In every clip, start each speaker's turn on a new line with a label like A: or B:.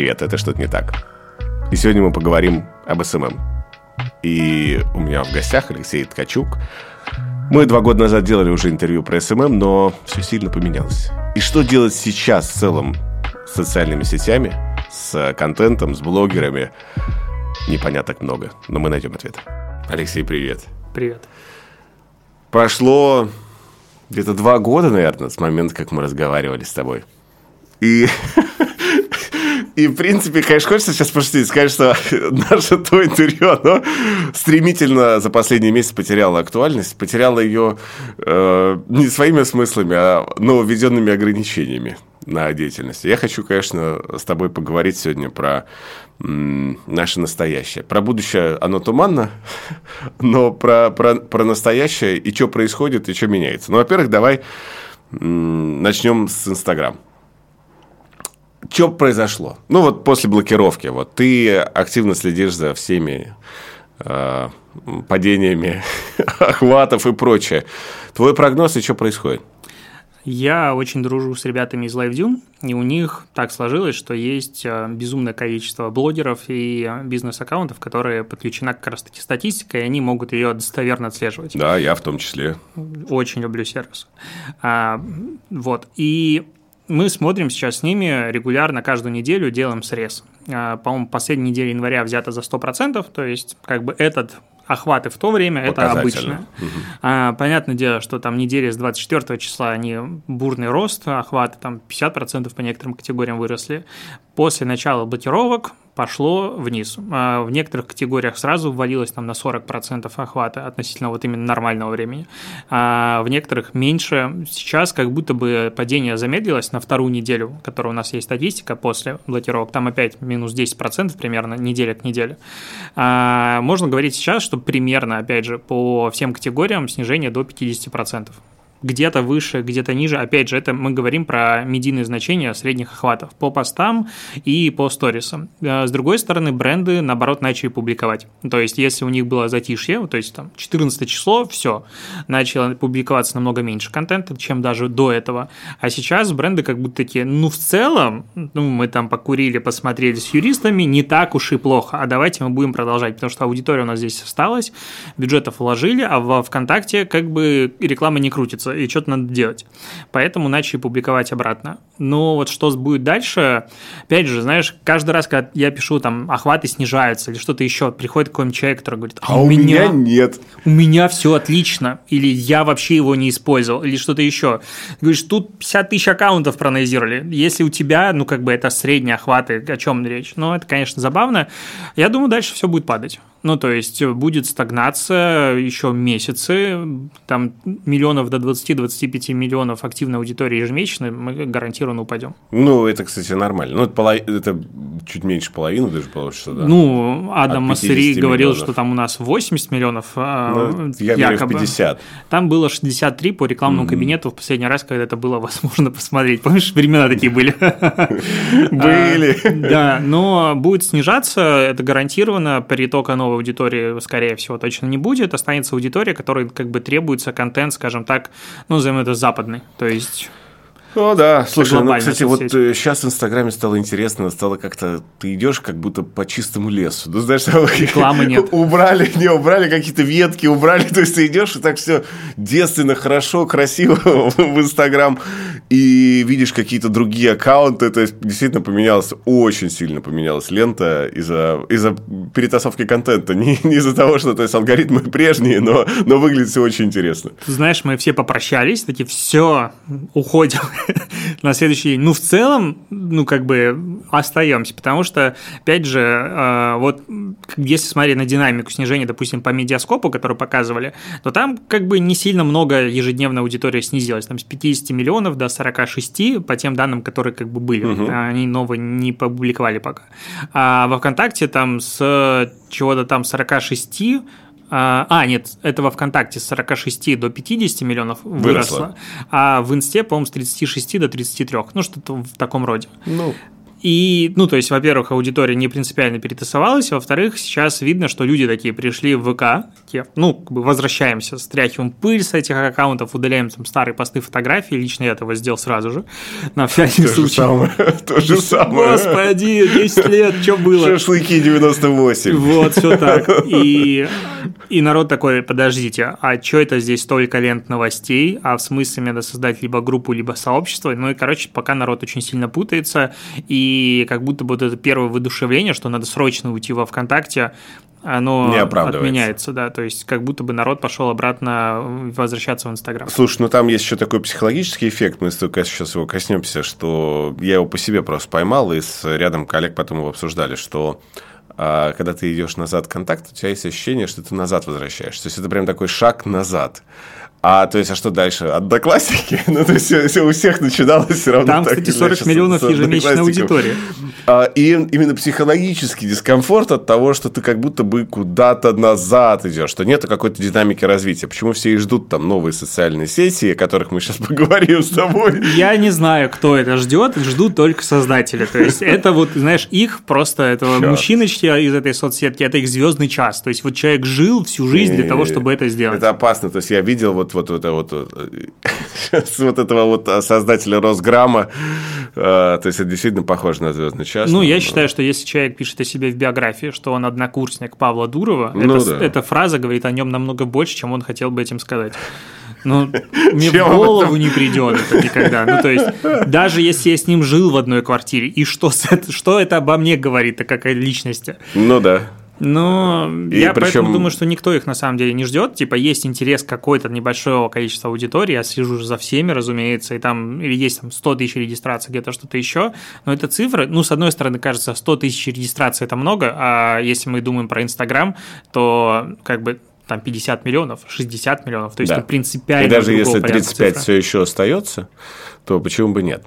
A: Привет, это что-то не так. И сегодня мы поговорим об SMM. И у меня в гостях Алексей Ткачук. Мы два года назад делали уже интервью про SMM, но все сильно поменялось. И что делать сейчас в целом с социальными сетями, с контентом, с блогерами, непоняток много, но мы найдем ответ. Алексей, привет.
B: Привет.
A: Прошло где-то два года, наверное, с момента, как мы разговаривали с тобой. И, и в принципе, конечно, хочется сейчас пошутить, сказать, что наше то интервью, оно стремительно за последний месяц потеряло актуальность, потеряло ее э, не своими смыслами, а нововведенными ограничениями на деятельность. Я хочу, конечно, с тобой поговорить сегодня про наше настоящее. Про будущее оно туманно, но про, про, про настоящее и что происходит, и что меняется. Ну, во-первых, давай начнем с Инстаграм. Что произошло? Ну, вот после блокировки, вот ты активно следишь за всеми э, падениями охватов и прочее. Твой прогноз и что происходит?
B: Я очень дружу с ребятами из LiveDune, и у них так сложилось, что есть э, безумное количество блогеров и э, бизнес-аккаунтов, которые подключена как раз-таки статистика, и они могут ее достоверно отслеживать.
A: Да, я в том числе.
B: Очень люблю сервис. А, вот, и мы смотрим сейчас с ними регулярно, каждую неделю делаем срез. А, по-моему, последняя неделя января взята за 100%, то есть как бы этот охваты в то время это обычно. Угу. А, понятное дело, что там недели с 24 числа они бурный рост, охваты там 50% по некоторым категориям выросли. После начала блокировок пошло вниз. А в некоторых категориях сразу ввалилось там на 40% охвата относительно вот именно нормального времени. А в некоторых меньше. Сейчас как будто бы падение замедлилось на вторую неделю, которая у нас есть статистика после блокировок. Там опять минус 10% примерно неделя к неделе. А можно говорить сейчас, что примерно, опять же, по всем категориям снижение до 50% где-то выше, где-то ниже. Опять же, это мы говорим про медийные значения средних охватов по постам и по сторисам. Э, с другой стороны, бренды, наоборот, начали публиковать. То есть, если у них было затишье, то есть там 14 число, все, начало публиковаться намного меньше контента, чем даже до этого. А сейчас бренды как будто такие, ну, в целом, ну, мы там покурили, посмотрели с юристами, не так уж и плохо, а давайте мы будем продолжать, потому что аудитория у нас здесь осталась, бюджетов вложили, а во ВКонтакте как бы реклама не крутится и что-то надо делать. Поэтому начали публиковать обратно. Но вот что будет дальше, опять же, знаешь, каждый раз, когда я пишу, там, охваты снижаются или что-то еще, приходит какой-нибудь человек, который говорит,
A: а, а у меня, меня нет.
B: У меня все отлично, или я вообще его не использовал, или что-то еще. Говоришь, тут 50 тысяч аккаунтов проанализировали. Если у тебя, ну, как бы это средние охваты, о чем речь? Ну, это, конечно, забавно. Я думаю, дальше все будет падать. Ну, то есть будет стагнация еще месяцы, там миллионов до 20-25 миллионов активной аудитории ежемесячно, мы гарантированно упадем.
A: Ну, это, кстати, нормально. Ну, это, полов... это чуть меньше половины даже получится, да?
B: Ну, Адам Массери говорил, что там у нас 80 миллионов а,
A: ну, я якобы. в 50.
B: Там было 63 по рекламному mm-hmm. кабинету в последний раз, когда это было возможно посмотреть. Помнишь, времена такие были?
A: Были.
B: Да, но будет снижаться, это гарантированно, притока нового новой аудитории, скорее всего, точно не будет. Останется аудитория, которой как бы требуется контент, скажем так, ну, назовем это западный. То есть
A: ну да, слушай, ну, кстати, вот сейчас э, в Инстаграме стало интересно, стало как-то, ты идешь как будто по чистому лесу. Ну, знаешь,
B: рекламы нет.
A: Убрали, не убрали какие-то ветки, убрали, то есть ты идешь и так все девственно, хорошо, красиво в Инстаграм, и видишь какие-то другие аккаунты, то есть действительно поменялась, очень сильно поменялась лента из-за из перетасовки контента, не, не из-за того, что, то есть алгоритмы прежние, но, но выглядит все очень интересно.
B: Ты знаешь, мы все попрощались, такие, все, уходим. на следующий день. Ну, в целом, ну, как бы остаемся, потому что, опять же, э, вот если смотреть на динамику снижения, допустим, по медиаскопу, который показывали, то там как бы не сильно много ежедневная аудитория снизилась, там с 50 миллионов до 46 по тем данным, которые как бы были. Угу. Они новые не публиковали пока. А во ВКонтакте там с чего-то там 46 а, а, нет, это во ВКонтакте с 46 до 50 миллионов выросло, выросло а в Инсте, по-моему, с 36 до 33. Ну, что-то в таком роде.
A: Ну,
B: И, ну, то есть, во-первых, аудитория не принципиально перетасовалась, во-вторых, сейчас видно, что люди такие пришли в ВК, те, ну, как бы возвращаемся, стряхиваем пыль с этих аккаунтов, удаляем там старые посты, фотографии, лично я этого сделал сразу же, на всякий
A: То же
B: случай.
A: самое. То же самое.
B: Господи, 10 лет, что было?
A: Шашлыки 98.
B: Вот, все так. И, и народ такой, подождите, а что это здесь столько лент новостей? А в смысле мне надо создать либо группу, либо сообщество? Ну и, короче, пока народ очень сильно путается, и как будто бы вот это первое выдушевление, что надо срочно уйти во ВКонтакте, оно
A: Не
B: отменяется, да, то есть как будто бы народ пошел обратно возвращаться в Инстаграм.
A: Слушай, ну там есть еще такой психологический эффект, мы только сейчас его коснемся, что я его по себе просто поймал, и с рядом коллег потом его обсуждали, что а, когда ты идешь назад в контакт, у тебя есть ощущение, что ты назад возвращаешься. То есть это прям такой шаг назад. А то есть, а что дальше? Одноклассники? Ну, то есть, всё- у всех начиналось все равно
B: Там,
A: так
B: кстати,
A: или
B: 40
A: иначе
B: миллионов ежемесячной аудитории.
A: А, И именно психологический дискомфорт от того, что ты как будто бы куда-то назад идешь, что нету какой-то динамики развития. Почему все и ждут там новые социальные сети, о которых мы сейчас поговорим с тобой?
B: Я не знаю, кто это ждет, ждут только создатели. То есть это вот, знаешь, их просто, этого
A: Час.
B: мужчиночки из этой соцсетки, это их звездный час. То есть вот человек жил всю жизнь для того, чтобы это сделать.
A: Это опасно. То есть я видел вот, вот, вот, вот, вот, с вот этого вот создателя Росграмма. Э, То есть это действительно похоже на звездный час.
B: Ну, я
A: но-
B: считаю, что если человек пишет о себе в биографии, что он однокурсник Павла Дурова,
A: Ну
B: это-
A: да.
B: эта фраза говорит о нем намного больше, чем он хотел бы этим сказать. Ну, мне
A: Чем
B: в голову не придет это никогда. Ну, то есть, даже если я с ним жил в одной квартире, и что, это, что это обо мне говорит, как о личности?
A: Ну да.
B: Но
A: И
B: я
A: причем-
B: поэтому думаю, что никто их на самом деле не ждет. Типа есть интерес какой-то небольшого количества аудитории, я слежу за всеми, разумеется, и там или есть там 100 тысяч регистраций, где-то что-то еще. Но это цифры, ну, с одной стороны, кажется, 100 тысяч регистраций – это много, а если мы думаем про Инстаграм, то как бы там 50 миллионов, 60 миллионов, то есть
A: Да.
B: это принципиально
A: И даже если
B: порядка
A: 35
B: цифра.
A: все еще остается, то почему бы нет?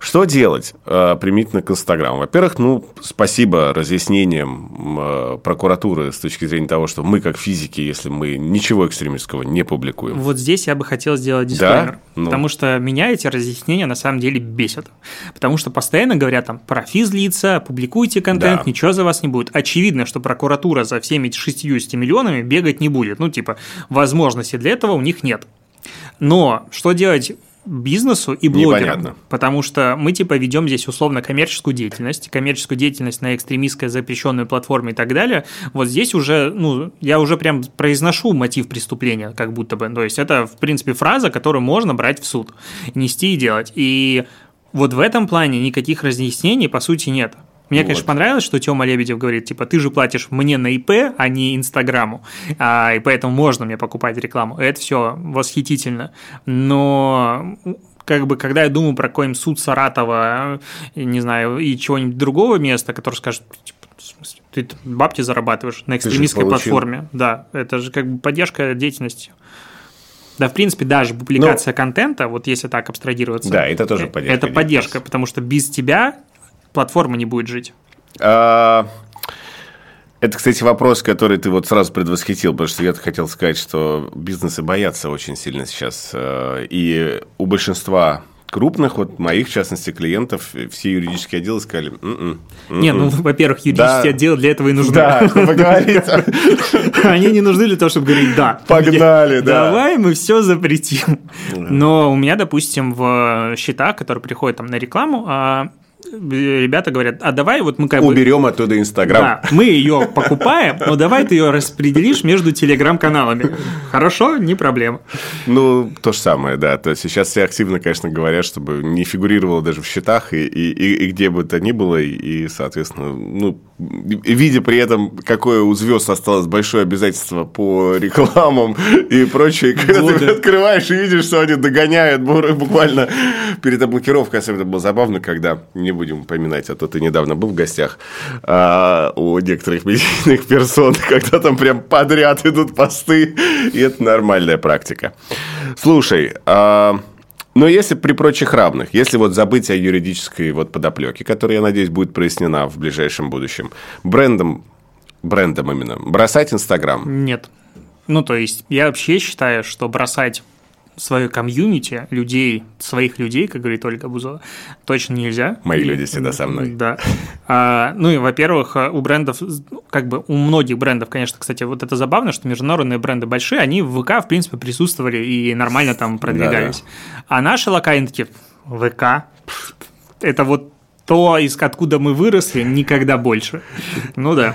A: Что делать э, применительно к Инстаграму? Во-первых, ну, спасибо разъяснениям э, прокуратуры с точки зрения того, что мы, как физики, если мы ничего экстремистского не публикуем,
B: Вот здесь я бы хотел сделать дисклеймер.
A: Ну.
B: Потому что меня эти разъяснения на самом деле бесят. Потому что постоянно говорят там про физлица, публикуйте контент,
A: Да.
B: ничего за вас не будет. Очевидно, что прокуратура за всеми 60 миллионами бегать не будет. Ну, типа, возможности для этого у них нет. Но что делать бизнесу и блогерам?
A: Непонятно.
B: Потому что мы типа ведем здесь условно коммерческую деятельность, коммерческую деятельность на экстремистской запрещенной платформе и так далее. Вот здесь уже, ну, я уже прям произношу мотив преступления, как будто бы. То есть это, в принципе, фраза, которую можно брать в суд, нести и делать. И вот в этом плане никаких разъяснений, по сути, нет. Мне,
A: Вот.
B: конечно, понравилось, что Тёма Лебедев говорит, типа, ты же платишь мне на ИП, а не Инстаграму, а, и поэтому можно мне покупать рекламу. Это все восхитительно. Но как бы, когда я думаю про какой-нибудь суд Саратова, э, не знаю, и чего-нибудь другого места, который скажет, типа, в смысле, ты бабки зарабатываешь на экстремистской платформе. Да, это же как бы поддержка деятельности. Да, в принципе, даже публикация контента, вот если так абстрагироваться,
A: Да, это тоже
B: э,
A: поддержка
B: Это поддержка, потому что без тебя платформа не будет жить.
A: А, Это, кстати, вопрос, который ты вот сразу предвосхитил, потому что я хотел сказать, что бизнесы боятся очень сильно сейчас. э, И у большинства крупных, вот моих, в частности, клиентов, все юридические отделы сказали, «М-м,
B: Не, ну,
A: м-м».
B: во-первых,
A: Да.
B: юридические отделы для этого и нужны.
A: Да, чтобы говорить.
B: Они не нужны для того, чтобы говорить «да».
A: Погнали, да.
B: Давай мы все запретим. Но у меня, допустим, в счетах, которые приходят там на рекламу, а, ребята говорят, а давай вот мы как бы...
A: Уберем оттуда Инстаграм.
B: Да, мы ее покупаем, но давай ты ее распределишь между телеграм-каналами. Хорошо, не проблема.
A: Ну, то же самое, да. То есть сейчас все активно, конечно, говорят, чтобы не фигурировало даже в счетах и, и, и- и где бы то ни было. И, соответственно, ну, видя при этом, какое у звезд осталось большое обязательство по рекламам и прочее, когда ты открываешь и видишь, что они догоняют буквально перед блокировкой. Особенно было забавно, когда, не будем упоминать, а то ты недавно был в гостях а, у некоторых медийных персон, когда там прям подряд идут посты, и это нормальная практика. Слушай, а, но если при прочих равных, если вот забыть о юридической вот подоплеке, которая, я надеюсь, будет прояснена в ближайшем будущем, брендом, брендом именно, бросать Инстаграм,
B: Нет. Ну, то есть, я вообще считаю, что бросать свое комьюнити людей, своих людей, как говорит Ольга Бузова, точно нельзя.
A: Мои люди всегда со мной.
B: Да. А, ну и, во-первых, у брендов, как бы у многих брендов, конечно, кстати, вот это забавно, что международные бренды большие, они в ВК, в принципе, присутствовали и нормально там продвигались. Да, да. А наши локальные такие, ВК, это вот то, из откуда мы выросли, никогда больше. Ну да.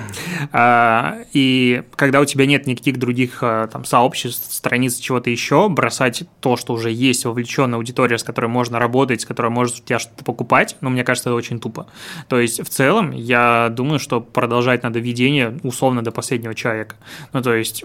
B: А, и когда у тебя нет никаких других а, там, сообществ, страниц, чего-то еще, бросать то, что уже есть вовлеченная аудитория, с которой можно работать, с которой может у тебя что-то покупать, ну, мне кажется, это очень тупо. То есть, в целом, я думаю, что продолжать надо ведение условно до последнего человека. Ну, то есть,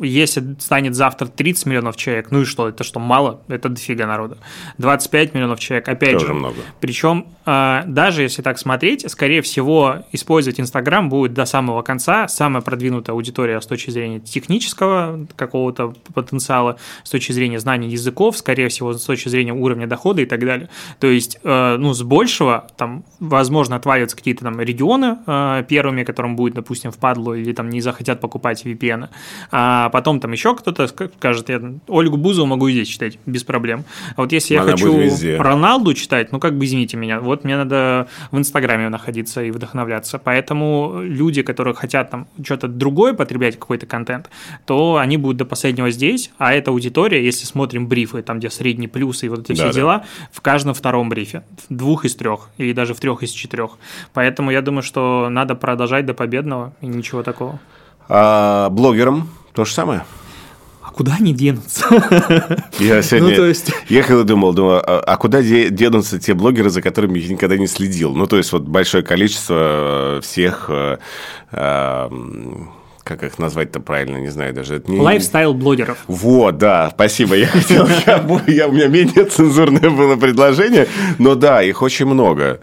B: если станет завтра 30 миллионов человек, ну и что, это что, мало? Это дофига народа. 25 миллионов человек, опять Тоже же. много. Причем, а, даже если так смотреть, скорее всего, использовать Инстаграм будет до самого конца самая продвинутая аудитория с точки зрения технического какого-то потенциала, с точки зрения знания языков, скорее всего, с точки зрения уровня дохода и так далее. То есть, э, ну, с большего, там, возможно, отвалятся какие-то там регионы э, первыми, которым будет, допустим, впадло или там не захотят покупать VPN, а потом там еще кто-то скажет, я Ольгу Бузову могу здесь читать без проблем. А вот если Она я хочу Роналду читать, ну как бы извините меня, вот мне надо в Инстаграме находиться и вдохновляться. Поэтому люди, которые хотят там что-то другое потреблять, какой-то контент, то они будут до последнего здесь, а эта аудитория, если смотрим брифы, там где средний плюс и вот эти все да. дела, в каждом втором брифе, в двух из трех, или даже в трех из четырех. Поэтому я думаю, что надо продолжать до победного и ничего такого.
A: А блогерам то же самое?
B: А куда они денутся?
A: Я сегодня ну, то есть... ехал и думал, думал, а, а куда денутся те блогеры, за которыми я никогда не следил? Ну, то есть, вот большое количество всех э, э, как их назвать-то правильно, не знаю даже.
B: Это не... Lifestyle -блогеров.
A: Вот, да, спасибо. Я хотел, я, я, у меня менее цензурное было предложение, но да, их очень много.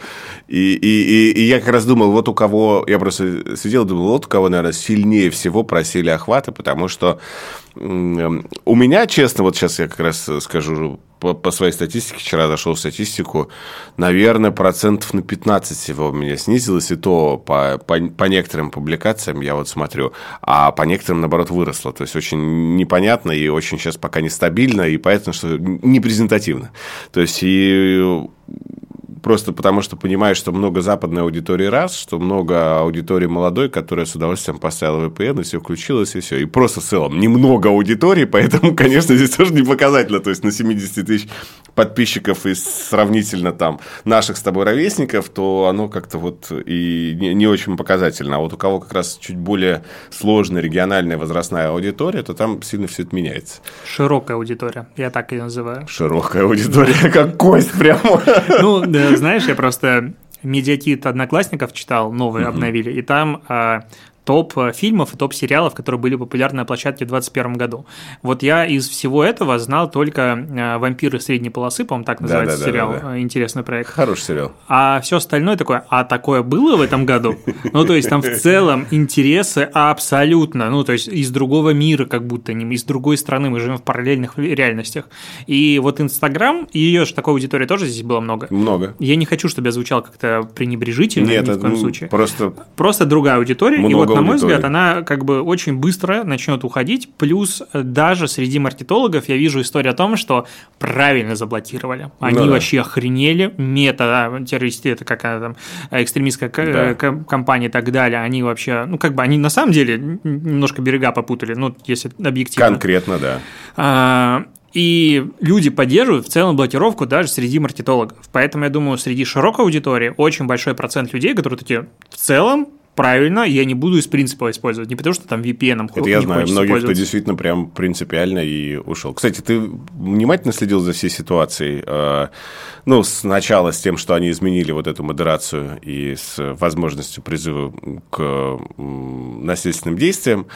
A: И, и, и, и я как раз думал, вот у кого, я просто сидел, думал, вот у кого, наверное, сильнее всего просили охвата, потому что у меня, честно, вот сейчас я как раз скажу по, по своей статистике, вчера зашел в статистику, наверное, процентов на 15 всего у меня снизилось, и то по, по, по некоторым публикациям я вот смотрю, а по некоторым, наоборот, выросло. То есть, очень непонятно и очень сейчас пока нестабильно, и поэтому, что не презентативно. То есть, и просто потому что понимаешь, что много западной аудитории раз, что много аудитории молодой, которая с удовольствием поставила VPN, и все включилось, и все. И просто в целом немного аудитории, поэтому, конечно, здесь тоже не показательно. То есть, на 70 тысяч подписчиков и сравнительно там наших с тобой ровесников, то оно как-то вот и не, не очень показательно. А вот у кого как раз чуть более сложная региональная возрастная аудитория, то там сильно все это меняется.
B: Широкая аудитория, я так ее называю.
A: Широкая аудитория, как кость прямо.
B: Ну, знаешь, я просто медиакит одноклассников читал, новые обновили, и там а, топ э, фильмов и топ сериалов, которые были популярны на площадке в 2021 году. Вот я из всего этого знал только э, «Вампиры средней полосы», по-моему, так называется да, да, сериал, да, да, да. интересный проект.
A: Хороший сериал.
B: А все остальное такое, а такое было в этом году? Ну, то есть там в целом интересы абсолютно, ну, то есть из другого мира как будто, не из другой страны, мы живем в параллельных реальностях. И вот Инстаграм, ее же такой аудитории тоже здесь было много.
A: Много.
B: Я не хочу, чтобы я звучал как-то пренебрежительно, Нет, ни в коем случае.
A: Просто...
B: Просто другая аудитория, много и вот на мой взгляд, она как бы очень быстро начнет уходить. Плюс э, даже среди маркетологов я вижу историю о том, что правильно заблокировали. Они ну, да. вообще охренели. Мета, террористы, это какая там экстремистская да. компания и так далее. Они вообще, ну как бы они на самом деле немножко берега попутали, ну если объективно.
A: Конкретно, да.
B: А, и люди поддерживают в целом блокировку даже среди маркетологов. Поэтому я думаю, среди широкой аудитории очень большой процент людей, которые такие в целом правильно, я не буду из принципа использовать. Не потому, что там VPN
A: Это я знаю, многих, кто действительно прям принципиально и ушел. Кстати, ты внимательно следил за всей ситуацией? А, ну, сначала с тем, что они изменили вот эту модерацию и с возможностью призыва к насильственным действиям,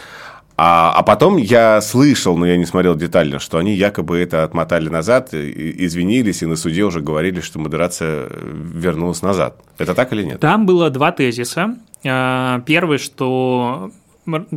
A: а, а потом я слышал, но я не смотрел детально, что они якобы это отмотали назад, извинились и на суде уже говорили, что модерация вернулась назад. Это так или нет?
B: Там было два тезиса. А, первый, что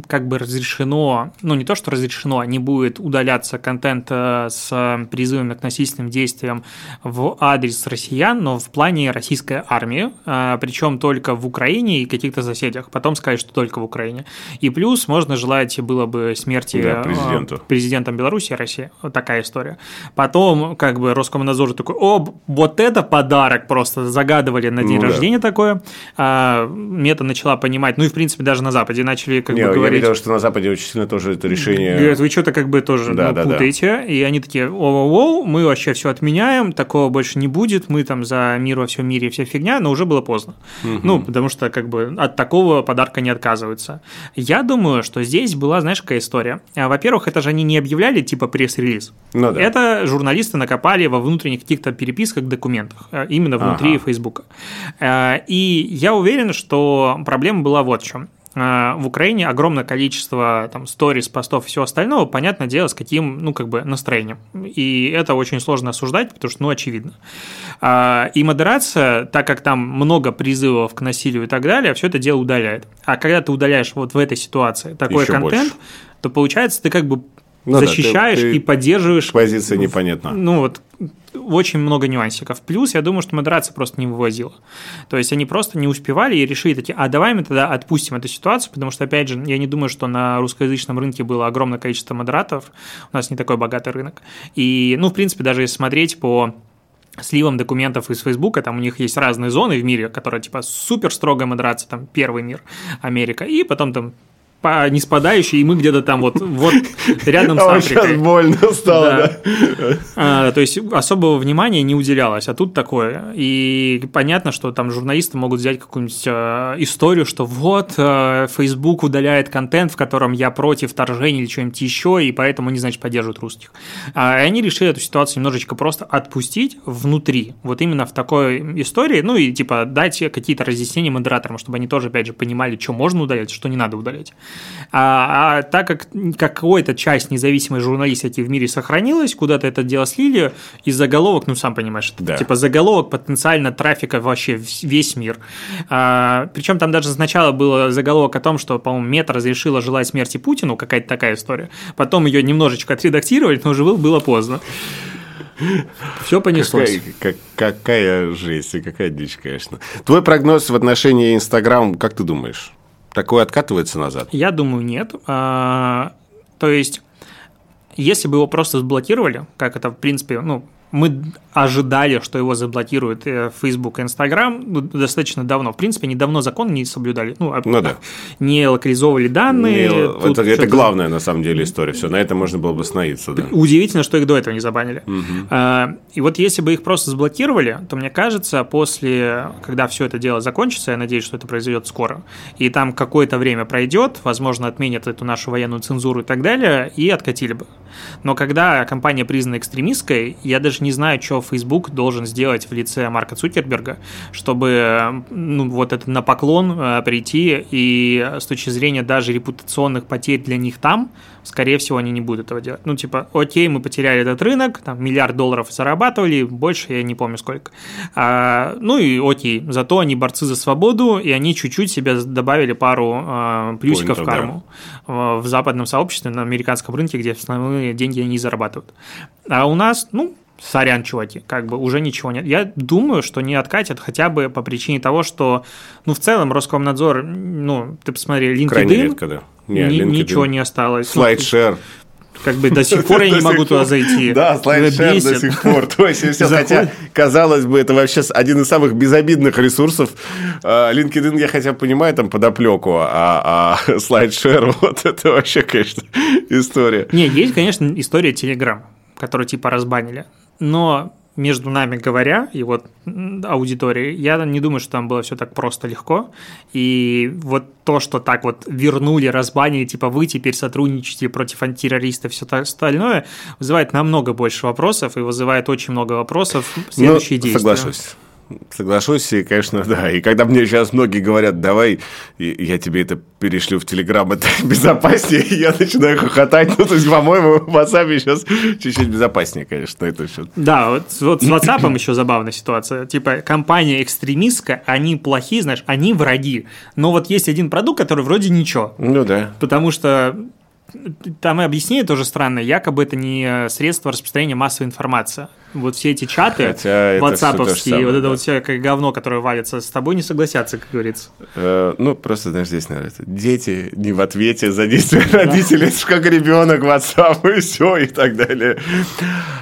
B: как бы разрешено, ну не то, что разрешено, не будет удаляться контент э, с призывами к насильственным действиям в адрес россиян, но в плане российской армии, э, причем только в Украине и каких-то соседях. Потом сказать, что только в Украине. И плюс можно желать было бы смерти
A: да, президенту.
B: президентом Беларуси и России. Вот такая история. Потом как бы Роскомнадзор такой, о, вот это подарок просто, загадывали на день ну, рождения да. такое. А, Мета начала понимать, ну и в принципе даже на Западе начали как
A: не,
B: бы говорить...
A: Я видел, что на Западе очень сильно тоже это решение...
B: Говорят, вы что-то как бы тоже да, ну, да, путаете. Да. И они такие, о-о-о, мы вообще все отменяем, такого больше не будет, мы там за мир во всем мире, вся фигня, но уже было поздно. Угу. Ну, потому что как бы от такого подарка не отказываются. Я думаю, что здесь была, знаешь, какая история. А, во-первых, это же они не объявляли типа пресс-релиз. Ну, да. Это журналисты накопали во внутренних каких-то переписках, документах, а, именно внутри ага. Фейсбука. А, и я уверен, что проблема была вот в чем. А, в Украине огромное количество там сторис, постов и всего остального, понятное дело, с каким, ну, как бы настроением. И это очень сложно осуждать, потому что, ну, очевидно. А, и модерация, так как там много призывов к насилию и так далее, все это дело удаляет. А когда ты удаляешь вот в этой ситуации такой Еще контент, больше. то получается, ты как бы ну защищаешь да, ты, ты и поддерживаешь.
A: Позиция непонятна.
B: Ну вот очень много нюансиков. Плюс, я думаю, что модерация просто не вывозила. То есть они просто не успевали и решили такие, а давай мы тогда отпустим эту ситуацию, потому что, опять же, я не думаю, что на русскоязычном рынке было огромное количество модераторов, у нас не такой богатый рынок. И, ну, в принципе, даже если смотреть по сливом документов из Фейсбука, там у них есть разные зоны в мире, которые типа супер строгая модерация, там первый мир Америка, и потом там по не спадающей, и мы где-то там вот, вот рядом с а Африкой.
A: сейчас больно стало, да.
B: А, то есть особого внимания не уделялось, а тут такое. И понятно, что там журналисты могут взять какую-нибудь э, историю, что вот э, Facebook удаляет контент, в котором я против вторжения или что-нибудь еще, и поэтому они, значит, поддерживают русских. А, и они решили эту ситуацию немножечко просто отпустить внутри, вот именно в такой истории, ну и типа дать какие-то разъяснения модераторам, чтобы они тоже, опять же, понимали, что можно удалять, что не надо удалять. А, а так как какая-то часть независимой журналистики в мире сохранилась, куда-то это дело слили, и заголовок, ну, сам понимаешь, да. типа заголовок потенциально трафика вообще весь мир. А, причем там даже сначала был заголовок о том, что, по-моему, Мета разрешила желать смерти Путину, какая-то такая история. Потом ее немножечко отредактировали, но уже было поздно. Все понеслось.
A: Какая, как, какая жесть и какая дичь, конечно. Твой прогноз в отношении Инстаграм, как ты думаешь? Такое откатывается назад?
B: Я думаю, нет. А, то есть, если бы его просто заблокировали, как это, в принципе, ну, мы ожидали, что его заблокируют э, Facebook и Instagram ну, достаточно давно. В принципе, недавно закон не соблюдали. Ну, а ну да. Не локализовывали данные.
A: Не, это, это главная, на самом деле, история. Все, на этом можно было бы остановиться. Да.
B: Удивительно, что их до этого не забанили. Угу. И вот если бы их просто заблокировали, то, мне кажется, после, когда все это дело закончится, я надеюсь, что это произойдет скоро, и там какое-то время пройдет, возможно, отменят эту нашу военную цензуру и так далее, и откатили бы. Но когда компания признана экстремистской, я даже не знаю, что Facebook должен сделать в лице Марка Цукерберга, чтобы ну, вот это на поклон э, прийти, и с точки зрения даже репутационных потерь для них там, скорее всего, они не будут этого делать. Ну, типа, окей, мы потеряли этот рынок, там, миллиард долларов зарабатывали, больше я не помню сколько. А, ну и окей, зато они борцы за свободу, и они чуть-чуть себе добавили пару а, плюсиков Поинтов, в карму да. В западном сообществе, на американском рынке, где основные деньги они зарабатывают. А у нас, ну, сорян, чуваки, как бы уже ничего нет. Я думаю, что не откатят хотя бы по причине того, что, ну, в целом Роскомнадзор, ну, ты посмотри, LinkedIn, Крайне редко, да. Не, ни, LinkedIn. ничего не осталось.
A: Слайдшер.
B: Как бы до сих пор я не могу туда зайти.
A: Да, слайдшер до сих пор. То есть, все, хотя, казалось бы, это вообще один из самых безобидных ресурсов. А, LinkedIn я хотя бы понимаю там подоплеку, а, а слайдшер, вот это вообще, конечно, история.
B: Не, есть, конечно, история Telegram, которую типа разбанили но между нами говоря, и вот аудиторией, я не думаю, что там было все так просто легко. И вот то, что так вот вернули, разбанили, типа вы теперь сотрудничаете против антитеррористов, все остальное, вызывает намного больше вопросов и вызывает очень много вопросов в следующие ну, действия.
A: Соглашусь. Соглашусь, и, конечно, да. И когда мне сейчас многие говорят, давай, я тебе это перешлю в Телеграм, это безопаснее, я начинаю хохотать. Ну, то есть, по-моему, в WhatsApp сейчас чуть-чуть безопаснее, конечно, это все.
B: Да, вот, вот с WhatsApp еще забавная ситуация. Типа, компания экстремистская, они плохие, знаешь, они враги. Но вот есть один продукт, который вроде ничего.
A: Ну да.
B: Потому что там и объяснение тоже странное. Якобы это не средство распространения массовой информации. Вот все эти чаты, ватсаповские, вот это да. вот все как говно, которое валится, с тобой не согласятся, как говорится.
A: Э, ну, просто, знаешь, здесь, наверное, дети не в ответе за действия да. родителей, как ребенок WhatsApp и все, и так далее.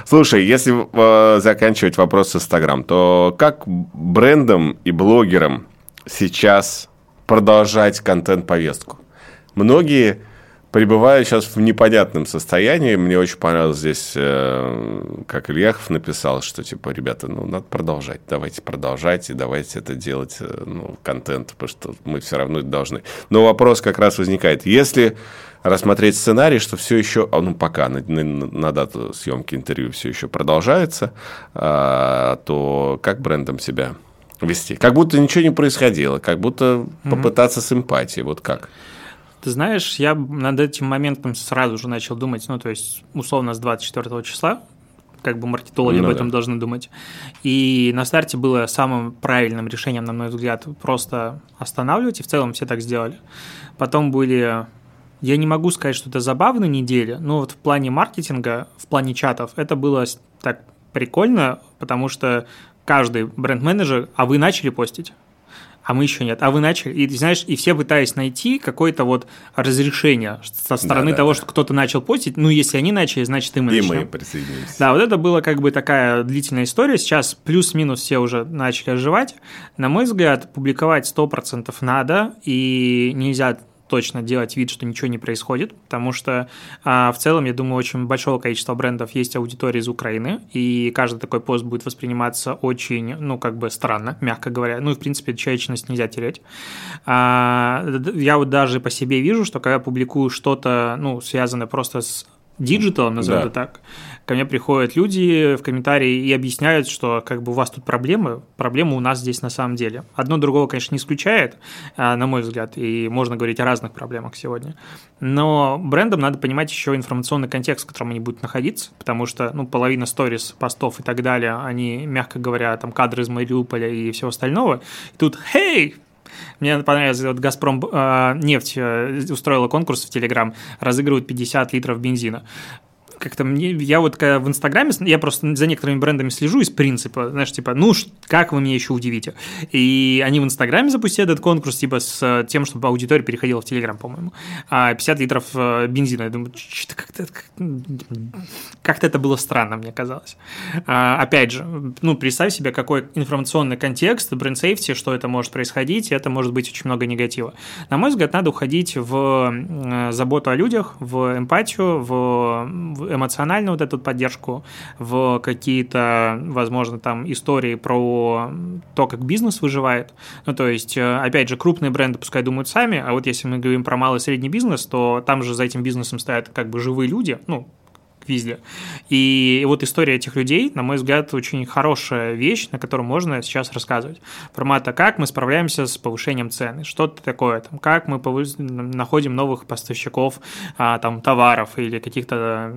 A: Слушай, если э, заканчивать вопрос с Инстаграм, то как брендам и блогерам сейчас продолжать контент-повестку? Многие пребываю сейчас в непонятном состоянии. Мне очень понравилось здесь, э, как Ильяхов написал, что, типа, ребята, ну, надо продолжать, давайте продолжать, и давайте это делать, э, ну, контент, потому что мы все равно это должны. Но вопрос как раз возникает, если рассмотреть сценарий, что все еще, а, ну, пока на, на, на дату съемки интервью все еще продолжается, а, то как брендом себя вести? Как будто ничего не происходило, как будто mm-hmm. попытаться с эмпатией, вот как?
B: Ты знаешь, я над этим моментом сразу же начал думать, ну, то есть, условно, с 24 числа, как бы маркетологи ну, об этом да. должны думать. И на старте было самым правильным решением, на мой взгляд, просто останавливать, и в целом все так сделали. Потом были я не могу сказать, что это забавные недели, но вот в плане маркетинга, в плане чатов, это было так прикольно, потому что каждый бренд-менеджер, а вы начали постить? А мы еще нет. А вы начали, и знаешь, и все пытаясь найти какое-то вот разрешение со стороны да, того, да. что кто-то начал постить. Ну, если они начали, значит и мы
A: и
B: начнем.
A: мы присоединимся.
B: Да, вот это была как бы такая длительная история. Сейчас плюс-минус все уже начали оживать. На мой взгляд, публиковать 100% надо, и нельзя точно делать вид, что ничего не происходит, потому что а, в целом, я думаю, очень большого количества брендов есть аудитория из Украины, и каждый такой пост будет восприниматься очень, ну, как бы странно, мягко говоря. Ну, и, в принципе, человечность нельзя терять. А, я вот даже по себе вижу, что когда я публикую что-то, ну, связанное просто с digital, назовем да. это так, ко мне приходят люди в комментарии и объясняют, что как бы у вас тут проблемы, проблемы у нас здесь на самом деле. Одно другого, конечно, не исключает, а, на мой взгляд, и можно говорить о разных проблемах сегодня. Но брендам надо понимать еще информационный контекст, в котором они будут находиться, потому что, ну, половина сторис, постов и так далее, они, мягко говоря, там кадры из Мариуполя и всего остального. И тут, хей, мне понравилось, вот «Газпром» э, нефть э, устроила конкурс в Телеграм, разыгрывают 50 литров бензина как-то мне, я вот когда в Инстаграме, я просто за некоторыми брендами слежу из принципа, знаешь, типа, ну, как вы меня еще удивите. И они в Инстаграме запустили этот конкурс, типа, с тем, чтобы аудитория переходила в Телеграм, по-моему. А 50 литров э, бензина. Я думаю, что-то как-то как-то это было странно, мне казалось. А, опять же, ну, представь себе, какой информационный контекст, бренд-сейфти, что это может происходить, и это может быть очень много негатива. На мой взгляд, надо уходить в э, заботу о людях, в эмпатию, в эмоциональную вот эту поддержку, в какие-то, возможно, там истории про то, как бизнес выживает. Ну, то есть, э, опять же, крупные бренды пускай думают сами, а вот если мы говорим про малый и средний бизнес, то там же за этим бизнесом стоят как бы живые люди, ну, везде. И вот история этих людей, на мой взгляд, очень хорошая вещь, на которую можно сейчас рассказывать. Формата, как мы справляемся с повышением цены, что-то такое, там, как мы повыш... находим новых поставщиков а, там, товаров или каких-то,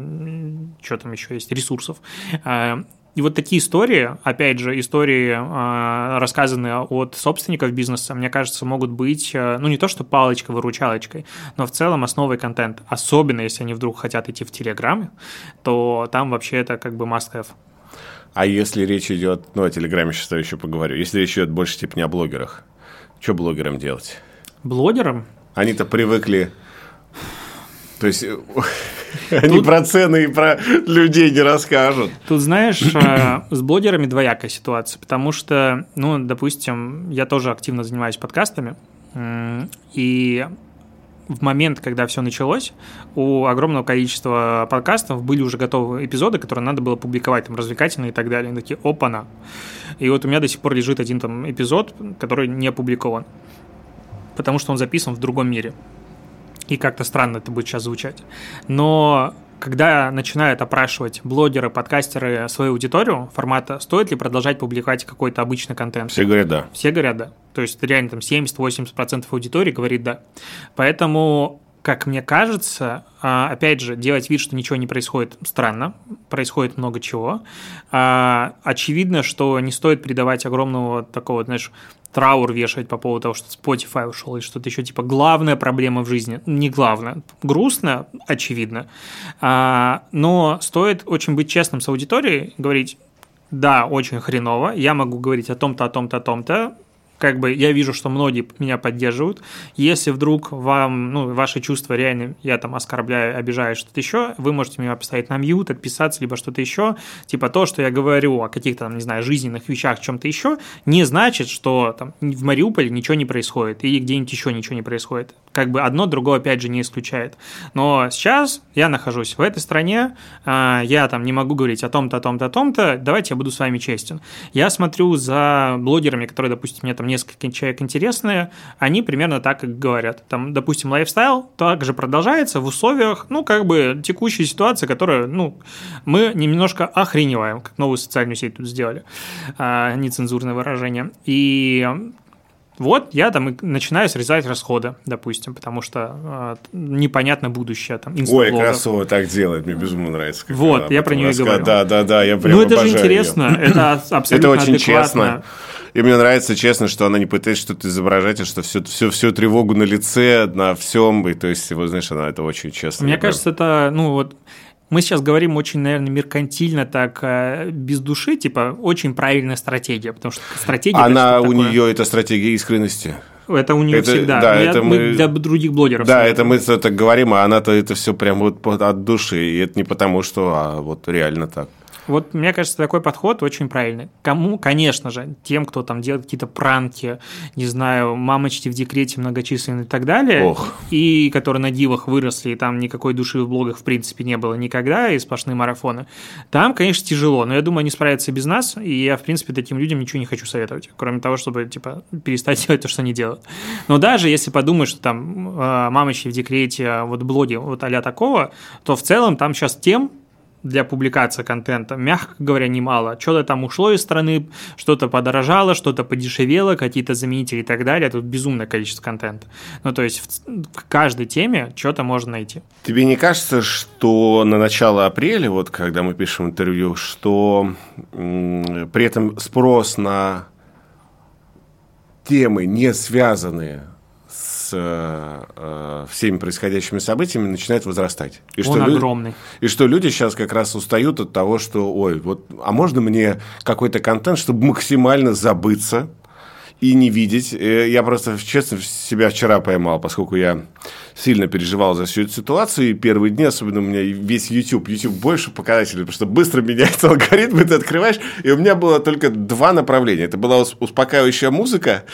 B: что там еще есть, ресурсов. А, и вот такие истории, опять же, истории, э, рассказанные от собственников бизнеса, мне кажется, могут быть, э, ну, не то что палочкой-выручалочкой, но в целом основой контента. Особенно, если они вдруг хотят идти в Телеграме, то там вообще это как бы must-have.
A: А если речь идет, ну, о Телеграме сейчас я еще поговорю, если речь идет больше типа не о блогерах, что блогерам делать?
B: Блогерам?
A: Они-то привыкли то есть они Тут... про цены и про людей не расскажут.
B: Тут, знаешь, э, с блогерами двоякая ситуация, потому что, ну, допустим, я тоже активно занимаюсь подкастами, и в момент, когда все началось, у огромного количества подкастов были уже готовы эпизоды, которые надо было публиковать, там, развлекательные и так далее. Они такие, опа-на. И вот у меня до сих пор лежит один там эпизод, который не опубликован, потому что он записан в другом мире и как-то странно это будет сейчас звучать. Но когда начинают опрашивать блогеры, подкастеры свою аудиторию формата, стоит ли продолжать публиковать какой-то обычный контент?
A: Все говорят да.
B: Все говорят да. То есть реально там 70-80% аудитории говорит да. Поэтому как мне кажется, а, опять же, делать вид, что ничего не происходит, странно. Происходит много чего. А, очевидно, что не стоит придавать огромного такого, знаешь, траур вешать по поводу того, что Spotify ушел или что-то еще, типа главная проблема в жизни. Не главное. Грустно, очевидно. А, но стоит очень быть честным с аудиторией, говорить, да, очень хреново, я могу говорить о том-то, о том-то, о том-то, как бы я вижу, что многие меня поддерживают. Если вдруг вам, ну, ваши чувства реально, я там оскорбляю, обижаю что-то еще, вы можете меня поставить на мьют, отписаться, либо что-то еще. Типа то, что я говорю о каких-то, там, не знаю, жизненных вещах, чем-то еще, не значит, что там в Мариуполе ничего не происходит или где-нибудь еще ничего не происходит. Как бы одно другое, опять же, не исключает. Но сейчас я нахожусь в этой стране, а, я там не могу говорить о том-то, о том-то, о том-то, давайте я буду с вами честен. Я смотрю за блогерами, которые, допустим, мне там несколько человек интересные, они примерно так и говорят. Там, допустим, лайфстайл также продолжается в условиях, ну, как бы текущей ситуации, которая, ну, мы немножко охреневаем, как новую социальную сеть тут сделали, а, нецензурное выражение. И вот я там начинаю срезать расходы, допустим, потому что э, непонятно будущее там.
A: Ой, Красова так делает, мне безумно нравится.
B: Вот, я про нее и говорю.
A: Да, да, да, я прям
B: Ну это же интересно, ее. это абсолютно
A: Это очень
B: адекватно.
A: честно. И мне нравится, честно, что она не пытается что-то изображать, а что всю, всю, всю тревогу на лице, на всем, и то есть, вот, знаешь, она это очень честно.
B: Мне кажется, это, ну вот, мы сейчас говорим очень, наверное, меркантильно, так э, без души, типа очень правильная стратегия, потому что стратегия.
A: Она у такое... нее это стратегия искренности.
B: Это у нее это, всегда.
A: Да, это мы,
B: для других блогеров.
A: Да, это мы так говорим, а она-то это все прям вот от души. И это не потому, что, а вот реально так.
B: Вот мне кажется, такой подход очень правильный. Кому, конечно же, тем, кто там делает какие-то пранки, не знаю, мамочки в декрете многочисленные и так далее,
A: Ох.
B: и которые на дивах выросли, и там никакой души в блогах в принципе не было никогда, и сплошные марафоны. Там, конечно, тяжело, но я думаю, они справятся без нас, и я, в принципе, таким людям ничего не хочу советовать, кроме того, чтобы, типа, перестать делать то, что они делают. Но даже если подумать, что там а, мамочки в декрете, а вот блоги вот а такого, то в целом там сейчас тем для публикации контента, мягко говоря, немало. Что-то там ушло из страны, что-то подорожало, что-то подешевело, какие-то заменители и так далее. Тут безумное количество контента. Ну, то есть в, каждой теме что-то можно найти.
A: Тебе не кажется, что на начало апреля, вот когда мы пишем интервью, что при этом спрос на темы, не связанные э, всеми происходящими событиями начинает возрастать.
B: И Он что огромный.
A: Люди, и что люди сейчас как раз устают от того, что, ой, вот, а можно мне какой-то контент, чтобы максимально забыться и не видеть. Э, я просто, честно, себя вчера поймал, поскольку я сильно переживал за всю эту ситуацию. И первые дни, особенно у меня весь YouTube, YouTube больше показателей, потому что быстро меняется алгоритм, ты открываешь, и у меня было только два направления. Это была успокаивающая музыка,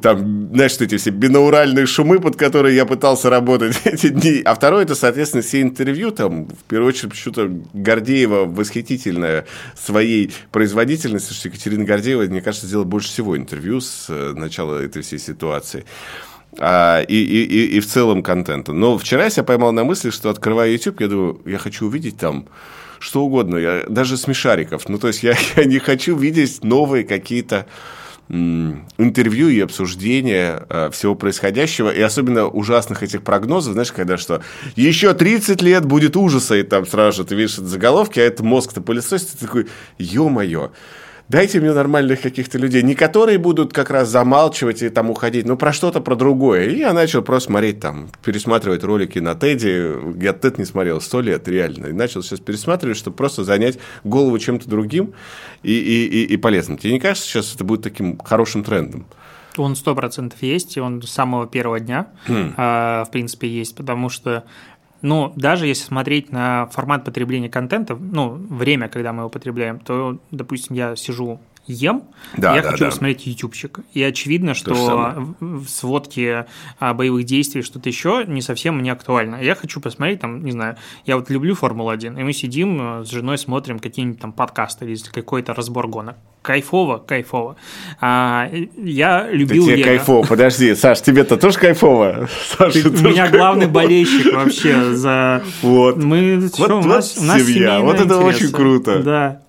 A: там, знаешь, эти все бинауральные шумы, под которые я пытался работать эти дни. А второе, это, соответственно, все интервью, там, в первую очередь, почему-то Гордеева восхитительная своей производительностью, что Екатерина Гордеева, мне кажется, сделала больше всего интервью с э, начала этой всей ситуации а, и, и, и в целом контента. Но вчера я себя поймал на мысли, что открывая YouTube, я думаю, я хочу увидеть там что угодно, я, даже смешариков. Ну, то есть я, я не хочу видеть новые какие-то интервью и обсуждения э, всего происходящего, и особенно ужасных этих прогнозов, знаешь, когда что еще 30 лет будет ужаса, и там сразу же ты видишь заголовки, а это мозг-то пылесосит, ты такой, ё-моё, Дайте мне нормальных каких-то людей, не которые будут как раз замалчивать и там уходить, но про что-то, про другое. И я начал просто смотреть там, пересматривать ролики на Теди. Я Тед не смотрел сто лет, реально. И начал сейчас пересматривать, чтобы просто занять голову чем-то другим и, и, и, и полезным. Тебе не кажется, сейчас это будет таким хорошим трендом?
B: Он сто процентов есть, и он с самого первого дня, хм. э, в принципе, есть, потому что но даже если смотреть на формат потребления контента, ну, время, когда мы его потребляем, то, допустим, я сижу ем,
A: Да,
B: я
A: да,
B: хочу
A: да.
B: посмотреть ютубчик. И очевидно, что сводке а, боевых действий что-то еще не совсем мне актуально. Я хочу посмотреть, там, не знаю, я вот люблю Формулу-1, и мы сидим э, с женой, смотрим какие-нибудь там подкасты или какой-то разбор гонок. Кайфово, кайфово. А, я
A: Да
B: любил
A: тебе
B: Лего.
A: кайфово. Подожди, Саш, тебе-то тоже кайфово? Саша,
B: Ты- У меня главный
A: кайфово.
B: болельщик вообще за
A: Вот.
B: Мы,
A: Вот-
B: у
A: вот
B: нас, у нас
A: семья, вот
B: семейные
A: это очень
B: интересы.
A: круто.
B: Да.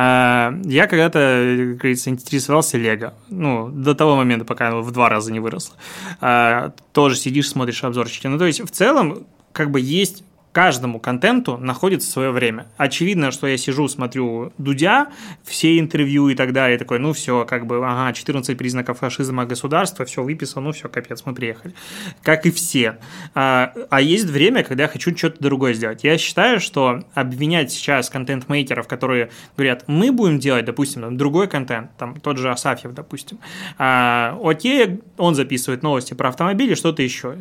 B: А, я когда-то, как говорится, интересовался Лего. Ну, до того момента, пока оно в два раза не выросло. А, тоже сидишь, смотришь обзорчики. Ну, то есть, в целом, как бы есть каждому контенту находится свое время. Очевидно, что я сижу, смотрю Дудя, все интервью и так далее, такой, ну все, как бы, ага, 14 признаков фашизма государства, все выписал, ну все, капец, мы приехали. Как и все. А, а есть время, когда я хочу что-то другое сделать. Я считаю, что обвинять сейчас контент-мейкеров, которые говорят, мы будем делать, допустим, там, другой контент, там тот же Асафьев, допустим, а, окей, он записывает новости про автомобили, что-то еще.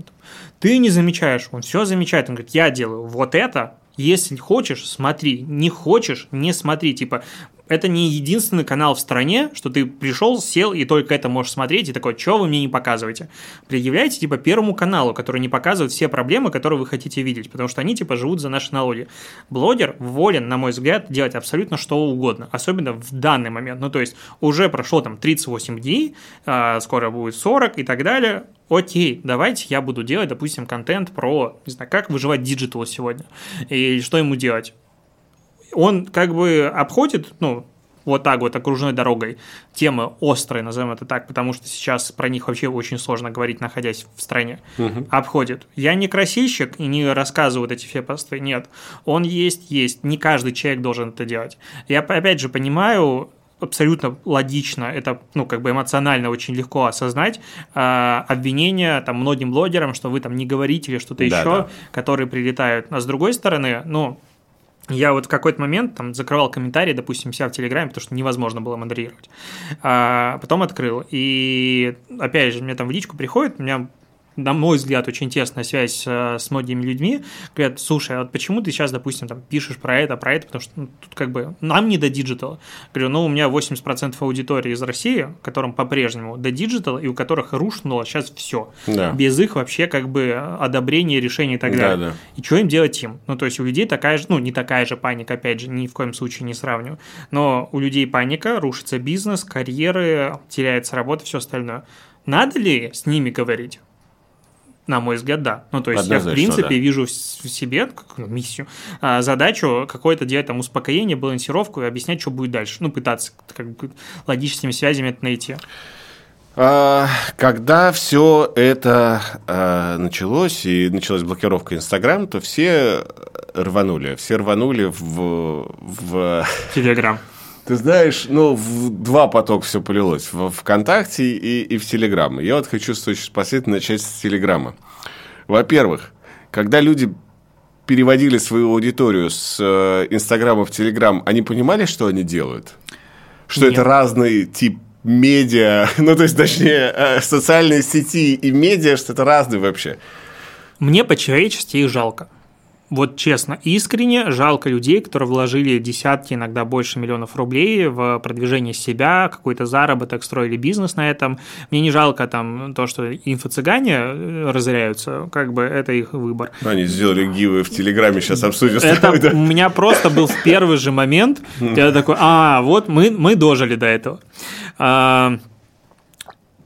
B: Ты не замечаешь, он все замечает, он говорит, я делаю вот это, если хочешь, смотри, не хочешь, не смотри, типа, это не единственный канал в стране, что ты пришел, сел и только это можешь смотреть, и такой, что вы мне не показываете? Предъявляйте, типа, первому каналу, который не показывает все проблемы, которые вы хотите видеть, потому что они, типа, живут за наши налоги. Блогер волен, на мой взгляд, делать абсолютно что угодно, особенно в данный момент. Ну, то есть, уже прошло там 38 дней, а, скоро будет 40 и так далее. Окей, давайте я буду делать, допустим, контент про, не знаю, как выживать digital сегодня, и что ему делать он как бы обходит, ну, вот так вот окружной дорогой темы острые, назовем это так, потому что сейчас про них вообще очень сложно говорить, находясь в стране. Обходит. Я не красильщик и не рассказываю вот эти все посты, нет. Он есть, есть. Не каждый человек должен это делать. Я опять же понимаю, абсолютно логично, это, ну, как бы эмоционально очень легко осознать э, обвинения там многим блогерам, что вы там не говорите или что-то
A: Да,
B: еще,
A: да.
B: которые прилетают. А с другой стороны, ну, я вот в какой-то момент там закрывал комментарии, допустим, себя в Телеграме, потому что невозможно было модерировать. А потом открыл. И опять же, мне там в личку приходит, у меня на мой взгляд, очень тесная связь э, с многими людьми. Говорят, слушай, а вот почему ты сейчас, допустим, там пишешь про это, про это, потому что ну, тут как бы нам не до диджитала. Говорю, ну, у меня 80% аудитории из России, которым по-прежнему до диджитала, и у которых рухнуло сейчас все.
A: Да.
B: Без их вообще как бы одобрения, решений и так
A: Да,
B: далее.
A: да.
B: И что им делать им? Ну, то есть у людей такая же, ну, не такая же паника, опять же, ни в коем случае не сравниваю. Но у людей паника, рушится бизнес, карьеры, теряется работа, все остальное. Надо ли с ними говорить? На мой взгляд, да. Ну, то есть я, в принципе,
A: да.
B: вижу в себе как, ну, миссию, а, задачу какое-то делать там успокоение, балансировку и объяснять, что будет дальше. Ну, пытаться как бы, логическими связями это найти.
A: А, Когда все это а, началось, и началась блокировка Инстаграм, то все рванули. Все рванули в, в
B: Телеграм.
A: Ты знаешь, ну, в два потока все полилось. В ВКонтакте и, и в Телеграм. Я вот хочу с очень последовательно начать с Телеграма. Во-первых, когда люди переводили свою аудиторию с э, Инстаграма в Телеграм, они понимали, что они делают? Что
B: Нет.
A: это разный тип медиа, ну, то есть, точнее, э, социальные сети и медиа, что это разные вообще.
B: Мне по-человечески их жалко. Вот честно, искренне жалко людей, которые вложили десятки, иногда больше миллионов рублей в продвижение себя, какой-то заработок, строили бизнес на этом. Мне не жалко там то, что инфо-цыгане э, разоряются, как бы это их выбор.
A: Ну, Они сделали гивы в Телеграме, сейчас обсудим.
B: Это
A: да.
B: у меня просто был в первый же момент, я такой, а, вот мы, мы дожили до этого. А,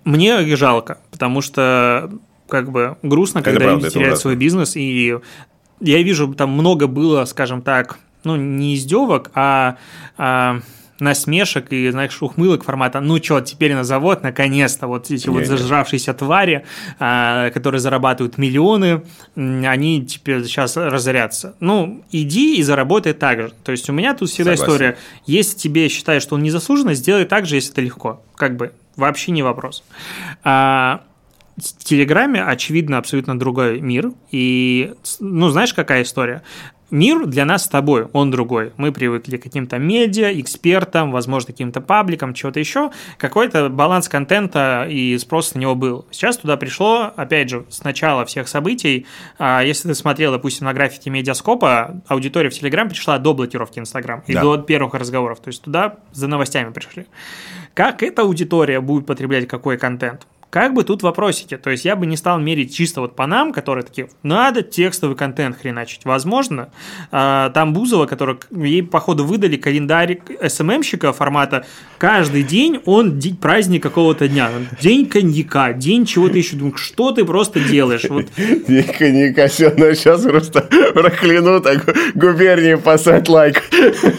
B: Мне их жалко, потому что как бы грустно, когда
A: правда,
B: люди
A: это
B: теряют
A: ужасно.
B: свой бизнес, и я вижу, там много было, скажем так, ну, не издевок, а, а насмешек и, знаешь, ухмылок формата «ну чё, теперь на завод, наконец-то, вот эти вот
A: Не-не.
B: зажравшиеся твари, а, которые зарабатывают миллионы, они теперь сейчас разорятся». Ну, иди и заработай так же. То есть у меня тут всегда
A: Согласен.
B: история, если тебе считаешь, что он незаслуженно, сделай так же, если это легко. Как бы, вообще не вопрос. А, в Телеграме, очевидно, абсолютно другой мир. И, ну, знаешь, какая история? мир для нас с тобой, он другой. Мы привыкли к каким-то медиа, экспертам, возможно, каким-то пабликам, чего-то еще. Какой-то баланс контента и спрос на него был. Сейчас туда пришло, опять же, с начала всех событий. А, если ты смотрел, допустим, на графике медиаскопа, аудитория в Телеграм пришла до блокировки Инстаграм и да. до первых разговоров. То есть туда за новостями пришли. Как эта аудитория будет потреблять какой контент? Как бы тут вопросики. То есть я бы не стал мерить чисто вот по нам, которые такие, надо текстовый контент хреначить. Возможно, а, там Бузова, который ей, походу, выдали календарь СММщика формата каждый день он день, праздник какого-то дня. День коньяка, день чего-то еще. Думаю, что ты просто делаешь? Вот.
A: День коньяка, все, но сейчас просто прокляну так губернии посать лайк.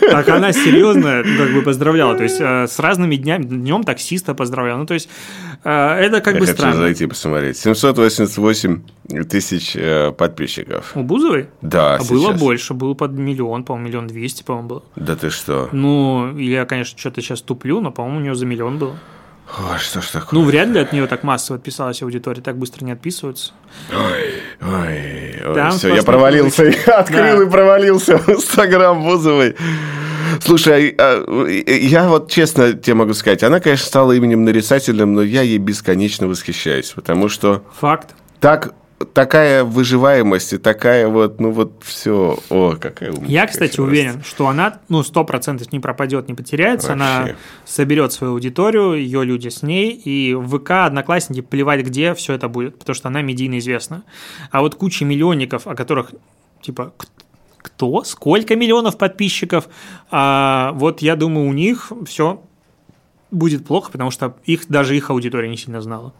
B: Так она серьезно как бы поздравляла. То есть э, с разными днями, днем таксиста поздравляла. Ну, то есть это как
A: Я
B: бы
A: хочу
B: странно.
A: зайти посмотреть. 788 тысяч э, подписчиков.
B: У Бузовой?
A: Да,
B: А
A: сейчас.
B: было больше, было под миллион, по-моему, миллион двести, по-моему, было.
A: Да ты что?
B: Ну, я, конечно, что-то сейчас туплю, но, по-моему, у нее за миллион было.
A: Ой, что ж такое?
B: Ну, вряд ли от нее так массово отписалась аудитория, так быстро не отписываются.
A: Ой, ой,
B: Там
A: все, я провалился, я открыл
B: Да.
A: и провалился в Инстаграм Бузовой. Слушай, а, а, я вот честно тебе могу сказать, она, конечно, стала именем нарицательным, но я ей бесконечно восхищаюсь, потому что
B: Факт.
A: так такая выживаемость и такая вот, ну вот все, о, какая умница.
B: Я, кстати, уверен, что она, ну, сто процентов не пропадет, не потеряется. Она
A: Вообще.
B: соберет свою аудиторию, ее люди с ней, и в ВК, Одноклассники, плевать где, все это будет, потому что она медийно известна. А вот куча миллионников, о которых, типа, кто, сколько миллионов подписчиков, а, вот я думаю, у них все будет плохо, потому что их, даже их аудитория не сильно знала.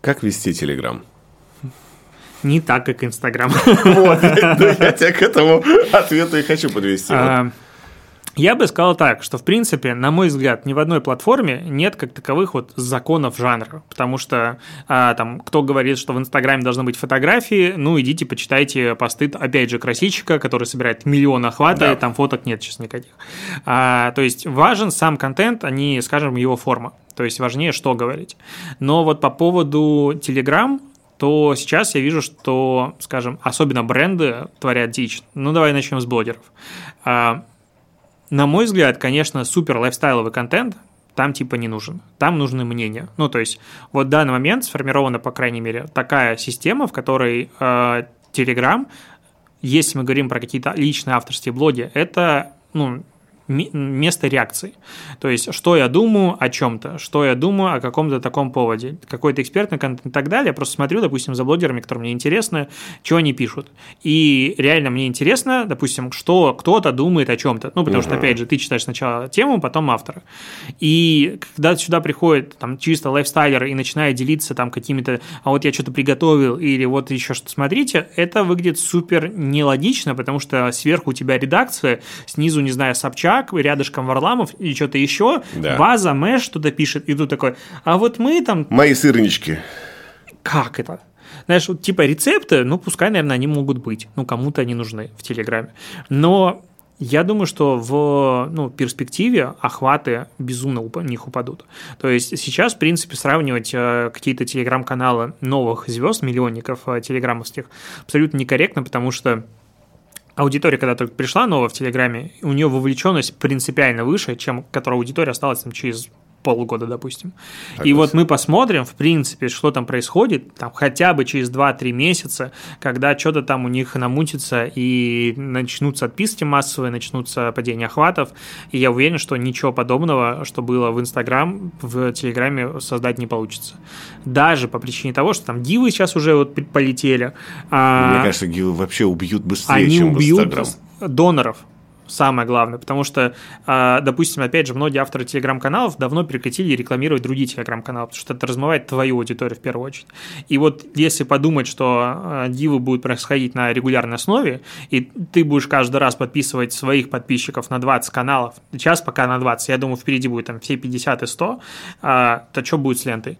A: Как вести Телеграм?
B: Не так, как Инстаграм.
A: Вот, я тебя к этому ответу и хочу подвести.
B: А, Я бы сказал так, что, в принципе, на мой взгляд, ни в одной платформе нет как таковых вот законов жанра, потому что а, там кто говорит, что в Инстаграме должны быть фотографии, ну, идите почитайте посты, опять же, красильщика, который собирает миллион охвата,
A: Да.
B: и там фоток нет сейчас никаких. А, то есть важен сам контент, а не, скажем, его форма. То есть важнее, что говорить. Но вот по поводу Telegram, то сейчас я вижу, что, скажем, особенно бренды творят дичь. Ну, давай начнем с блогеров. На мой взгляд, конечно, супер лайфстайловый контент там типа не нужен. Там нужны мнения. Ну, то есть, вот в данный момент сформирована, по крайней мере, такая система, в которой э, Telegram, если мы говорим про какие-то личные авторские блоги, это, ну, место реакции. То есть, что я думаю о чем-то, что я думаю о каком-то таком поводе, какой-то экспертный контент и так далее. Я просто смотрю, допустим, за блогерами, которые мне интересны, что они пишут. И реально мне интересно, допустим, что кто-то думает о чем-то. Ну, потому что, опять же, ты читаешь сначала тему, потом автора. И когда сюда приходит там чисто лайфстайлер и начинает делиться там какими-то, а вот я что-то приготовил, или вот еще что-то смотрите, это выглядит супер нелогично, потому что сверху у тебя редакция, снизу, не знаю, Собчак, рядышком Варламов и что-то еще,
A: Да.
B: база, Мэш что-то пишет, и тут такой, а вот мы там
A: Мои сырнички.
B: как это? Знаешь, вот типа рецепты, ну, пускай, наверное, они могут быть. Ну, кому-то они нужны в Телеграме. Но я думаю, что в ну, перспективе охваты безумно в них упадут. То есть сейчас, в принципе, сравнивать э, какие-то телеграм-каналы новых звезд, миллионников э, телеграммовских, абсолютно некорректно, потому что аудитория, когда только пришла новая в Телеграме, у нее вовлеченность принципиально выше, чем которая аудитория осталась там через полгода, допустим. И вот мы посмотрим, в принципе, что там происходит, там хотя бы через 2-3 месяца, когда что-то там у них намутится и начнутся отписки массовые, начнутся падения охватов, и я уверен, что ничего подобного, что было в Инстаграм, в Телеграме создать не получится. Даже по причине того, что там дивы сейчас уже вот полетели. а,
A: Мне кажется, гилы вообще убьют быстрее,
B: они
A: чем в
B: убьют
A: Инстаграм.
B: доноров. Самое главное, потому что, а, допустим, опять же, многие авторы телеграм-каналов давно прекратили рекламировать другие телеграм-каналы, потому что это размывает твою аудиторию в первую очередь. И вот если подумать, что а, дивы будут происходить на регулярной основе, и ты будешь каждый раз подписывать своих подписчиков на 20 каналов, сейчас пока на 20, я думаю, впереди будет там все 50 и 100, а, то что будет с лентой?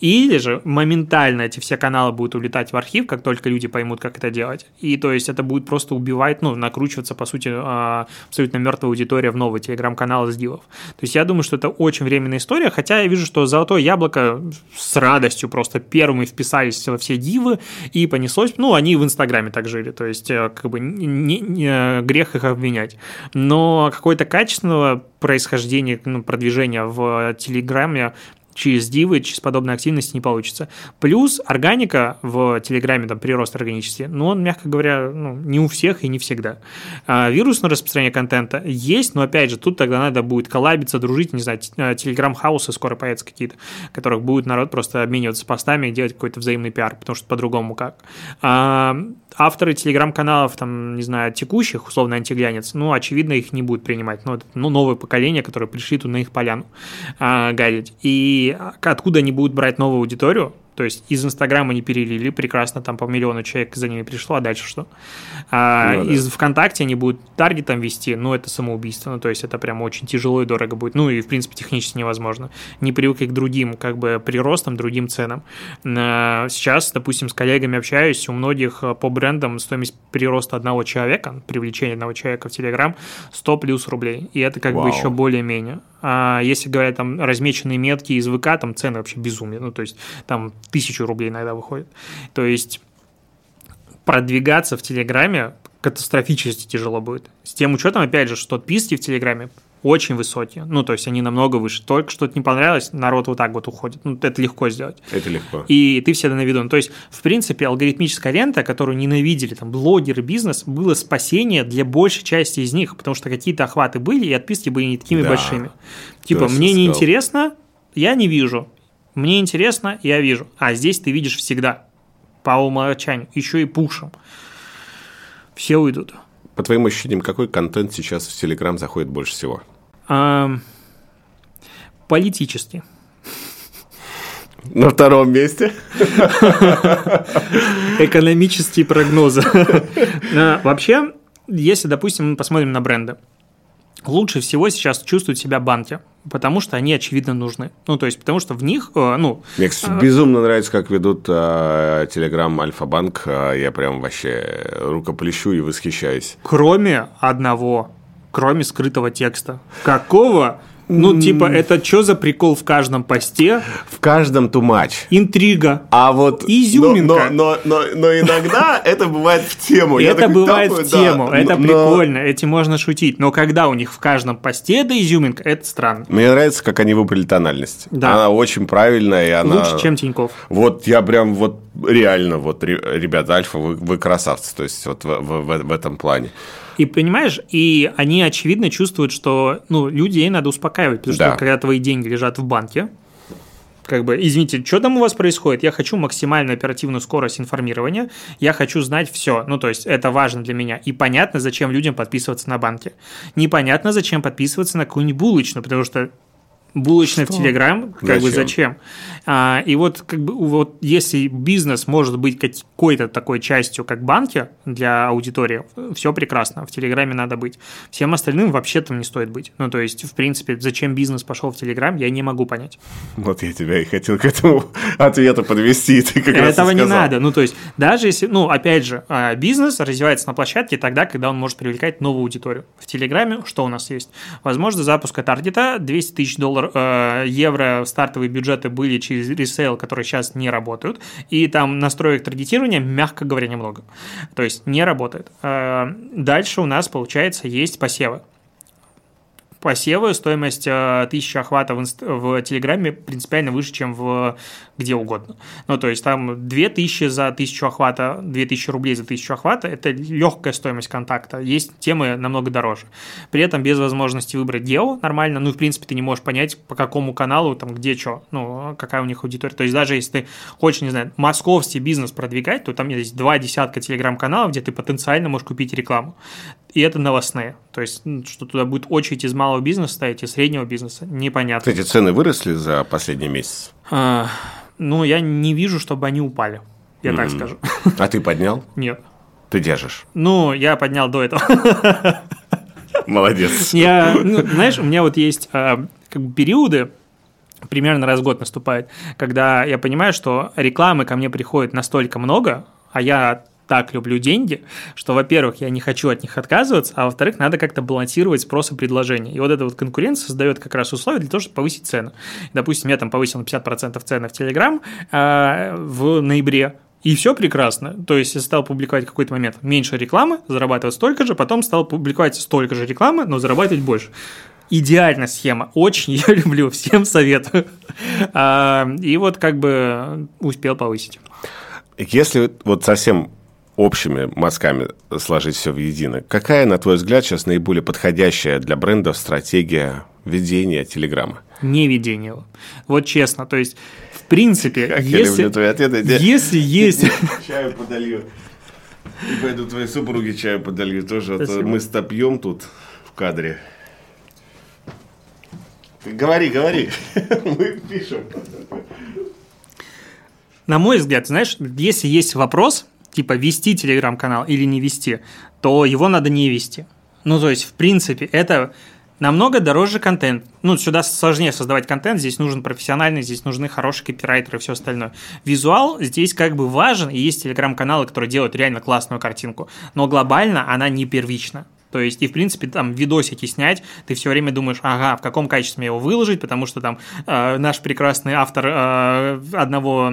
B: Или же моментально эти все каналы будут улетать в архив, как только люди поймут, как это делать. И то есть это будет просто убивать, ну, накручиваться, по сути, а, абсолютно мертвая аудитория в новый телеграм-канал из дивов. То есть я думаю, что это очень временная история, хотя я вижу, что Золотое Яблоко с радостью просто первыми вписались во все дивы и понеслось. Ну, они в Инстаграме так жили, то есть э, как бы не, не, грех их обвинять. Но какое-то качественного происхождения, ну, продвижения в Телеграме через дивы, через подобные активности не получится. Плюс органика в Телеграме, там, прирост органический, но он, мягко говоря, ну, не у всех и не всегда. А вирусное распространение контента есть, но, опять же, тут тогда надо будет коллабиться, дружить, не знаю, телеграм-хаусы скоро появятся какие-то, в которых будет народ просто обмениваться постами и делать какой-то взаимный пиар, потому что по-другому как. А авторы телеграм-каналов, там, не знаю, текущих, условно, антиглянец, ну, очевидно, их не будут принимать. Ну, это, ну новое поколение, которое пришли тут на их поляну а, гадить. И откуда они будут брать новую аудиторию? То есть из Инстаграма они перелили, прекрасно, там по миллиону человек за ними пришло, а дальше что? А, ну, да. Из ВКонтакте они будут таргетом вести, ну, это самоубийство, ну, то есть это прям очень тяжело и дорого будет, ну, и, в принципе, технически невозможно. Не привыкли к другим, как бы, приростам, другим ценам. А, сейчас, допустим, с коллегами общаюсь, у многих э, по брендам стоимость прироста одного человека, привлечения одного человека в Телеграм 100 плюс рублей, и это как Вау. бы еще более-менее. А если говорят там размеченные метки из ВК, там цены вообще безумие. Ну, то есть там тысячу рублей иногда выходит. То есть продвигаться в Телеграме катастрофически тяжело будет. С тем учетом, опять же, что отписки в Телеграме очень высокие. Ну, то есть они намного выше. Только что-то не понравилось, народ вот так вот уходит. Ну, это легко сделать.
A: Это легко.
B: И ты всегда на виду. Ну, то есть, в принципе, алгоритмическая лента, которую ненавидели там блогеры, бизнес, было спасение для большей части из них, потому что какие-то охваты были, и отписки были не такими да. большими. Типа, мне неинтересно, я не вижу. Мне интересно, я вижу. А здесь ты видишь всегда. По умолчанию. Еще и пушем. Все уйдут.
A: По твоим ощущениям, какой контент сейчас в Телеграм заходит больше всего?
B: А, политический.
A: На втором месте.
B: Экономические прогнозы. Вообще, если, допустим, мы посмотрим на бренды, лучше всего сейчас чувствуют себя банки, потому что они очевидно нужны. Ну, то есть, потому что в них, э, ну...
A: Мне, кстати, э, безумно нравится, как ведут э, Телеграм Альфа-банк. Э, я прям вообще рукоплещу и восхищаюсь.
B: Кроме одного, кроме скрытого текста. Какого ну, типа, это что за прикол в каждом посте?
A: В каждом тумач.
B: Интрига.
A: А вот...
B: Изюминка.
A: Но, но, но, но иногда это бывает в тему.
B: Это бывает в тему, это прикольно, этим можно шутить. Но когда у них в каждом посте это изюминка, это странно.
A: Мне нравится, как они выбрали тональность. Да. Она очень правильная, и она...
B: Лучше, чем Тиньков.
A: Вот я прям вот реально, вот, ребята, Альфа, вы, вы красавцы, то есть вот в, в, в этом плане.
B: И понимаешь, и они очевидно чувствуют, что ну, людей надо успокаивать, потому да. что когда твои деньги лежат в банке, как бы, извините, что там у вас происходит? Я хочу максимально оперативную скорость информирования, я хочу знать все. Ну, то есть, это важно для меня. И понятно, зачем людям подписываться на банки. Непонятно, зачем подписываться на какую-нибудь булочную, потому что булочная Что? в Телеграм, как зачем? бы зачем? А, и вот как бы вот если бизнес может быть какой-то такой частью, как банки для аудитории, все прекрасно. В Телеграме надо быть. Всем остальным вообще там не стоит быть. Ну то есть в принципе зачем бизнес пошел в Телеграм, я не могу понять.
A: Вот я тебя и хотел к этому ответу подвести. Ты как
B: Этого не надо. Ну то есть даже если, ну опять же, а, бизнес развивается на площадке тогда, когда он может привлекать новую аудиторию. В Телеграме что у нас есть? Возможно запуска таргета 200 тысяч долларов доллар, э, евро стартовые бюджеты были через ресейл, которые сейчас не работают, и там настроек таргетирования, мягко говоря, немного. То есть не работает. Э, дальше у нас, получается, есть посевы посевы, стоимость э, тысячи охватов в, инст... в Телеграме принципиально выше, чем в где угодно. Ну, то есть там 2000 за тысячу охвата, 2000 рублей за тысячу охвата – это легкая стоимость контакта. Есть темы намного дороже. При этом без возможности выбрать дело нормально, ну, в принципе, ты не можешь понять, по какому каналу, там, где что, ну, какая у них аудитория. То есть даже если ты хочешь, не знаю, московский бизнес продвигать, то там есть два десятка телеграм-каналов, где ты потенциально можешь купить рекламу. И это новостные. То есть, что туда будет очередь из малого бизнеса стоять, и среднего бизнеса, непонятно.
A: Кстати, цены выросли за последний месяц?
B: А, ну, я не вижу, чтобы они упали. Я mm-hmm. так скажу.
A: А ты поднял?
B: Нет.
A: Ты держишь?
B: Ну, я поднял до этого.
A: Молодец.
B: Я, ну, знаешь, у меня вот есть а, как бы периоды, примерно раз в год наступает, когда я понимаю, что рекламы ко мне приходит настолько много, а я так люблю деньги, что, во-первых, я не хочу от них отказываться, а во-вторых, надо как-то балансировать спрос и предложение. И вот эта вот конкуренция создает как раз условия для того, чтобы повысить цену. Допустим, я там повысил на 50% цены в Telegram э, в ноябре, и все прекрасно. То есть я стал публиковать какой-то момент меньше рекламы, зарабатывать столько же, потом стал публиковать столько же рекламы, но зарабатывать больше. Идеальная схема. Очень ее люблю, всем советую. А, и вот как бы успел повысить.
A: Если вот совсем общими мазками сложить все в едино, какая, на твой взгляд, сейчас наиболее подходящая для брендов стратегия ведения Телеграма?
B: Не ведение. Вот честно, то есть, в принципе,
A: Как
B: если,
A: я твои ответы.
B: если есть...
A: Чаю подолью. И пойду твоей супруге чаю подолью тоже. А то мы стопьем тут в кадре. Говори, говори. Мы пишем.
B: На мой взгляд, знаешь, если есть вопрос, типа вести телеграм-канал или не вести, то его надо не вести. Ну, то есть, в принципе, это намного дороже контент. Ну, сюда сложнее создавать контент, здесь нужен профессиональный, здесь нужны хорошие копирайтеры и все остальное. Визуал здесь как бы важен, и есть телеграм-каналы, которые делают реально классную картинку, но глобально она не первична. То есть, и в принципе, там видосики снять, ты все время думаешь, ага, в каком качестве мне его выложить, потому что там э, наш прекрасный автор э, одного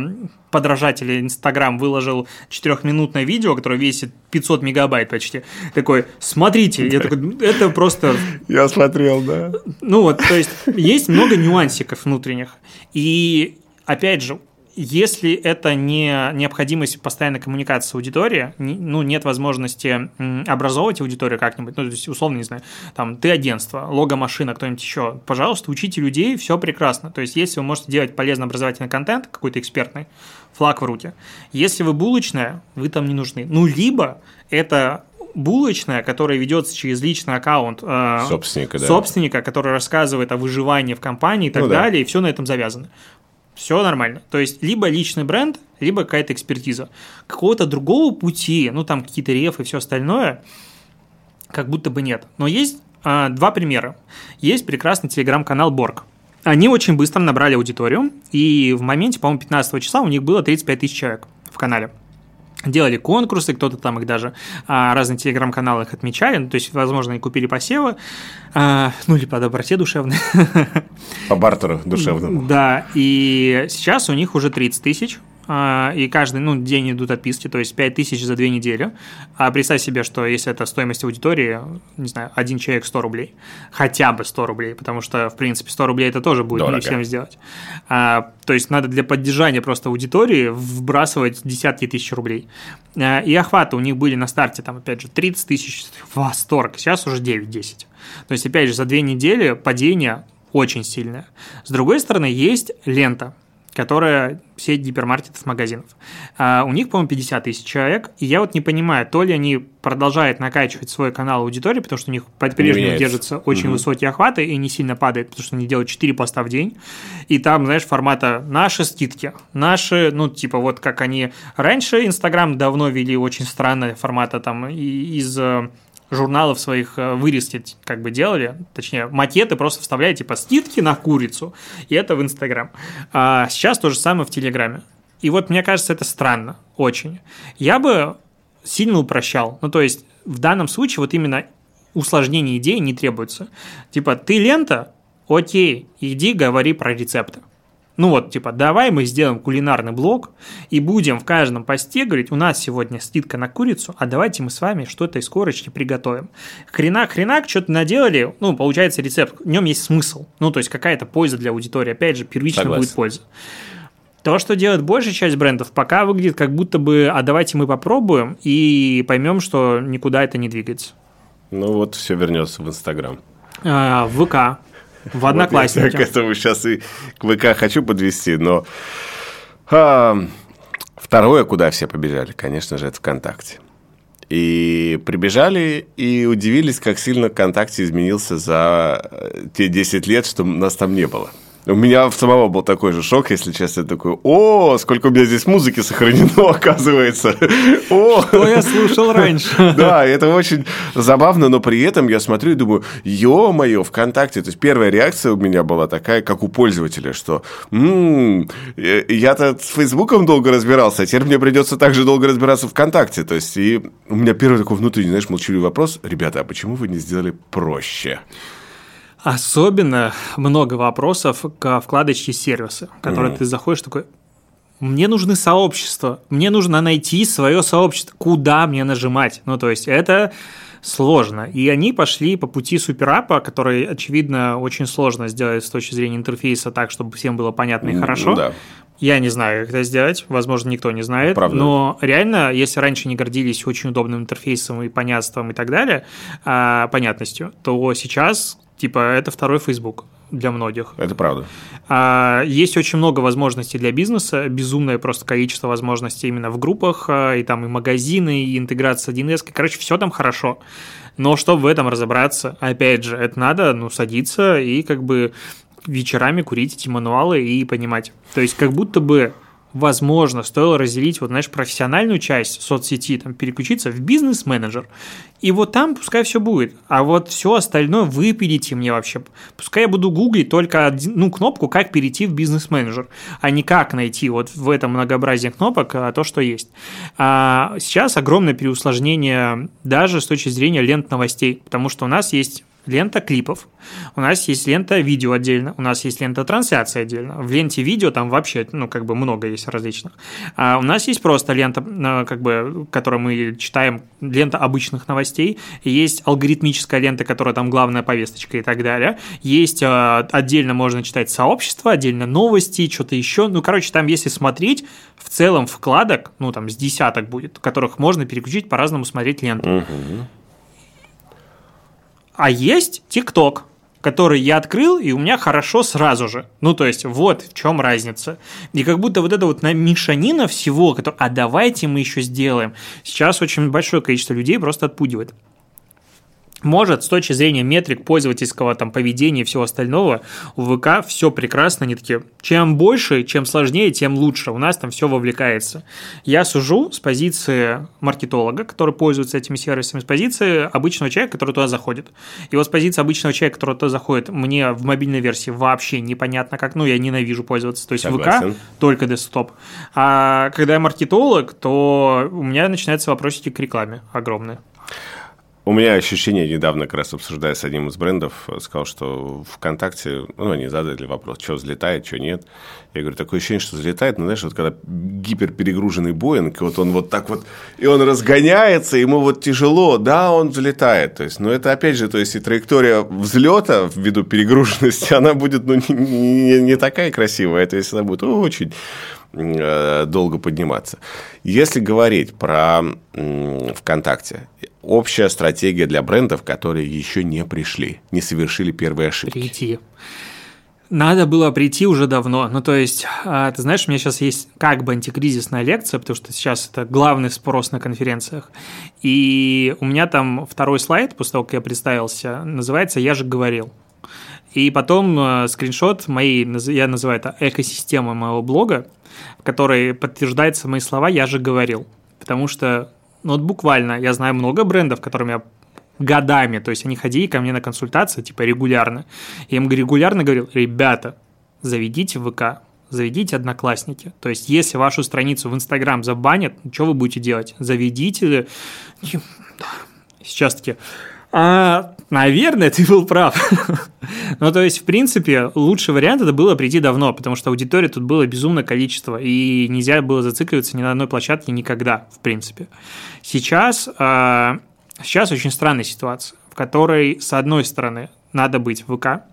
B: подражателя Инстаграм выложил четырехминутное видео, которое весит 500 мегабайт почти. Такой, смотрите, я такой, это просто
A: Я смотрел, да.
B: ну вот, то есть есть много нюансиков внутренних. И опять же, если это не необходимость постоянной коммуникации с аудиторией, не- ну, нет возможности образовывать аудиторию как-нибудь, ну, то есть, условно, не знаю, там, ты агентство, лого-машина, кто-нибудь еще, пожалуйста, учите людей, все прекрасно. То есть, если вы можете делать полезно образовательный контент, какой-то экспертный, флаг в руки. Если вы булочная, вы там не нужны. Ну, либо это булочная, которая ведется через личный аккаунт э,
A: Собственника, да.
B: собственника, который рассказывает о выживании в компании и так
A: Ну да.
B: далее, и все на этом завязано. Все нормально. То есть, либо личный бренд, либо какая-то экспертиза. Какого-то другого пути, ну, там какие-то рефы и все остальное, как будто бы нет. Но есть а, два примера. Есть прекрасный телеграм-канал Борг. Они очень быстро набрали аудиторию, и в моменте, по-моему, 15 числа у них было 35 тысяч человек в канале. Делали конкурсы, кто-то там их даже а, разные телеграм-каналы их отмечали, ну, то есть, возможно, и купили посевы, а, ну, или по доброте душевной.
A: По бартеру душевному.
B: Да, и сейчас у них уже 30 тысяч, и каждый ну, день идут отписки, то есть 5 тысяч за две недели. А представь себе, что если это стоимость аудитории, не знаю, один человек 100 рублей, хотя бы 100 рублей, потому что, в принципе, 100 рублей это тоже будет
A: Дорого.
B: не всем сделать. А, то есть надо для поддержания просто аудитории вбрасывать десятки тысяч рублей. А, и охваты у них были на старте, там, опять же, 30 тысяч, восторг, сейчас уже 9-10. То есть, опять же, за две недели падение очень сильное. С другой стороны, есть лента, которая сеть гипермаркетов, магазинов. А, у них, по-моему, 50 тысяч человек, и я вот не понимаю, то ли они продолжают накачивать свой канал аудитории, потому что у них по-прежнему держатся очень высокие охваты и не сильно падает, потому что они делают 4 поста в день, и там, знаешь, формата наши скидки, наши, ну, типа вот как они. Раньше Инстаграм давно вели очень странные формата там из э, журналов своих э, вырезки как бы делали, точнее, макеты просто вставляли, типа, скидки на курицу, и это в Инстаграм. А сейчас то же самое в Телеграме. И вот мне кажется, это странно, очень. Я бы сильно упрощал. Ну, то есть, в данном случае вот именно усложнение идеи не требуется. Типа, ты лента, окей, иди говори про рецепты. Ну вот, типа, давай мы сделаем кулинарный блог и будем в каждом посте говорить, у нас сегодня скидка на курицу, а давайте мы с вами что-то из корочки приготовим. Хренак-хренак, что-то наделали, ну, получается рецепт, в нем есть смысл. Ну, то есть какая-то польза для аудитории, опять же, первично
A: Согласен.
B: будет польза. То, что делает большая часть брендов, пока выглядит как будто бы, а давайте мы попробуем и поймем, что никуда это не двигается.
A: Ну вот, все вернется в Инстаграм.
B: А, в ВК, в
A: Вот я к этому сейчас и к ВК хочу подвести, но а, второе, куда все побежали, конечно же, это ВКонтакте. И прибежали и удивились, как сильно ВКонтакте изменился за э, те 10 лет, что нас там не было. У меня в самого был такой же шок, если честно, такой, о, сколько у меня здесь музыки сохранено, оказывается. О!
B: Что я слушал раньше.
A: Да, это очень забавно, но при этом я смотрю и думаю, ё-моё, ВКонтакте. То есть первая реакция у меня была такая, как у пользователя, что м-м, я-то с Фейсбуком долго разбирался, а теперь мне придется также долго разбираться ВКонтакте. То есть и у меня первый такой внутренний, знаешь, молчаливый вопрос, ребята, а почему вы не сделали проще?
B: Особенно много вопросов к вкладочке сервиса, которые mm. ты заходишь такой, мне нужны сообщества, мне нужно найти свое сообщество, куда мне нажимать. Ну, то есть это сложно. И они пошли по пути суперапа, который, очевидно, очень сложно сделать с точки зрения интерфейса так, чтобы всем было понятно и хорошо. Да. Я не знаю, как это сделать, возможно, никто не знает, Правда. но реально, если раньше не гордились очень удобным интерфейсом и понятством и так далее, а, понятностью, то сейчас, типа, это второй Facebook для многих.
A: Это правда.
B: А, есть очень много возможностей для бизнеса, безумное просто количество возможностей именно в группах, а, и там и магазины, и интеграция 1С. Короче, все там хорошо. Но чтобы в этом разобраться, опять же, это надо ну, садиться и как бы вечерами курить эти мануалы и понимать. То есть как будто бы возможно, стоило разделить, вот, знаешь, профессиональную часть соцсети, там, переключиться в бизнес-менеджер. И вот там пускай все будет. А вот все остальное выпилите мне вообще. Пускай я буду гуглить только один, ну, кнопку, как перейти в бизнес-менеджер, а не как найти вот в этом многообразии кнопок а, то, что есть. А сейчас огромное переусложнение даже с точки зрения лент новостей, потому что у нас есть лента клипов, у нас есть лента видео отдельно, у нас есть лента трансляции отдельно. В ленте видео там вообще, ну, как бы много есть различных. А у нас есть просто лента, как бы, которую мы читаем, лента обычных новостей, есть алгоритмическая лента, которая там главная повесточка и так далее. Есть э, отдельно можно читать сообщество, отдельно новости, что-то еще. Ну, короче, там, если смотреть, в целом вкладок, ну, там, с десяток будет, которых можно переключить по-разному смотреть ленту. Угу. А есть ТикТок, который я открыл, и у меня хорошо сразу же. Ну, то есть, вот в чем разница. И как будто вот это вот мешанина всего, который, а давайте мы еще сделаем, сейчас очень большое количество людей просто отпугивает. Может, с точки зрения метрик пользовательского там, поведения и всего остального, у ВК все прекрасно, они такие, чем больше, чем сложнее, тем лучше, у нас там все вовлекается. Я сужу с позиции маркетолога, который пользуется этими сервисами, с позиции обычного человека, который туда заходит. И вот с позиции обычного человека, который туда заходит, мне в мобильной версии вообще непонятно как, ну, я ненавижу пользоваться, то есть Согласен. ВК только десктоп. А когда я маркетолог, то у меня начинаются вопросики к рекламе огромные.
A: У меня ощущение, недавно как раз обсуждая с одним из брендов, сказал, что ВКонтакте, ну, они задали вопрос, что взлетает, что нет. Я говорю, такое ощущение, что взлетает, ну, знаешь, вот когда гиперперегруженный Боинг, вот он вот так вот, и он разгоняется, ему вот тяжело, да, он взлетает. То есть, ну, это опять же, то есть, и траектория взлета ввиду перегруженности, она будет, ну, не, не, не такая красивая, это если она будет очень долго подниматься. Если говорить про ВКонтакте, общая стратегия для брендов, которые еще не пришли, не совершили первые ошибки.
B: Прийти. Надо было прийти уже давно. Ну, то есть, а, ты знаешь, у меня сейчас есть как бы антикризисная лекция, потому что сейчас это главный спрос на конференциях. И у меня там второй слайд, после того, как я представился, называется «Я же говорил». И потом э, скриншот моей, я называю это экосистема моего блога, в которой подтверждаются мои слова «я же говорил». Потому что, ну вот буквально, я знаю много брендов, которыми я годами, то есть они ходили ко мне на консультации, типа регулярно. Я им регулярно говорил, ребята, заведите ВК, заведите одноклассники. То есть, если вашу страницу в Инстаграм забанят, что вы будете делать? Заведите... Сейчас таки, а, наверное, ты был прав. ну, то есть, в принципе, лучший вариант это было прийти давно, потому что аудитории тут было безумное количество, и нельзя было зацикливаться ни на одной площадке никогда, в принципе. Сейчас, а, сейчас очень странная ситуация, в которой, с одной стороны, надо быть в ВК,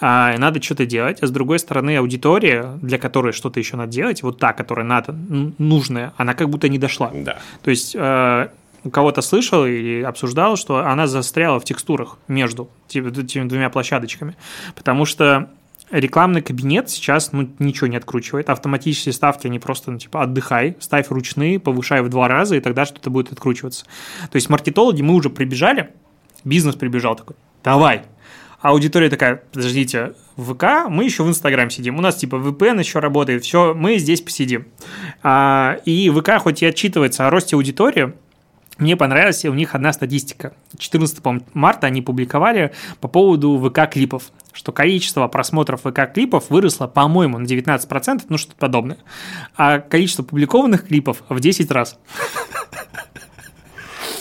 B: а, и надо что-то делать, а с другой стороны аудитория, для которой что-то еще надо делать, вот та, которая надо, нужная, она как будто не дошла.
A: Да.
B: То есть а, кого-то слышал или обсуждал, что она застряла в текстурах между этими двумя площадочками, потому что рекламный кабинет сейчас ну, ничего не откручивает. Автоматические ставки, они просто, ну, типа, отдыхай, ставь ручные, повышай в два раза, и тогда что-то будет откручиваться. То есть маркетологи, мы уже прибежали, бизнес прибежал такой, давай. А аудитория такая, подождите, в ВК, мы еще в Инстаграм сидим. У нас типа VPN еще работает, все, мы здесь посидим. А, и ВК хоть и отчитывается о росте аудитории, мне понравилась у них одна статистика. 14 марта они публиковали по поводу ВК-клипов, что количество просмотров ВК-клипов выросло, по-моему, на 19%, ну что-то подобное, а количество публикованных клипов в 10 раз.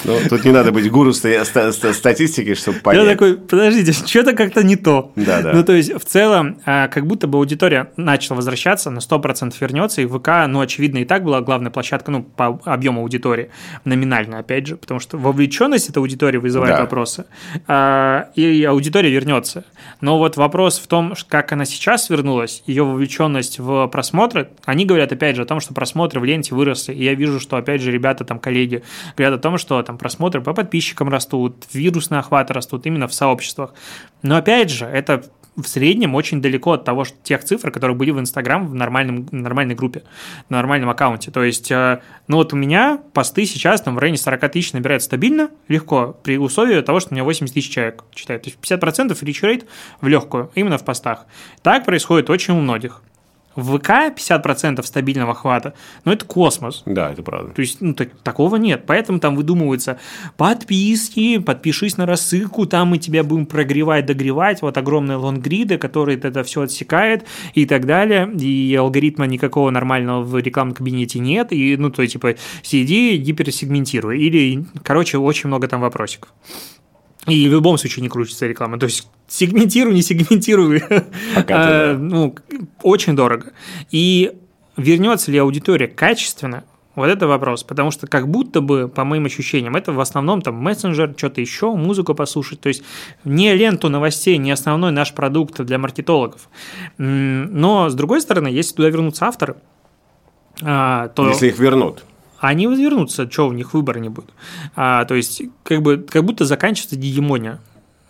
A: Ну, тут не надо быть гуру статистики, чтобы понять.
B: Я такой, подождите, что-то как-то не то.
A: Да, да.
B: Ну, то есть, в целом, а, как будто бы аудитория начала возвращаться, на 100% вернется, и ВК, ну, очевидно, и так была главная площадка, ну, по объему аудитории, номинально, опять же, потому что вовлеченность этой аудитории вызывает да. вопросы, а, и аудитория вернется. Но вот вопрос в том, как она сейчас вернулась, ее вовлеченность в просмотры, они говорят, опять же, о том, что просмотры в ленте выросли, и я вижу, что, опять же, ребята, там, коллеги, говорят о том, что там просмотры по подписчикам растут, вирусные охваты растут именно в сообществах. Но опять же, это в среднем очень далеко от того, что тех цифр, которые были в Инстаграм в нормальном, нормальной группе, на нормальном аккаунте. То есть, э, ну вот у меня посты сейчас там в районе 40 тысяч набирают стабильно, легко, при условии того, что у меня 80 тысяч человек читает. То есть 50% reach rate в легкую, именно в постах. Так происходит очень у многих. В ВК 50% стабильного хвата, ну это космос.
A: Да, это правда.
B: То есть ну, так, такого нет. Поэтому там выдумываются подписки, подпишись на рассылку, там мы тебя будем прогревать, догревать, вот огромные лонгриды, которые это все отсекает и так далее. И алгоритма никакого нормального в рекламном кабинете нет. И, ну, то есть, типа, сиди, гиперсегментируй. Или, короче, очень много там вопросиков. И в любом случае не крутится реклама. То есть сегментируй, не сегментируй. А, ну, очень дорого. И вернется ли аудитория качественно, вот это вопрос, потому что как будто бы, по моим ощущениям, это в основном там мессенджер, что-то еще, музыку послушать, то есть не ленту новостей, не основной наш продукт для маркетологов. Но, с другой стороны, если туда вернутся авторы,
A: а, то... Если их вернут
B: они возвернутся, что у них выбора не будет. А, то есть, как бы, как будто заканчивается гегемония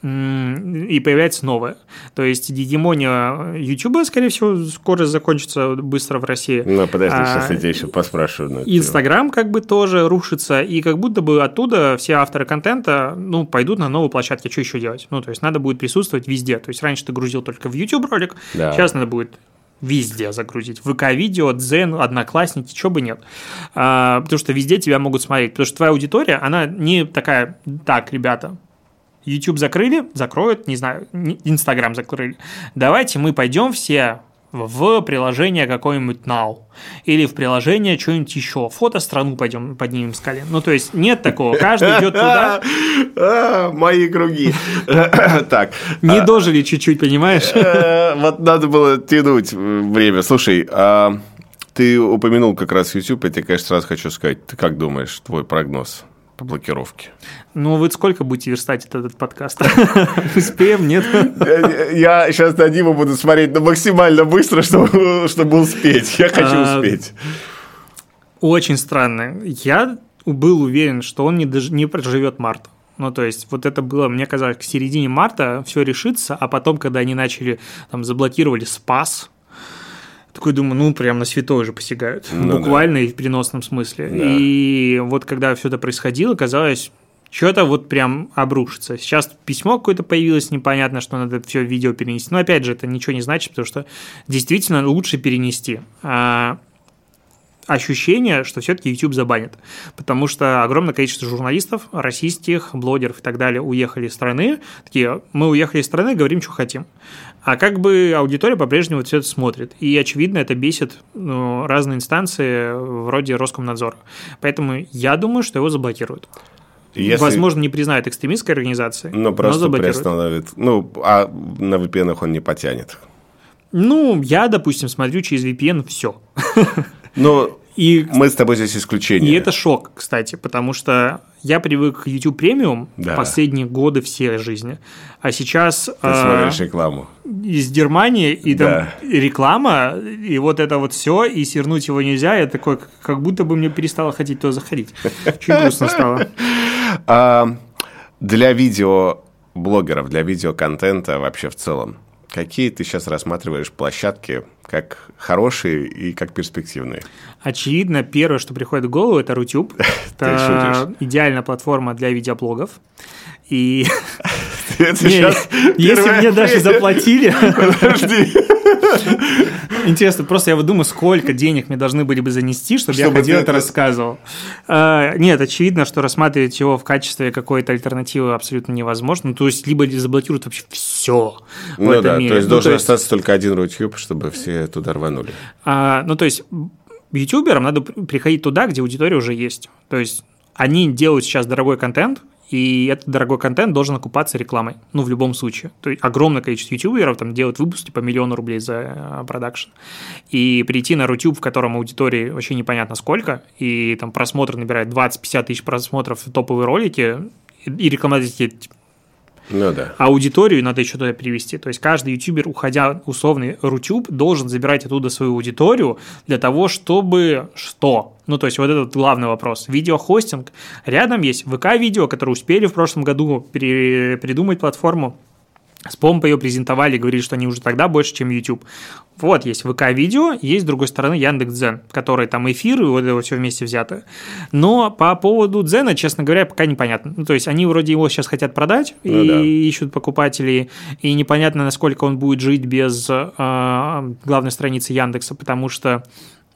B: и появляется новое. То есть гегемония YouTube, скорее всего, скоро закончится быстро в России.
A: Ну, подожди, сейчас а, я тебя еще поспрашиваю.
B: Инстаграм как бы тоже рушится, и как будто бы оттуда все авторы контента, ну, пойдут на новые площадки, что еще делать? Ну, то есть надо будет присутствовать везде. То есть раньше ты грузил только в YouTube ролик, да. сейчас надо будет везде загрузить. ВК-видео, Дзен, Одноклассники, чего бы нет. А, потому что везде тебя могут смотреть. Потому что твоя аудитория, она не такая, так, ребята, YouTube закрыли, закроют, не знаю, Инстаграм закрыли. Давайте мы пойдем все в приложение какое-нибудь Now или в приложение что-нибудь еще. Фото страну пойдем поднимем с колен. Ну, то есть нет такого. Каждый идет туда.
A: А, мои круги. Так.
B: Не дожили чуть-чуть, понимаешь?
A: Э, вот надо было тянуть время. Слушай, а ты упомянул как раз YouTube, я тебе, конечно, сразу хочу сказать. Ты как думаешь, твой прогноз? По блокировке.
B: Ну, вы сколько будете верстать этот, подкаст? Успеем, нет?
A: Я сейчас на Диму буду смотреть но максимально быстро, чтобы, чтобы успеть. Я хочу а, успеть.
B: Очень странно. Я был уверен, что он не проживет март. Ну, то есть, вот это было, мне казалось, к середине марта все решится, а потом, когда они начали, там, заблокировали спас, такой думаю, ну, прям на святое же посягают. Ну, буквально да. и в переносном смысле. Да. И вот когда все это происходило, казалось, что-то вот прям обрушится. Сейчас письмо какое-то появилось, непонятно, что надо все видео перенести. Но опять же, это ничего не значит, потому что действительно лучше перенести. А ощущение, что все-таки YouTube забанит. Потому что огромное количество журналистов, российских, блогеров и так далее уехали из страны. Такие, мы уехали из страны, говорим, что хотим. А как бы аудитория по-прежнему все это смотрит. И, очевидно, это бесит ну, разные инстанции вроде Роскомнадзора. Поэтому я думаю, что его заблокируют. Если... Возможно, не признают экстремистской организацией,
A: но просто но приостановит. Ну, а на VPN он не потянет.
B: Ну, я, допустим, смотрю через VPN все.
A: Но и, мы с тобой здесь исключение.
B: И это шок, кстати, потому что я привык к YouTube премиум да. последние годы всей жизни, а сейчас... Ты
A: э, смотришь рекламу.
B: Из Германии, и да. там реклама, и вот это вот все, и свернуть его нельзя, я такой, как будто бы мне перестало хотеть то заходить. Очень грустно стало.
A: А, для видеоблогеров, для видеоконтента вообще в целом, Какие ты сейчас рассматриваешь площадки как хорошие и как перспективные?
B: Очевидно, первое, что приходит в голову, это Рутюб. Это идеальная платформа для видеоблогов. И Если
A: 1
B: мне даже заплатили,
A: Подожди.
B: Интересно, просто я вот думаю, сколько денег мне должны были бы занести, чтобы, я
A: Чтобы
B: ходил
A: ты
B: это рассказывал. А, Нет, очевидно, что рассматривать его в качестве какой-то альтернативы абсолютно невозможно. Ну, то есть, либо заблокируют вообще все в
A: Ну
B: этом
A: да,
B: мире.
A: то есть
B: Ну,
A: должен остаться только один Рутюб, чтобы все туда рванули.
B: А, ну, то есть, ютуберам надо приходить туда, где аудитория уже есть. То есть, они делают сейчас дорогой контент, и этот дорогой контент должен окупаться рекламой. Ну, в любом случае. То есть, огромное количество ютуберов там делают выпуски по миллиону рублей за э, продакшн. И прийти на Рутюб, в котором аудитории вообще непонятно сколько, и там просмотр набирает 20-50 тысяч просмотров топовые ролики, и рекламодатели такие,
A: Ну да.
B: аудиторию надо еще туда перевести. То есть каждый ютубер, уходя условный Рутюб, должен забирать оттуда свою аудиторию для того, чтобы что? Ну, то есть вот этот главный вопрос. Видеохостинг. Рядом есть ВК-видео, которые успели в прошлом году пере- придумать платформу. С помпой ее презентовали, говорили, что они уже тогда больше, чем YouTube. Вот есть ВК-видео, есть, с другой стороны, Яндекс.Дзен, который там эфир, и вот это все вместе взято. Но по поводу Дзена, честно говоря, пока непонятно. Ну, то есть они вроде его сейчас хотят продать
A: Ну
B: и
A: да.
B: ищут покупателей, и непонятно, насколько он будет жить без э, главной страницы Яндекса, потому что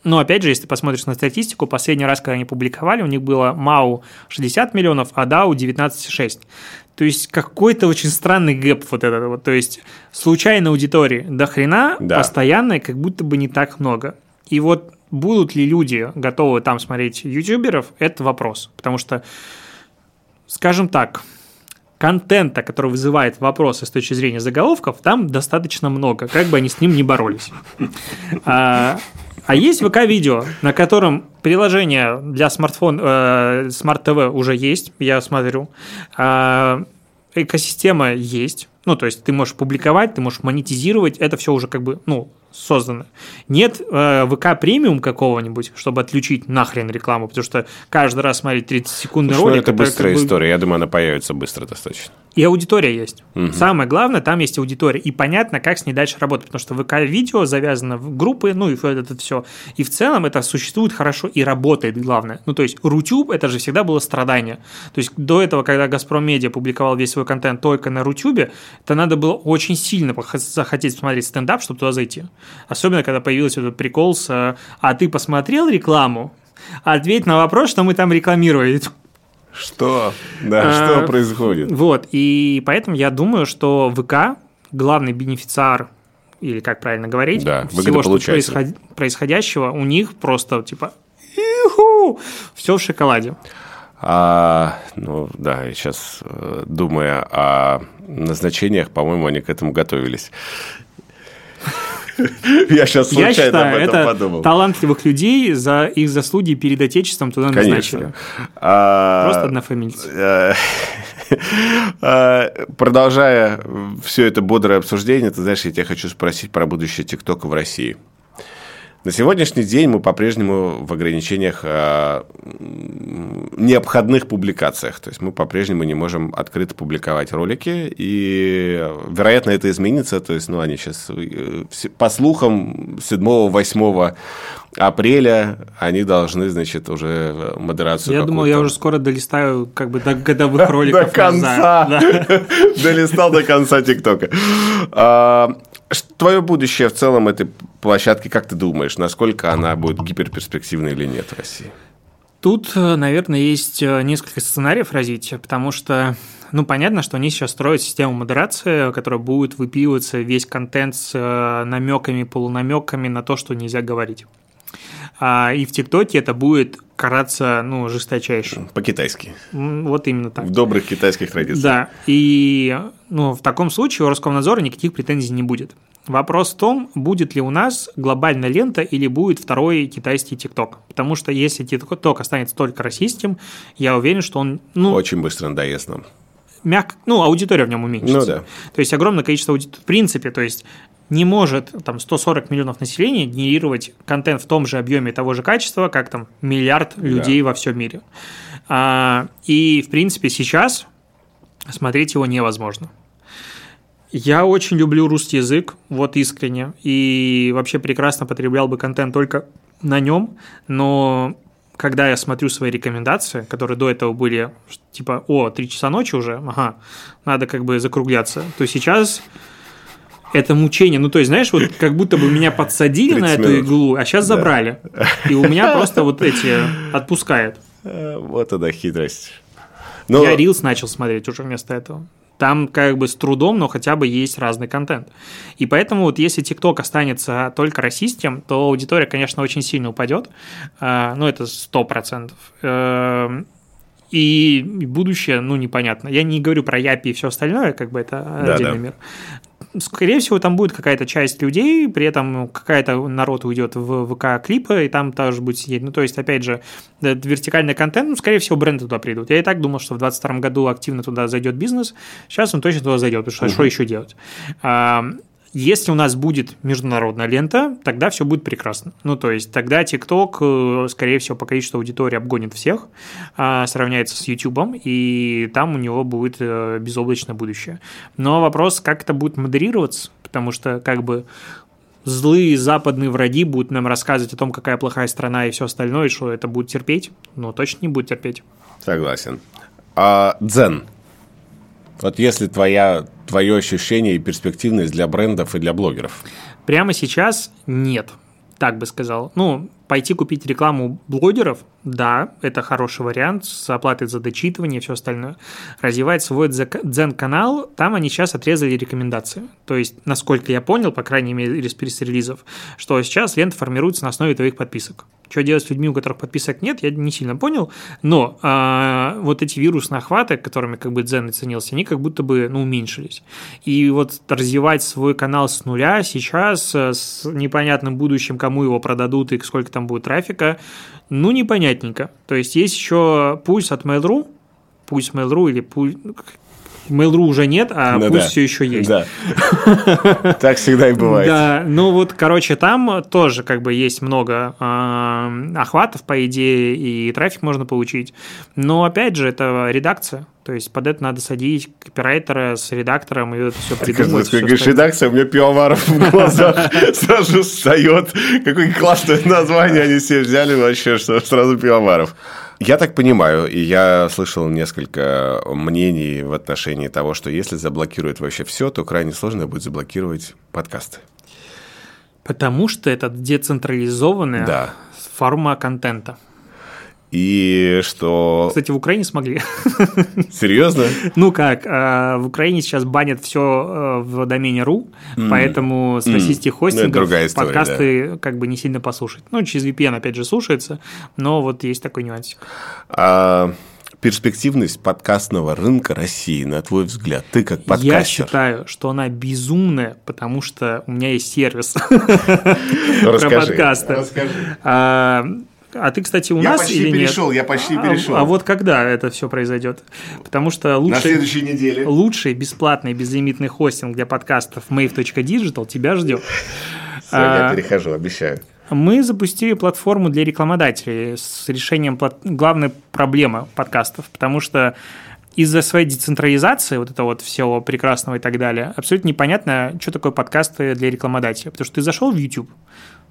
B: ну, опять же, если ты посмотришь на статистику, последний раз, когда они публиковали, у них было МАУ 60 миллионов, а ДАУ 19,6. То есть какой-то очень странный gap вот этот вот. То есть случайной аудитории до хрена,
A: Да.
B: постоянной как будто бы не так много. И вот будут ли люди готовы там смотреть ютуберов, это вопрос. Потому что, скажем так, контента, который вызывает вопросы с точки зрения заголовков, там достаточно много, как бы они с ним не боролись. А, есть ВК-видео, на котором приложение для смартфон, э, смарт-ТВ уже есть, я смотрю. А, экосистема есть. Ну, то есть ты можешь публиковать, ты можешь монетизировать, это все уже как бы, ну, создано. Нет э, ВК премиум какого-нибудь, чтобы отключить нахрен рекламу, потому что каждый раз смотреть 30-секундный
A: Ну,
B: ролик.
A: это быстрая
B: как бы-
A: история. Я думаю, она появится быстро достаточно.
B: и аудитория есть. Самое главное, там есть аудитория. И понятно, как с ней дальше работать. Потому что ВК-видео завязано в группы, ну и это все. И в целом это существует хорошо и работает, главное. Ну то есть Рутюб, это же всегда было страдание. То есть до этого, когда Газпром Медиа публиковал весь свой контент только на Рутюбе, это надо было очень сильно захотеть смотреть стендап, чтобы туда зайти. Особенно, когда появился этот прикол с «А ты посмотрел рекламу?» Ответь на вопрос, что мы там рекламировали.
A: Что? Да,
B: А,
A: что происходит?
B: Вот, и поэтому я думаю, что ВК главный бенефициар или как правильно говорить,
A: Да,
B: всего, что происход- происходящего, у них просто типа все в шоколаде.
A: А, ну да, я сейчас думая о назначениях, по-моему, они к этому готовились. Я сейчас
B: Я
A: случайно
B: считаю,
A: об этом
B: это
A: подумал.
B: талантливых людей за их заслуги перед Отечеством туда назначили.
A: Конечно. А,
B: Просто однофамильцы.
A: э, э, Продолжая все это бодрое обсуждение, ты знаешь, я тебя хочу спросить про будущее ТикТока в России. На сегодняшний день мы по-прежнему в ограничениях э, необходных публикациях. То есть мы по-прежнему не можем открыто публиковать ролики. И, вероятно, это изменится. То есть, ну, они сейчас, э, по слухам, 7-8 апреля они должны, значит, уже модерацию
B: Я думал, я уже скоро долистаю как бы до годовых
A: до
B: роликов.
A: конца.
B: назад. Да.
A: Долистал до конца ТикТока. Твое будущее в целом этой площадки, как ты думаешь, насколько она будет гиперперспективной или нет в России?
B: Тут, э, наверное, есть э, несколько сценариев развития, потому что, ну, понятно, что они сейчас строят систему модерации, которая будет выпиливаться весь контент с э, намеками, полунамеками на то, что нельзя говорить. А, и в ТикТоке это будет караться, ну, жесточайше.
A: По-китайски.
B: Вот именно так.
A: В добрых китайских традициях.
B: Да, и ну, в таком случае у Роскомнадзора никаких претензий не будет. Вопрос в том, будет ли у нас глобальная лента или будет второй китайский ТикТок. Потому что если ТикТок останется только российским, я уверен, что он, ну,
A: Очень быстро надоест нам.
B: мягко, ну, аудитория в нем уменьшится.
A: Ну да.
B: То есть огромное количество аудитории, в принципе, то есть не может там 140 миллионов населения генерировать контент в том же объеме того же качества, как там миллиард людей во всем мире. А, и, в принципе, сейчас смотреть его невозможно. Я очень люблю русский язык, вот искренне, и вообще прекрасно потреблял бы контент только на нем, но когда я смотрю свои рекомендации, которые до этого были, типа, о, 3 часа ночи уже, ага, надо как бы закругляться, то сейчас это мучение. Ну, то есть, знаешь, вот как будто бы меня подсадили на эту минут. иглу, а сейчас забрали. Да. И у меня просто вот эти отпускает.
A: Вот она хитрость.
B: Но... Я Reels начал смотреть уже вместо этого. Там как бы с трудом, но хотя бы есть разный контент. И поэтому вот если TikTok останется только российским, то аудитория, конечно, очень сильно упадет. А, ну, это сто процентов. Эм, и будущее, ну, непонятно. Я не говорю про Япи и все остальное, как бы это да, отдельный да. мир скорее всего, там будет какая-то часть людей, при этом какая-то народ уйдет в ВК-клипы, и там тоже будет сидеть. Ну, то есть, опять же, вертикальный контент, ну, скорее всего, бренды туда придут. Я и так думал, что в 2022 году активно туда зайдет бизнес, сейчас он точно туда зайдет, потому что угу. что еще делать? Если у нас будет международная лента, тогда все будет прекрасно. Ну, то есть тогда TikTok, э, скорее всего, по количеству аудитории обгонит всех, а, сравняется с YouTube, и там у него будет э, безоблачное будущее. Но вопрос, как это будет модерироваться, потому что как бы злые западные враги будут нам рассказывать о том, какая плохая страна и все остальное, и что это будет терпеть, но точно не будет терпеть.
A: Согласен. А Дзен – вот если твоя, твое ощущение и перспективность для брендов и для блогеров?
B: Прямо сейчас нет, так бы сказал. Ну, пойти купить рекламу блогеров, да, это хороший вариант с оплатой за дочитывание и все остальное. Развивать свой дзен-канал, там они сейчас отрезали рекомендации. То есть, насколько я понял, по крайней мере, из пресс-релизов, что сейчас лента формируется на основе твоих подписок. Что делать с людьми, у которых подписок нет, я не сильно понял, но а, вот эти вирусные охваты, которыми как бы Дзен оценился, они как будто бы ну, уменьшились. И вот развивать свой канал с нуля сейчас э, с непонятным будущим, кому его продадут и сколько там будет трафика, ну, непонятненько. То есть есть еще пульс от Mail.ru, пульс Mail.ru или пульс, Mail.ru уже нет, а ну, пусть да. все еще есть. Да.
A: Так всегда и бывает.
B: Да, ну вот, короче, там тоже как бы есть много э, охватов, по идее, и трафик можно получить. Но, опять же, это редакция. То есть под это надо садить копирайтера с редактором и это все придумать.
A: Ты говоришь, редакция, у меня пивоваров в глазах сразу встает. Какое классное название они все взяли вообще, что сразу пивоваров. Я так понимаю, и я слышал несколько мнений в отношении того, что если заблокируют вообще все, то крайне сложно будет заблокировать подкасты.
B: Потому что это децентрализованная да. форма контента.
A: И что...
B: Кстати, в Украине смогли.
A: Серьезно?
B: Ну как, а, в Украине сейчас банят все э, в домене mm. поэтому с российских mm. хостингов ну, история, подкасты да. как бы не сильно послушать. Ну, через VPN, опять же, слушается, но вот есть такой нюансик.
A: А перспективность подкастного рынка России, на твой взгляд? Ты как подкастер.
B: Я считаю, что она безумная, потому что у меня есть сервис
A: про подкасты. Расскажи.
B: А, ты, кстати, у я нас или
A: перешел,
B: нет?
A: Я почти а, перешел.
B: А, а вот когда это все произойдет? Потому что лучший, На
A: следующей неделе.
B: лучший бесплатный безлимитный хостинг для подкастов mave.digital тебя ждет.
A: Все, а, я перехожу, обещаю.
B: Мы запустили платформу для рекламодателей с решением главной проблемы подкастов, потому что из-за своей децентрализации, вот этого вот всего прекрасного и так далее, абсолютно непонятно, что такое подкасты для рекламодателя. Потому что ты зашел в YouTube,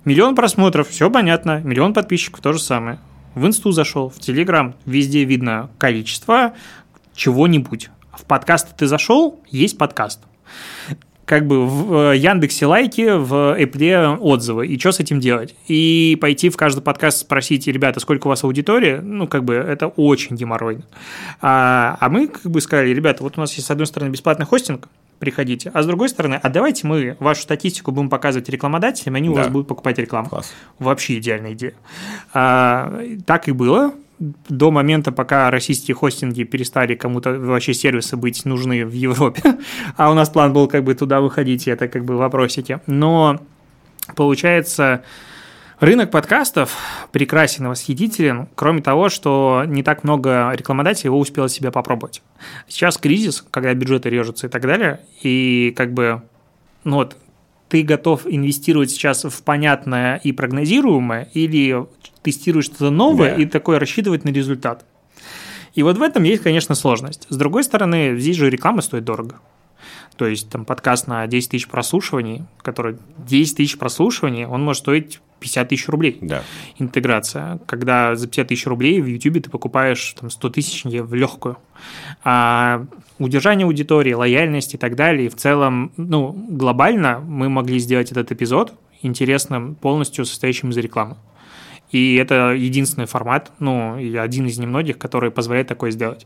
B: Миллион просмотров, все понятно. Миллион подписчиков, то же самое. В инсту зашел, в Телеграм, везде видно количество чего-нибудь. В подкаст ты зашел, есть подкаст. Как бы в э, Яндексе лайки, в Apple отзывы. И что с этим делать? И пойти в каждый подкаст спросить, ребята, сколько у вас аудитория, ну, как бы это очень геморройно. А, а мы как бы сказали, ребята, вот у нас есть, с одной стороны, бесплатный хостинг, приходите. А с другой стороны, а давайте мы вашу статистику будем показывать рекламодателям, они да. у вас будут покупать рекламу. Класс. Вообще идеальная идея. А, так и было до момента, пока российские хостинги перестали кому-то вообще сервисы быть нужны в Европе. А у нас план был как бы туда выходить, это как бы вопросики. Но получается, Рынок подкастов прекрасен и восхитителен, кроме того, что не так много рекламодателей его успело себя попробовать. Сейчас кризис, когда бюджеты режутся и так далее, и как бы, ну вот, ты готов инвестировать сейчас в понятное и прогнозируемое, или тестируешь что-то новое да. и такое рассчитывать на результат. И вот в этом есть, конечно, сложность. С другой стороны, здесь же реклама стоит дорого. То есть там подкаст на 10 тысяч прослушиваний, который 10 тысяч прослушиваний, он может стоить 50 тысяч рублей
A: Да.
B: интеграция, когда за 50 тысяч рублей в YouTube ты покупаешь там, 100 тысяч в легкую. А удержание аудитории, лояльность и так далее. И в целом, ну, глобально мы могли сделать этот эпизод интересным, полностью состоящим из рекламы. И это единственный формат, ну, и один из немногих, который позволяет такое сделать.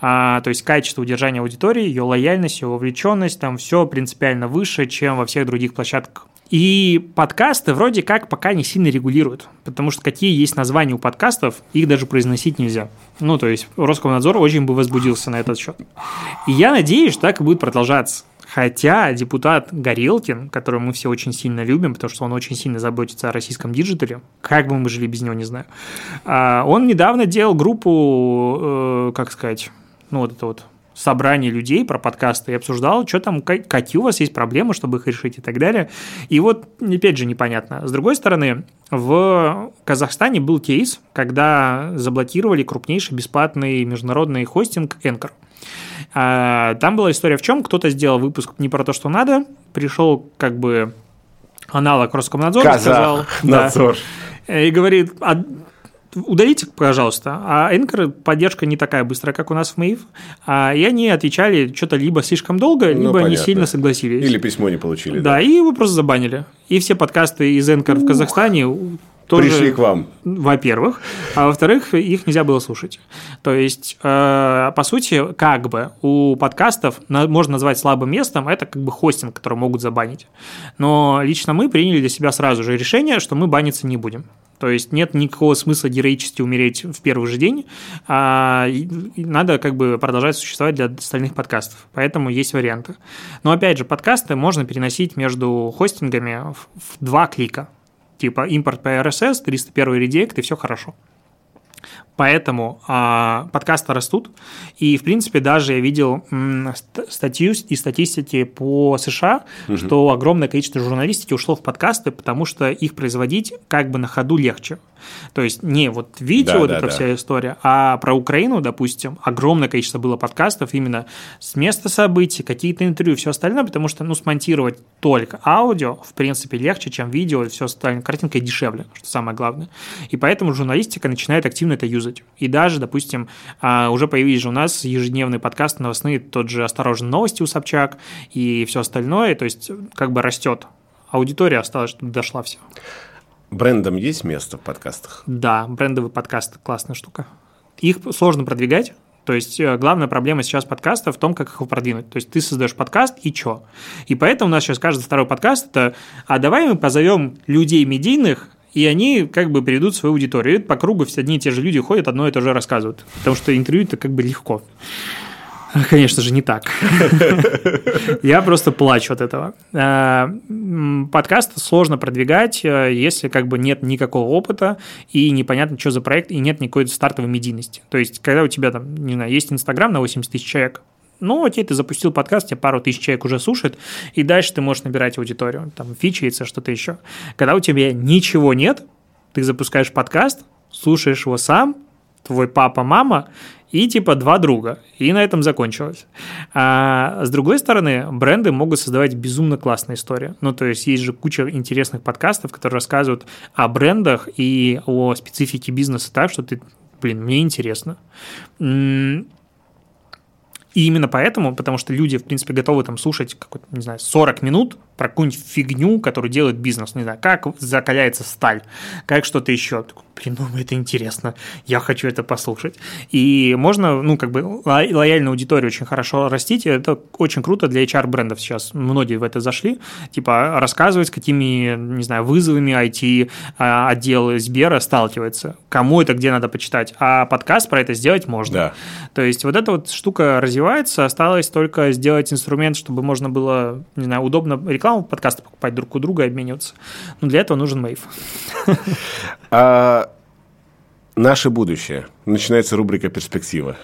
B: А, то есть качество удержания аудитории, ее лояльность, ее вовлеченность, там все принципиально выше, чем во всех других площадках. И подкасты вроде как пока не сильно регулируют, потому что какие есть названия у подкастов, их даже произносить нельзя. Ну, то есть Роскомнадзор очень бы возбудился на этот счет. И я надеюсь, что так и будет продолжаться. Хотя депутат Горелкин, которого мы все очень сильно любим, потому что он очень сильно заботится о российском диджитале, как бы мы жили без него, не знаю, а, он недавно делал группу, э, как сказать, ну вот это вот собрание людей про подкасты и обсуждал, что там, какие у вас есть проблемы, чтобы их решить и так далее. И вот, опять же, непонятно. С другой стороны, в Казахстане был кейс, когда заблокировали крупнейший бесплатный международный хостинг Anchor – а, там была история в чем? Кто-то сделал выпуск не про то, что надо, пришел как бы аналог Роскомнадзора,
A: Казах, сказал... Надзор.
B: Да, и говорит, удалите, пожалуйста. А Anchor поддержка не такая быстрая, как у нас в Maeve. А, и они отвечали что-то либо слишком долго, ну, либо понятно. не сильно согласились.
A: Или письмо не получили.
B: Да, да, и его просто забанили. И все подкасты из Anchor Ух. в Казахстане
A: тоже, пришли к вам.
B: Во-первых. А во-вторых, их нельзя было слушать. То есть, э, по сути, как бы у подкастов на, можно назвать слабым местом, это как бы хостинг, который могут забанить. Но лично мы приняли для себя сразу же решение, что мы баниться не будем. То есть нет никакого смысла героически умереть в первый же день, а надо как бы продолжать существовать для остальных подкастов. Поэтому есть варианты. Но опять же, подкасты можно переносить между хостингами в два клика типа импорт по RSS, 301 редирект, и все хорошо. Поэтому а, подкасты растут. И, в принципе, даже я видел м, статью и статистики по США, угу. что огромное количество журналистики ушло в подкасты, потому что их производить как бы на ходу легче. То есть не вот видео, да, вот да, эта да. вся история, а про Украину, допустим, огромное количество было подкастов именно с места событий, какие-то интервью, все остальное, потому что, ну, смонтировать только аудио, в принципе, легче, чем видео и все остальное. Картинка дешевле, что самое главное. И поэтому журналистика начинает активно это юзать. И даже, допустим, а, уже появились же у нас ежедневный подкаст новостные, тот же «Осторожно, новости» у Собчак и все остальное, то есть как бы растет. Аудитория осталась, чтобы дошла все.
A: Брендам есть место в подкастах?
B: Да, брендовый подкаст – классная штука. Их сложно продвигать, то есть э, главная проблема сейчас подкаста в том, как их продвинуть. То есть ты создаешь подкаст и чё? И поэтому у нас сейчас каждый второй подкаст – это «А давай мы позовем людей медийных, и они как бы перейдут в свою аудиторию. И по кругу все одни и те же люди ходят, одно и то же рассказывают. Потому что интервью это как бы легко. Конечно же, не так. Я просто плачу от этого. Э, подкаст сложно продвигать, э, если как бы нет никакого опыта и непонятно, что за проект, и нет никакой стартовой медийности. То есть, когда у тебя там, не знаю, есть Инстаграм на 80 тысяч человек, ну, окей, ты запустил подкаст, тебе пару тысяч человек уже слушает, и дальше ты можешь набирать аудиторию, там, фичается, что-то еще. Когда у тебя ничего нет, ты запускаешь подкаст, слушаешь его сам, твой папа, мама, и типа два друга. И на этом закончилось. А с другой стороны, бренды могут создавать безумно классные истории. Ну, то есть есть же куча интересных подкастов, которые рассказывают о брендах и о специфике бизнеса так, что ты, блин, мне интересно. И именно поэтому, потому что люди, в принципе, готовы там слушать, какой-то, не знаю, 40 минут про какую-нибудь фигню, которую делает бизнес. Не знаю, как закаляется сталь, как что-то еще. Блин, ну это интересно, я хочу это послушать. И можно, ну, как бы лояльную аудиторию очень хорошо растить, это очень круто для HR-брендов сейчас. Многие в это зашли, типа рассказывать, с какими, не знаю, вызовами IT-отдел а, Сбера сталкивается, кому это где надо почитать, а подкаст про это сделать можно.
A: Да.
B: То есть вот эта вот штука развивается, осталось только сделать инструмент, чтобы можно было, не знаю, удобно рекламировать рекламу, подкасты покупать друг у друга и обмениваться. Но для этого нужен Мейв.
A: А, наше будущее. Начинается рубрика «Перспектива».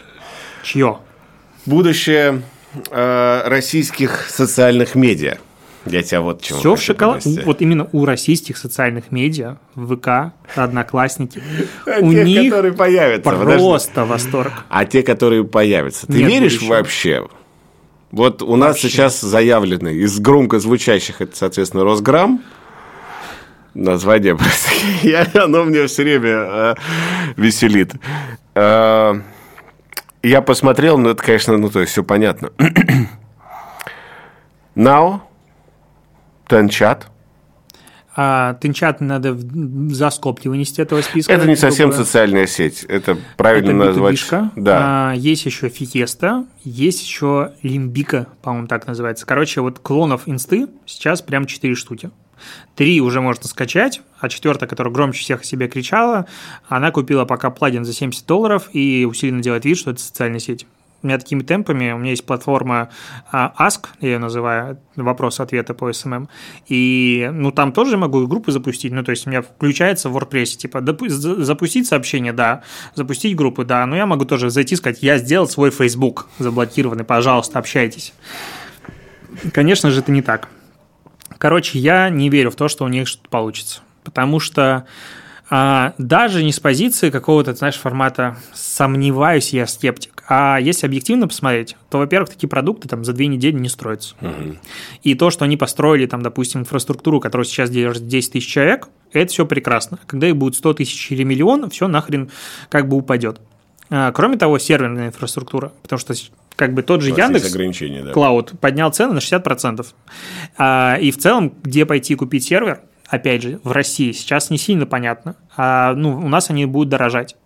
B: Чье?
A: Будущее э, российских социальных медиа. Я тебя вот чему
B: Все в шоколад. Вот именно у российских социальных медиа, ВК, Одноклассники.
A: А у тех, них которые появятся.
B: Просто подожди. восторг.
A: А те, которые появятся. Ты Нет веришь вообще вот у нас сейчас заявлены из громко звучащих, это, соответственно, Росграм. название просто. Я, оно мне все время э, веселит. Э, я посмотрел, ну, это, конечно, ну, то есть, все понятно. Now, Тенчат.
B: А Тенчат надо за скобки вынести этого списка.
A: Это не совсем грубо. социальная сеть, это правильно это назвать.
B: Да. А, есть еще Фиеста, есть еще Лимбика, по-моему, так называется. Короче, вот клонов инсты сейчас прям 4 штуки. Три уже можно скачать, а четвертая, которая громче всех о себе кричала, она купила пока плагин за 70 долларов и усиленно делает вид, что это социальная сеть. У меня такими темпами, у меня есть платформа а, Ask, я ее называю, вопрос-ответы по SMM, и ну там тоже могу группы запустить, ну то есть у меня включается в WordPress, типа запустить сообщение, да, запустить группы, да, но я могу тоже зайти и сказать, я сделал свой Facebook заблокированный, пожалуйста, общайтесь. Конечно же, это не так. Короче, я не верю в то, что у них что-то получится. Потому что а, даже не с позиции какого-то, знаешь, формата сомневаюсь, я скептик. А если объективно посмотреть, то, во-первых, такие продукты там за две недели не строятся. Угу. И то, что они построили, там, допустим, инфраструктуру, которая сейчас держит 10 тысяч человек, это все прекрасно. Когда их будет 100 тысяч или миллион, все нахрен как бы упадет. А, кроме того, серверная инфраструктура, потому что как бы тот же Яндекс
A: да.
B: Клауд поднял цены на 60%. А, и в целом, где пойти купить сервер, опять же, в России сейчас не сильно понятно. А, ну, у нас они будут дорожать,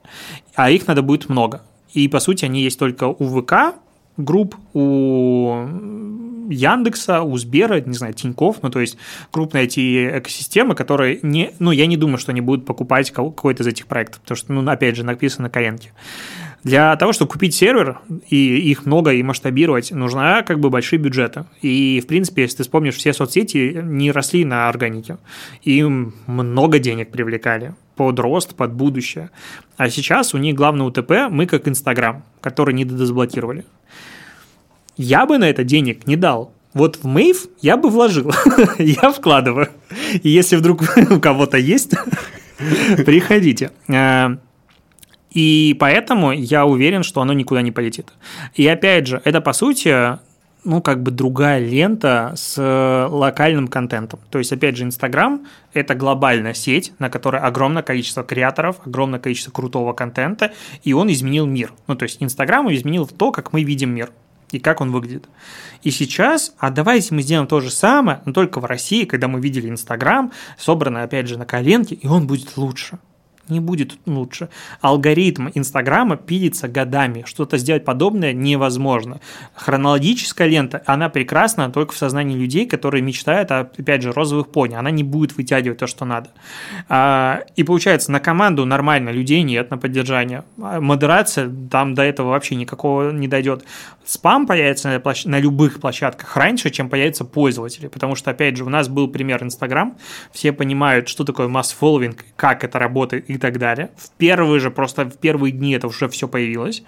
B: а их надо будет много. И, по сути, они есть только у ВК, групп, у Яндекса, у Сбера, не знаю, Тиньков, ну, то есть крупные эти экосистемы, которые не, ну, я не думаю, что они будут покупать какой-то из этих проектов, потому что, ну, опять же, написано на коленке. Для того, чтобы купить сервер, и их много, и масштабировать, нужна как бы большие бюджеты. И, в принципе, если ты вспомнишь, все соцсети не росли на органике. Им много денег привлекали под рост, под будущее. А сейчас у них главный УТП мы как Инстаграм, который не дозаблокировали. Я бы на это денег не дал, вот в Мейв я бы вложил, я вкладываю. И если вдруг у кого-то есть, приходите. Э, и поэтому я уверен, что оно никуда не полетит. И опять же, это по сути ну, как бы другая лента с локальным контентом. То есть, опять же, Инстаграм – это глобальная сеть, на которой огромное количество креаторов, огромное количество крутого контента, и он изменил мир. Ну, то есть, Инстаграм изменил то, как мы видим мир и как он выглядит. И сейчас, а давайте мы сделаем то же самое, но только в России, когда мы видели Инстаграм, собранный, опять же, на коленке, и он будет лучше не будет лучше. Алгоритм Инстаграма пилится годами. Что-то сделать подобное невозможно. Хронологическая лента, она прекрасна только в сознании людей, которые мечтают опять же, розовых пони. Она не будет вытягивать то, что надо. А, и получается, на команду нормально людей нет на поддержание. А модерация, там до этого вообще никакого не дойдет. Спам появится на, площ... на любых площадках раньше, чем появятся пользователи. Потому что, опять же, у нас был пример Инстаграм. Все понимают, что такое масс-фолловинг, как это работает и так далее. В первые же, просто в первые дни это уже все появилось.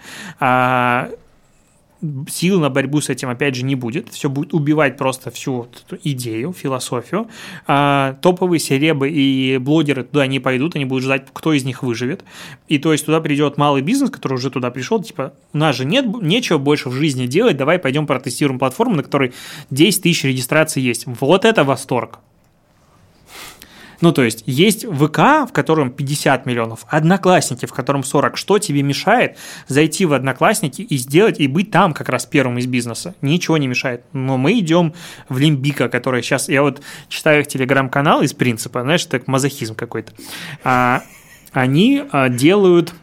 B: Сил на борьбу с этим, опять же, не будет. Все будет убивать просто всю эту идею, философию. А, топовые серебы и блогеры туда не пойдут, они будут ждать, кто из них выживет. И то есть туда придет малый бизнес, который уже туда пришел, типа, у нас же нет, нечего больше в жизни делать, давай пойдем протестируем платформу, на которой 10 тысяч регистраций есть. Вот это восторг. Ну, то есть, есть ВК, в котором 50 миллионов, Одноклассники, в котором 40. Что тебе мешает зайти в Одноклассники и сделать, и быть там как раз первым из бизнеса? Ничего не мешает. Но мы идем в Лимбика, который сейчас... Я вот читаю их телеграм-канал из принципа, знаешь, это мазохизм какой-то. А, они а, делают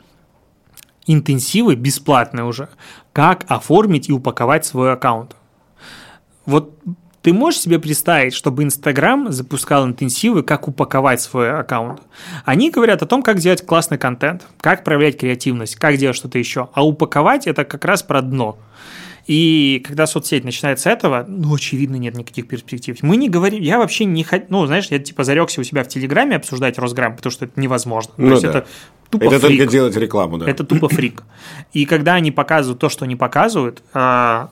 B: интенсивы бесплатные уже, как оформить и упаковать свой аккаунт. Вот ты можешь себе представить, чтобы Инстаграм запускал интенсивы, как упаковать свой аккаунт? Они говорят о том, как делать классный контент, как проявлять креативность, как делать что-то еще. А упаковать это как раз про дно. И когда соцсеть начинает с этого, ну, очевидно, нет никаких перспектив. Мы не говорим, я вообще не хочу, ну, знаешь, я типа зарекся у себя в Телеграме обсуждать Росграм, потому что это невозможно.
A: Ну, То есть да. это тупо это фрик. только делать рекламу, да.
B: Это тупо фрик. И когда они показывают то, что они показывают, а,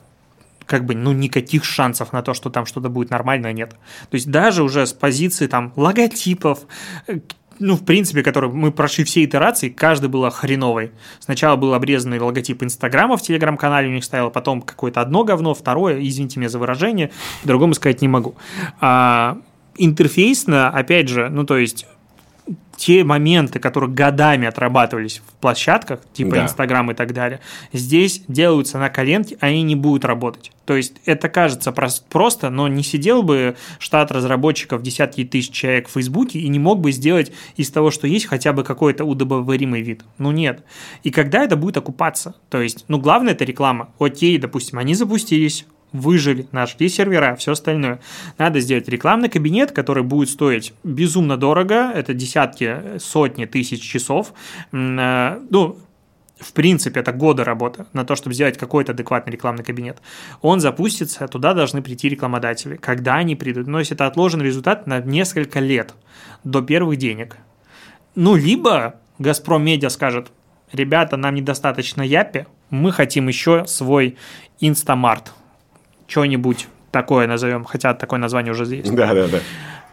B: как бы, ну, никаких шансов на то, что там что-то будет нормальное, нет. То есть даже уже с позиции там логотипов, э, ну, в принципе, который мы прошли все итерации, каждый был хреновый. Сначала был обрезанный логотип Инстаграма в Телеграм-канале у них стоял, потом какое-то одно говно, второе, извините меня за выражение, по-другому сказать не могу. А, интерфейсно, опять же, ну то есть те моменты, которые годами отрабатывались в площадках, типа
A: Да.
B: Инстаграм и так далее, здесь делаются на коленке, они не будут работать. То есть это кажется прос- просто, но не сидел бы штат разработчиков десятки тысяч человек в Фейсбуке и не мог бы сделать из того, что есть, хотя бы какой-то удобоваримый вид. Ну нет. И когда это будет окупаться? То есть, ну главное это реклама. Окей, допустим, они запустились, выжили, нашли сервера, все остальное. Надо сделать рекламный кабинет, который будет стоить безумно дорого, это десятки, сотни тысяч часов. Э, Ну, в принципе, это годы работы на то, чтобы сделать какой-то адекватный рекламный кабинет. Он запустится, туда должны прийти рекламодатели. Когда они придут? Но если это отложен результат на несколько лет до первых денег. Ну, либо Газпром Медиа скажет, ребята, нам недостаточно Япи, мы хотим еще свой Инстамарт. Что-нибудь такое назовем, хотя такое название уже есть.
A: Да, да, да.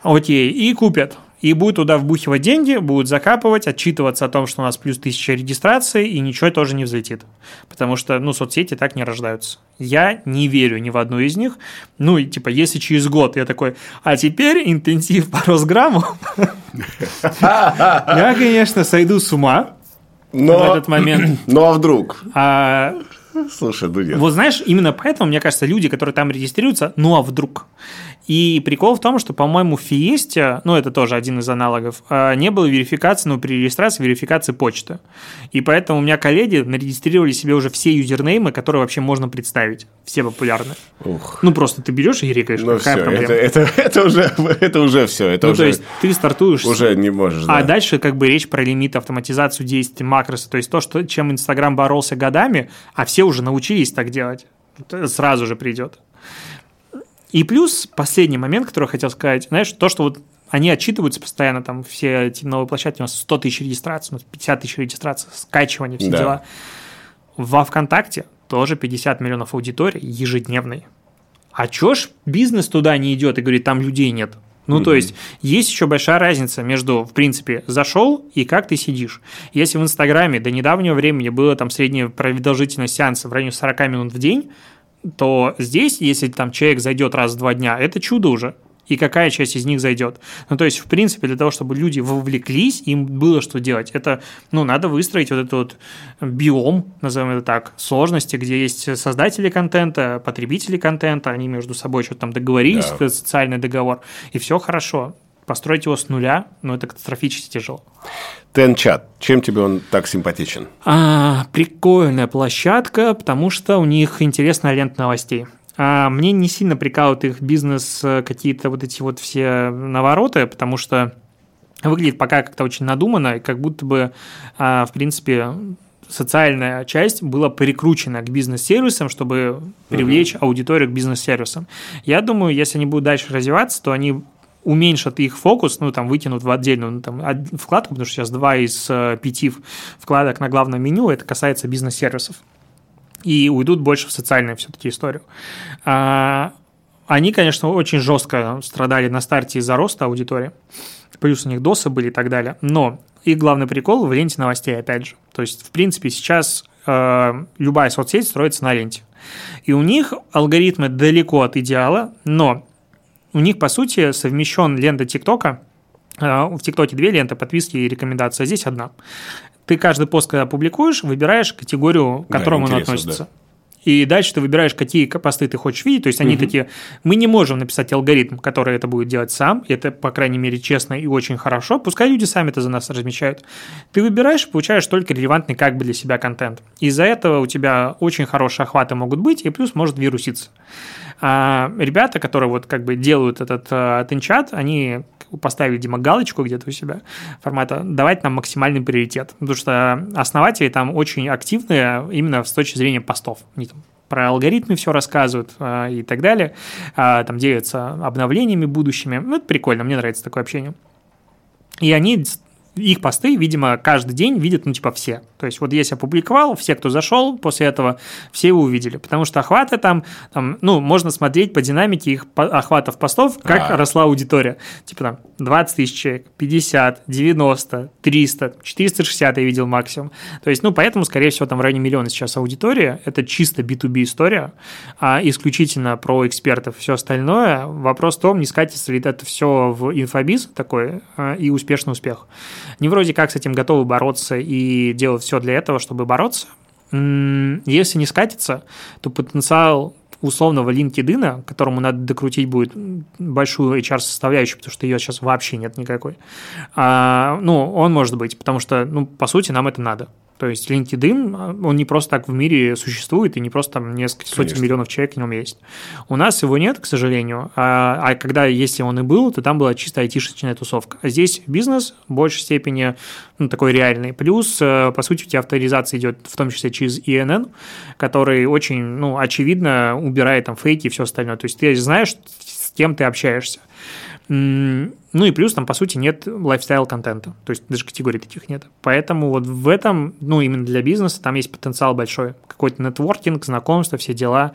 B: Окей, и купят. И будут туда вбухивать деньги, будут закапывать, отчитываться о том, что у нас плюс тысяча регистраций, и ничего тоже не взлетит. Потому что, ну, соцсети так не рождаются. Я не верю ни в одну из них. Ну, и типа, если через год я такой, а теперь интенсив по Росграмму, я, конечно, сойду с ума в этот момент.
A: Ну, а вдруг? Слушай, ну нет.
B: Вот знаешь, именно поэтому, мне кажется, люди, которые там регистрируются, ну а вдруг? И прикол в том, что, по-моему, в Фиесте, ну это тоже один из аналогов, а, не было верификации, ну при регистрации верификации почты. И поэтому у меня коллеги нарегистрировали себе уже все юзернеймы, которые вообще можно представить, все популярные.
A: Ух.
B: Ну просто ты берешь и рекаешь,
A: Ну
B: какая
A: все,
B: проблема?
A: это, это, это уже, это уже все. Это
B: ну
A: уже,
B: то есть ты стартуешь...
A: уже не можешь.
B: А
A: да.
B: дальше как бы речь про лимит, автоматизацию действий, макросы, то есть то, что, чем Инстаграм боролся годами, а все уже научились так делать. Это сразу же придет. И плюс последний момент, который я хотел сказать, знаешь, то, что вот они отчитываются постоянно, там все эти новые площадки, у нас 100 тысяч регистраций, у нас 50 тысяч регистраций, скачивание, все
A: Да.
B: дела. Во ВКонтакте тоже 50 миллионов аудитории ежедневной. А чё ж бизнес туда не идет и говорит, там людей нет? Ну, то есть, есть еще большая разница между, в принципе, зашел и как ты сидишь. Если в Инстаграме до недавнего времени было там средняя продолжительность сеанса в районе 40 минут в день, то здесь, если там человек зайдет раз в два дня, это чудо уже. И какая часть из них зайдет. Ну, то есть, в принципе, для того, чтобы люди вовлеклись, им было что делать. Это, ну, надо выстроить вот этот вот биом, назовем это так, сложности, где есть создатели контента, потребители контента, они между собой что-то там договорились,
A: Да.
B: социальный договор, и все хорошо. Построить его с нуля, ну, это катастрофически тяжело.
A: Тенчат. Чем тебе он так симпатичен?
B: А, прикольная площадка, потому что у них интересная лента новостей. А, мне не сильно прикалывают их бизнес э, какие-то вот эти вот все навороты, потому что выглядит пока как-то очень надуманно, и как будто бы, а, в принципе, социальная часть была перекручена к бизнес-сервисам, чтобы привлечь аудиторию к бизнес-сервисам. Я думаю, если они будут дальше развиваться, то они уменьшат их фокус, ну, там, вытянут в отдельную ну, там, вкладку, потому что сейчас два из э, пяти вкладок на главном меню, это касается бизнес-сервисов. И уйдут больше в социальную все-таки историю. А, они, конечно, очень жестко страдали на старте из-за роста аудитории. Плюс у них досы были и так далее. Но их главный прикол в ленте новостей, опять же. То есть, в принципе, сейчас э, любая соцсеть строится на ленте. И у них алгоритмы далеко от идеала, но у них, по сути, совмещен лента ТикТока. Э, В ТикТоке две ленты, подписки и рекомендации, а здесь одна. Ты каждый пост, когда публикуешь, выбираешь категорию, к
A: Да,
B: которому он
A: интересно,
B: относится. И дальше ты выбираешь, какие посты ты хочешь видеть. То есть они такие, мы не можем написать алгоритм, который это будет делать сам. Это, по крайней мере, честно и очень хорошо. Пускай люди сами это за нас размещают. Ты выбираешь, получаешь только релевантный как бы для себя контент. Из-за этого у тебя очень хорошие охваты могут быть, и плюс может вируситься. А ребята, которые вот как бы делают этот э, они поставили, видимо, галочку где-то у себя формата давать нам максимальный приоритет. Потому что основатели там очень активные именно с точки зрения постов. Они там про алгоритмы все рассказывают а, и так далее, а, там делятся обновлениями будущими. Ну, это прикольно, мне нравится такое общение. И они, их посты, видимо, каждый день видят, ну, типа, все. То есть вот если опубликовал, все, кто зашел, после этого все его увидели. Потому что охваты там, там ну, можно смотреть по динамике их охватов постов, как а. росла аудитория. Типа там 20 тысяч человек, 50, 90, 300, 460 я видел максимум. То есть, ну, поэтому, скорее всего, там в районе миллиона сейчас аудитория. Это чисто B2B история, а исключительно про экспертов. Все остальное, вопрос в том, не скатится ли это все в инфобиз такой а, и успешный успех. Не вроде как с этим готовы бороться и делать все все для этого, чтобы бороться. Если не скатится, то потенциал условного LinkedIn, которому надо докрутить будет большую HR-составляющую, потому что ее сейчас вообще нет никакой, а, ну, он может быть, потому что, ну, по сути, нам это надо. То есть LinkedIn, он не просто так в мире существует, и не просто там несколько Конечно. сотен миллионов человек в нем есть. У нас его нет, к сожалению, а, а когда, если он и был, то там была чисто айтишечная тусовка. А здесь бизнес в большей степени ну, такой реальный. Плюс, э, по сути, у тебя авторизация идет в том числе через INN, который очень, ну, очевидно убирает там фейки и все остальное. То есть ты знаешь, с кем ты общаешься. Ну и плюс там, по сути, нет лайфстайл-контента, то есть даже категорий таких нет. Поэтому вот в этом, ну именно для бизнеса, там есть потенциал большой. Какой-то нетворкинг, знакомства, все дела.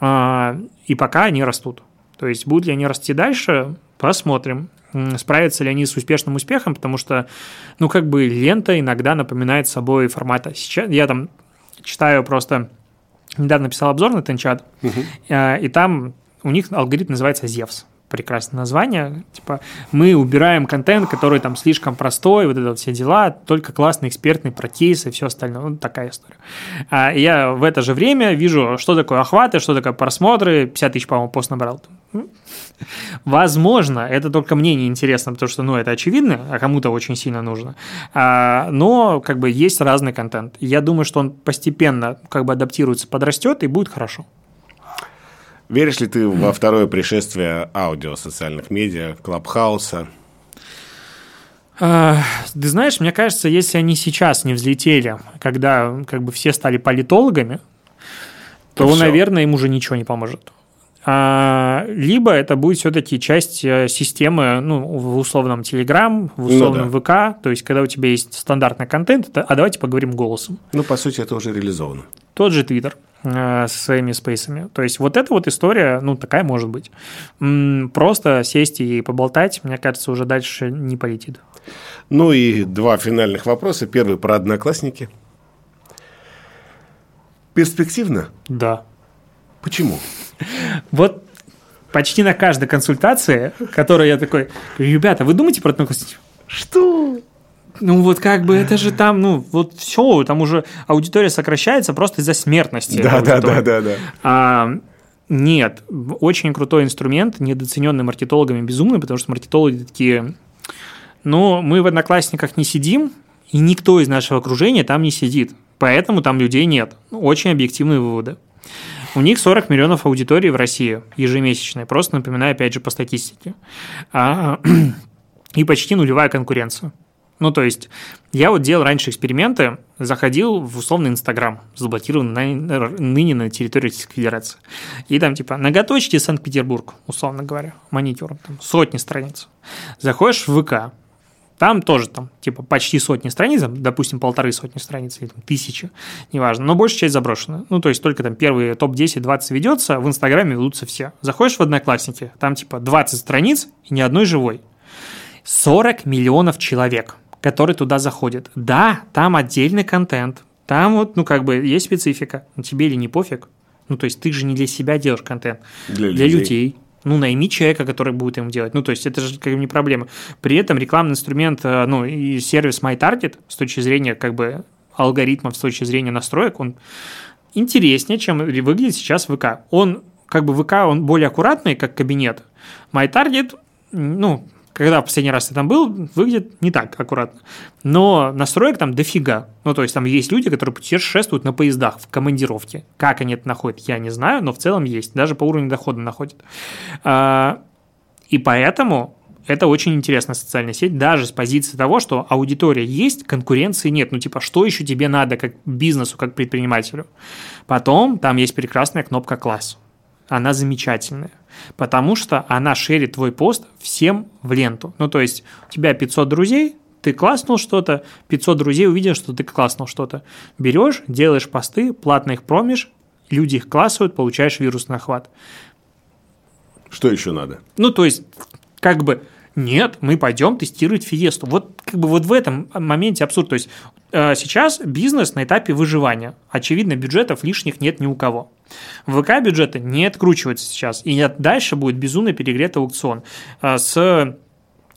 B: А, и пока они растут. То есть будут ли они расти дальше, посмотрим. Справятся ли они с успешным успехом, потому что, ну, как бы лента иногда напоминает собой формата. Сейчас я там читаю просто, недавно писал обзор на Тенчат, угу. и там у них алгоритм называется Zevs прекрасное название. Типа, мы убираем контент, который там слишком простой, вот это все дела, только классный, экспертный про кейсы и все остальное. Вот такая история. А я в это же время вижу, что такое охваты, что такое просмотры. 50 тысяч, по-моему, пост набрал. Возможно, это только мне не интересно, потому что, ну, это очевидно, а кому-то очень сильно нужно. А, но, как бы, есть разный контент. Я думаю, что он постепенно, как бы, адаптируется, подрастет и будет хорошо.
A: Веришь ли ты во второе пришествие аудио социальных медиа, Клабхауса?
B: А, ты знаешь, мне кажется, если они сейчас не взлетели, когда как бы все стали политологами, то, то наверное, им уже ничего не поможет. А, либо это будет все-таки часть э, системы, ну, в условном Telegram, в условном ну, да. ВК, то есть, когда у тебя есть стандартный контент, а давайте поговорим голосом.
A: Ну, по сути, это уже реализовано.
B: Тот же Twitter э, со своими спейсами. То есть вот эта вот история, ну, такая может быть. Просто сесть и поболтать, мне кажется, уже дальше не полетит.
A: Ну и два финальных вопроса. Первый про одноклассники. Перспективно?
B: Да.
A: Почему?
B: Вот почти на каждой консультации, которой я такой, ребята, вы думаете про одноклассники?
A: Что?
B: Ну вот как бы это же там, ну вот все, там уже аудитория сокращается просто из-за смертности.
A: Да, да, да, да, да.
B: А, нет, очень крутой инструмент, недооцененный маркетологами безумный, потому что маркетологи такие, ну мы в Одноклассниках не сидим, и никто из нашего окружения там не сидит, поэтому там людей нет. Очень объективные выводы. У них 40 миллионов аудитории в России ежемесячной, просто напоминаю, опять же, по статистике. А, и почти нулевая конкуренция. Ну, то есть, я вот делал раньше эксперименты, заходил в условный Инстаграм, заблокированный на, ныне на территории Российской Федерации. И там, типа, ноготочки Санкт-Петербург, условно говоря, маникюр, там, сотни страниц. Заходишь в ВК, там тоже, там, типа, почти сотни страниц, допустим, полторы сотни страниц или там, тысячи, неважно, но большая часть заброшена. Ну, то есть, только там первые топ-10, 20 ведется, в Инстаграме ведутся все. Заходишь в Одноклассники, там, типа, 20 страниц и ни одной живой. 40 миллионов человек – который туда заходит. Да, там отдельный контент, там вот, ну, как бы есть специфика, но тебе или не пофиг. Ну, то есть ты же не для себя делаешь контент, для, для людей. людей. Ну, найми человека, который будет им делать. Ну, то есть это же как бы не проблема. При этом рекламный инструмент, э, ну, и сервис MyTarget с точки зрения как бы алгоритмов, с точки зрения настроек, он интереснее, чем выглядит сейчас ВК. Он, как бы ВК, он более аккуратный, как кабинет. MyTarget, ну, когда в последний раз ты там был, выглядит не так аккуратно. Но настроек там дофига. Ну, то есть там есть люди, которые путешествуют на поездах в командировке. Как они это находят, я не знаю, но в целом есть. Даже по уровню дохода находят. А, и поэтому это очень интересная социальная сеть, даже с позиции того, что аудитория есть, конкуренции нет. Ну, типа, что еще тебе надо как бизнесу, как предпринимателю? Потом там есть прекрасная кнопка «Класс» она замечательная, потому что она шерит твой пост всем в ленту. Ну, то есть у тебя 500 друзей, ты класснул что-то, 500 друзей увидели, что ты класснул что-то. Берешь, делаешь посты, платно их промишь, люди их классуют, получаешь вирусный охват.
A: Что еще надо?
B: Ну, то есть, как бы, нет, мы пойдем тестировать фиесту. Вот как бы вот в этом моменте абсурд. То есть э, сейчас бизнес на этапе выживания. Очевидно, бюджетов лишних нет ни у кого. В ВК бюджеты не откручиваются сейчас. И дальше будет безумно перегретый аукцион. Э, с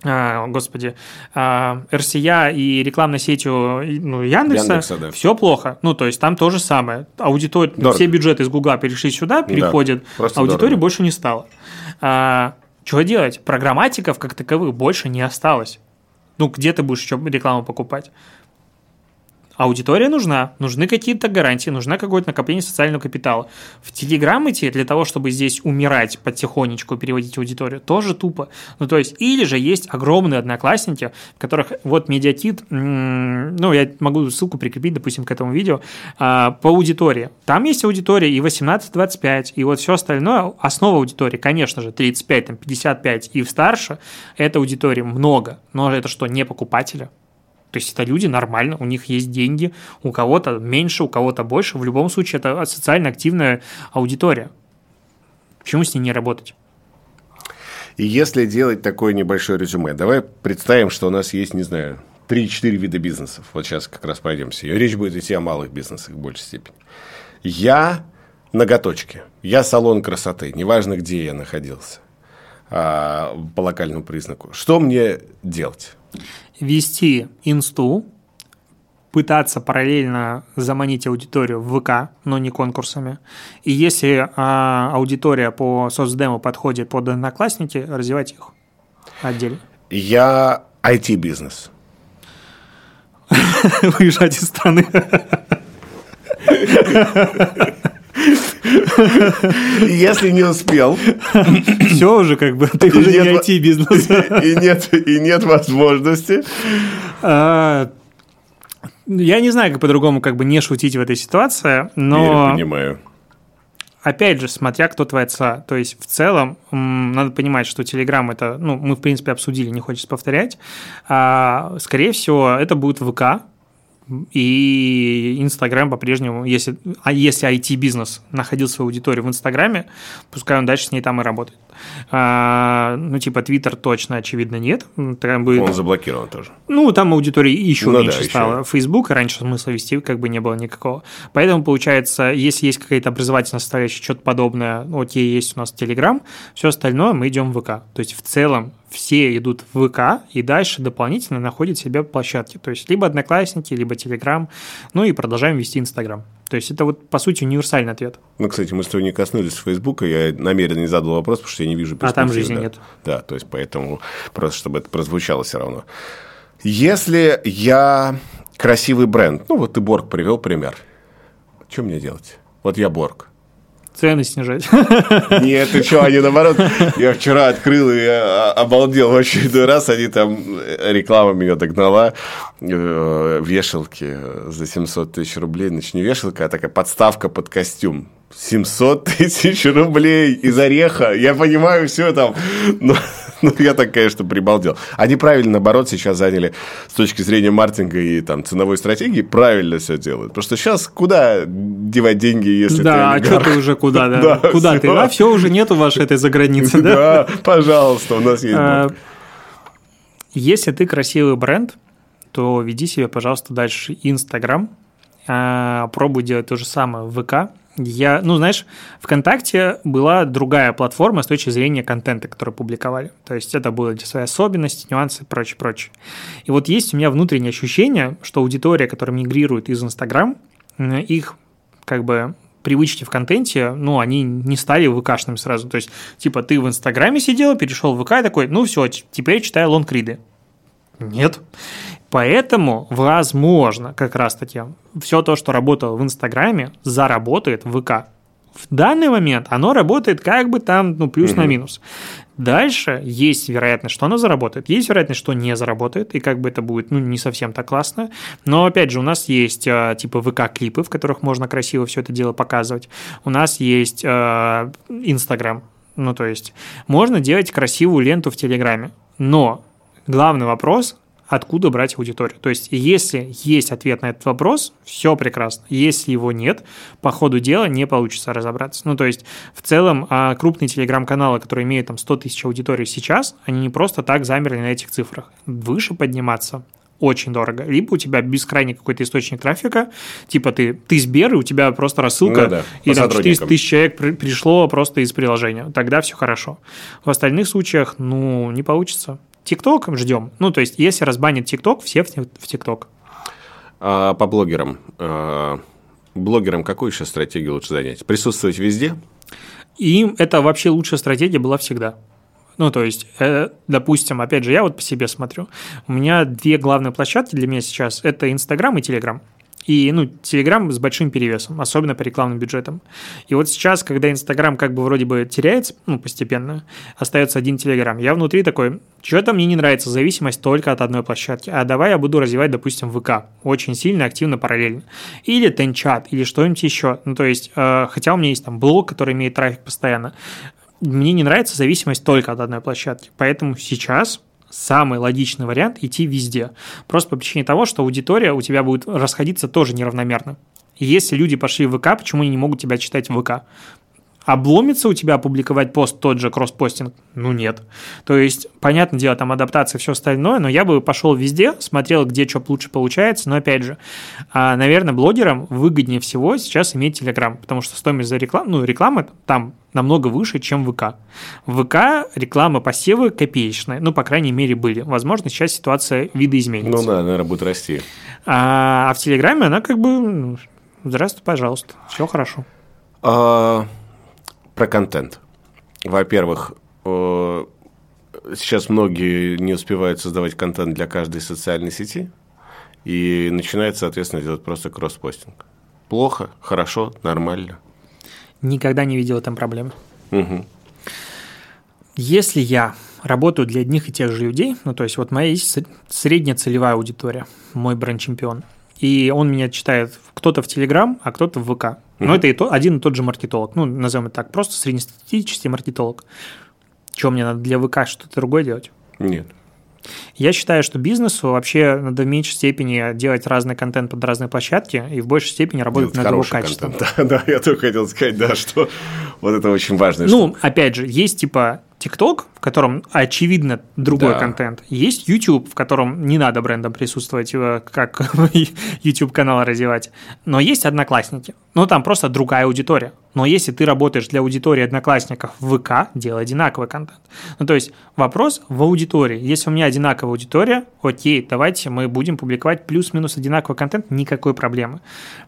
B: а, господи, РСЯ и рекламной сетью ну, Яндекса, Яндекса да. все плохо. Ну, то есть там то же самое. Аудитория, все бюджеты из Гугла перешли сюда, переходят, да, аудитории дорого. больше не стало. Что делать? Программатиков как таковых больше не осталось. Ну, где ты будешь еще рекламу покупать? Аудитория нужна, нужны какие-то гарантии, нужна какое-то накопление социального капитала. В Телеграм идти для того, чтобы здесь умирать потихонечку, переводить аудиторию, тоже тупо. Ну, то есть, или же есть огромные одноклассники, в которых вот медиатит, ну, я могу ссылку прикрепить, допустим, к этому видео, а, по аудитории. Там есть аудитория и 18-25, и вот все остальное, основа аудитории, конечно же, 35, там, 55 и старше, это аудитории много, но это что, не покупатели? То есть это люди нормально, у них есть деньги, у кого-то меньше, у кого-то больше. В любом случае это социально активная аудитория. Почему с ней не работать?
A: И если делать такое небольшое резюме, давай представим, что у нас есть, не знаю, 3-4 вида бизнесов. Вот сейчас как раз пройдемся. Речь будет идти о малых бизнесах в большей степени. Я ноготочки. Я салон красоты. Неважно, где я находился а, по локальному признаку. Что мне делать?
B: Вести инсту, пытаться параллельно заманить аудиторию в ВК, но не конкурсами. И если а, аудитория по соцдему подходит под одноклассники, развивать их отдельно.
A: Я IT-бизнес.
B: Выезжать из страны.
A: Если не успел.
B: Все уже как бы, ты уже не IT-бизнес.
A: И нет, и нет возможности. А,
B: я не знаю, как по-другому как бы не шутить в этой ситуации, но...
A: Я понимаю.
B: Опять же, смотря кто твоя ЦА. То есть, в целом, надо понимать, что Telegram это, ну, мы, в принципе, обсудили, не хочется повторять. А, скорее всего, это будет ВК, и Инстаграм по-прежнему, если, а если IT-бизнес находил свою аудиторию в Инстаграме, пускай он дальше с ней там и работает. А, ну, типа, Твиттер точно, очевидно, нет.
A: Там будет... Он заблокирован тоже.
B: Ну, там аудитория еще ну, меньше да, стала. Фейсбук раньше смысла вести как бы не было никакого. Поэтому, получается, если есть какая-то образовательная составляющая, что-то подобное, окей, есть у нас Телеграм, все остальное мы идем в ВК. То есть, в целом, все идут в ВК и дальше дополнительно находят себе площадки. То есть, либо Одноклассники, либо Телеграм, ну и продолжаем вести Инстаграм. То есть это вот, по сути, универсальный ответ.
A: Ну, кстати, мы с тобой не коснулись Фейсбука, я намеренно не задал вопрос, потому что я не вижу
B: А там жизни
A: да.
B: нет.
A: Да, то есть поэтому просто, чтобы это прозвучало все равно. Если я красивый бренд, ну вот ты Борг привел пример, что мне делать? Вот я Борг
B: цены снижать.
A: Нет, ты что, они наоборот. Я вчера открыл и а, обалдел в очередной раз. Они там, реклама меня догнала. Э, вешалки за 700 тысяч рублей. Значит, не вешалка, а такая подставка под костюм. 700 тысяч рублей из ореха. Я понимаю все там. Но, но я так, конечно, прибалдел. Они правильно, наоборот, сейчас заняли с точки зрения маркетинга и там ценовой стратегии, правильно все делают. Потому что сейчас куда девать деньги, если
B: да, ты Да, а что ты уже куда, да? да куда все. ты? А все, уже нету вашей этой заграницы, да?
A: Да, пожалуйста, у нас есть а,
B: Если ты красивый бренд, то веди себя, пожалуйста, дальше Инстаграм, пробуй делать то же самое в ВК, я, ну, знаешь, ВКонтакте была другая платформа с точки зрения контента, который публиковали. То есть это были свои особенности, нюансы прочее, прочее. И вот есть у меня внутреннее ощущение, что аудитория, которая мигрирует из Инстаграм, их как бы привычки в контенте, ну, они не стали ВКшными сразу. То есть, типа, ты в Инстаграме сидел, перешел в ВК и такой, ну, все, теперь читаю лонгриды. Нет. Поэтому, возможно, как раз-таки, все то, что работало в Инстаграме, заработает в ВК. В данный момент оно работает как бы там, ну, плюс угу. на минус. Дальше есть вероятность, что оно заработает, есть вероятность, что не заработает, и как бы это будет, ну, не совсем так классно. Но, опять же, у нас есть э, типа ВК-клипы, в которых можно красиво все это дело показывать. У нас есть э, Инстаграм, ну, то есть можно делать красивую ленту в Телеграме. Но главный вопрос откуда брать аудиторию. То есть, если есть ответ на этот вопрос, все прекрасно. Если его нет, по ходу дела не получится разобраться. Ну, то есть, в целом, а, крупные телеграм-каналы, которые имеют там 100 тысяч аудитории сейчас, они не просто так замерли на этих цифрах. Выше подниматься очень дорого. Либо у тебя бескрайний какой-то источник трафика, типа ты, ты Сбер, и у тебя просто рассылка, ну, да, и там 400 тысяч человек при, пришло просто из приложения. Тогда все хорошо. В остальных случаях, ну, не получится. ТикТок ждем. Ну, то есть, если разбанит ТикТок, все в ТикТок.
A: А по блогерам. А, блогерам какую сейчас стратегию лучше занять? Присутствовать везде?
B: Им это вообще лучшая стратегия была всегда. Ну, то есть, э, допустим, опять же, я вот по себе смотрю. У меня две главные площадки для меня сейчас – это Инстаграм и Телеграм. И, ну, Телеграм с большим перевесом, особенно по рекламным бюджетам. И вот сейчас, когда Инстаграм как бы вроде бы теряется, ну, постепенно, остается один Телеграм, я внутри такой, что-то мне не нравится зависимость только от одной площадки, а давай я буду развивать, допустим, ВК, очень сильно, активно, параллельно. Или Тенчат, или что-нибудь еще. Ну, то есть, э, хотя у меня есть там блог, который имеет трафик постоянно, мне не нравится зависимость только от одной площадки. Поэтому сейчас самый логичный вариант идти везде. Просто по причине того, что аудитория у тебя будет расходиться тоже неравномерно. Если люди пошли в ВК, почему они не могут тебя читать в ВК? Обломится у тебя опубликовать пост тот же кросспостинг? Ну нет. То есть, понятное дело, там адаптация, все остальное, но я бы пошел везде, смотрел, где что лучше получается, но опять же, а, наверное, блогерам выгоднее всего сейчас иметь Телеграм, потому что стоимость за рекламу, ну, рекламы там намного выше, чем в ВК. В ВК реклама посевы копеечная, ну, по крайней мере, были. Возможно, сейчас ситуация видоизменится.
A: Ну да, наверное, будет расти.
B: А, а в Телеграме она как бы, ну, здравствуй, пожалуйста, все хорошо.
A: А, про контент. Во-первых, э, сейчас многие не успевают создавать контент для каждой социальной сети и начинают, соответственно, делать просто кросс-постинг. Плохо, хорошо, нормально.
B: Никогда не видел там проблемы. Угу. Если я работаю для одних и тех же людей, ну то есть вот моя есть средняя целевая аудитория, мой бренд-чемпион – и он меня читает кто-то в Телеграм, а кто-то в ВК. Но это и то, один и тот же маркетолог. Ну, назовем это так, просто среднестатистический маркетолог. Что, мне надо для ВК что-то другое делать?
A: Нет.
B: Я считаю, что бизнесу вообще надо в меньшей степени делать разный контент под разные площадки и в большей степени работать над его качеством.
A: Контент. Да, да, я только хотел сказать, да, что вот это очень важно.
B: Ну, что... опять же, есть типа TikTok, в котором очевидно другой да. контент. Есть YouTube, в котором не надо брендом присутствовать, э, как YouTube канал развивать. Но есть одноклассники. Ну, там просто другая аудитория. Но если ты работаешь для аудитории одноклассников в ВК, делай одинаковый контент. Ну, то есть вопрос в аудитории. Если у меня одинаковая аудитория, окей, давайте мы будем публиковать плюс-минус одинаковый контент, никакой проблемы.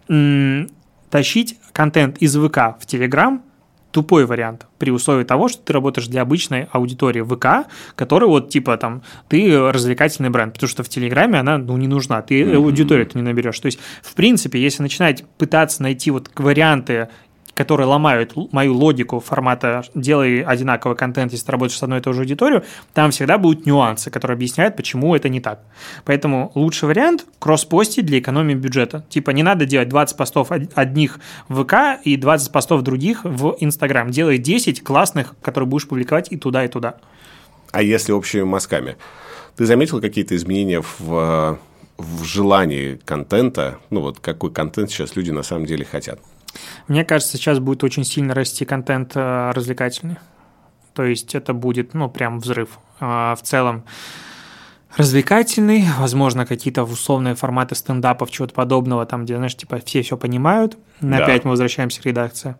B: М-м, тащить контент из ВК в Телеграм тупой вариант при условии того, что ты работаешь для обычной аудитории ВК, которая вот типа там ты развлекательный бренд, потому что в Телеграме она ну не нужна, ты mm-hmm. аудиторию ты не наберешь. То есть в принципе, если начинать пытаться найти вот варианты которые ломают мою логику формата «делай одинаковый контент, если ты работаешь с одной и той же аудиторией», там всегда будут нюансы, которые объясняют, почему это не так. Поэтому лучший вариант – кросс-постить для экономии бюджета. Типа не надо делать 20 постов одних в ВК и 20 постов других в Инстаграм. Делай 10 классных, которые будешь публиковать и туда, и туда.
A: А если общими мазками? Ты заметил какие-то изменения в, в желании контента? Ну вот какой контент сейчас люди на самом деле хотят?
B: Мне кажется, сейчас будет очень сильно расти контент э, развлекательный. То есть это будет, ну, прям взрыв. А, в целом развлекательный, возможно, какие-то условные форматы стендапов, чего-то подобного, там, где, знаешь, типа все все понимают. Да. Опять мы возвращаемся к редакции.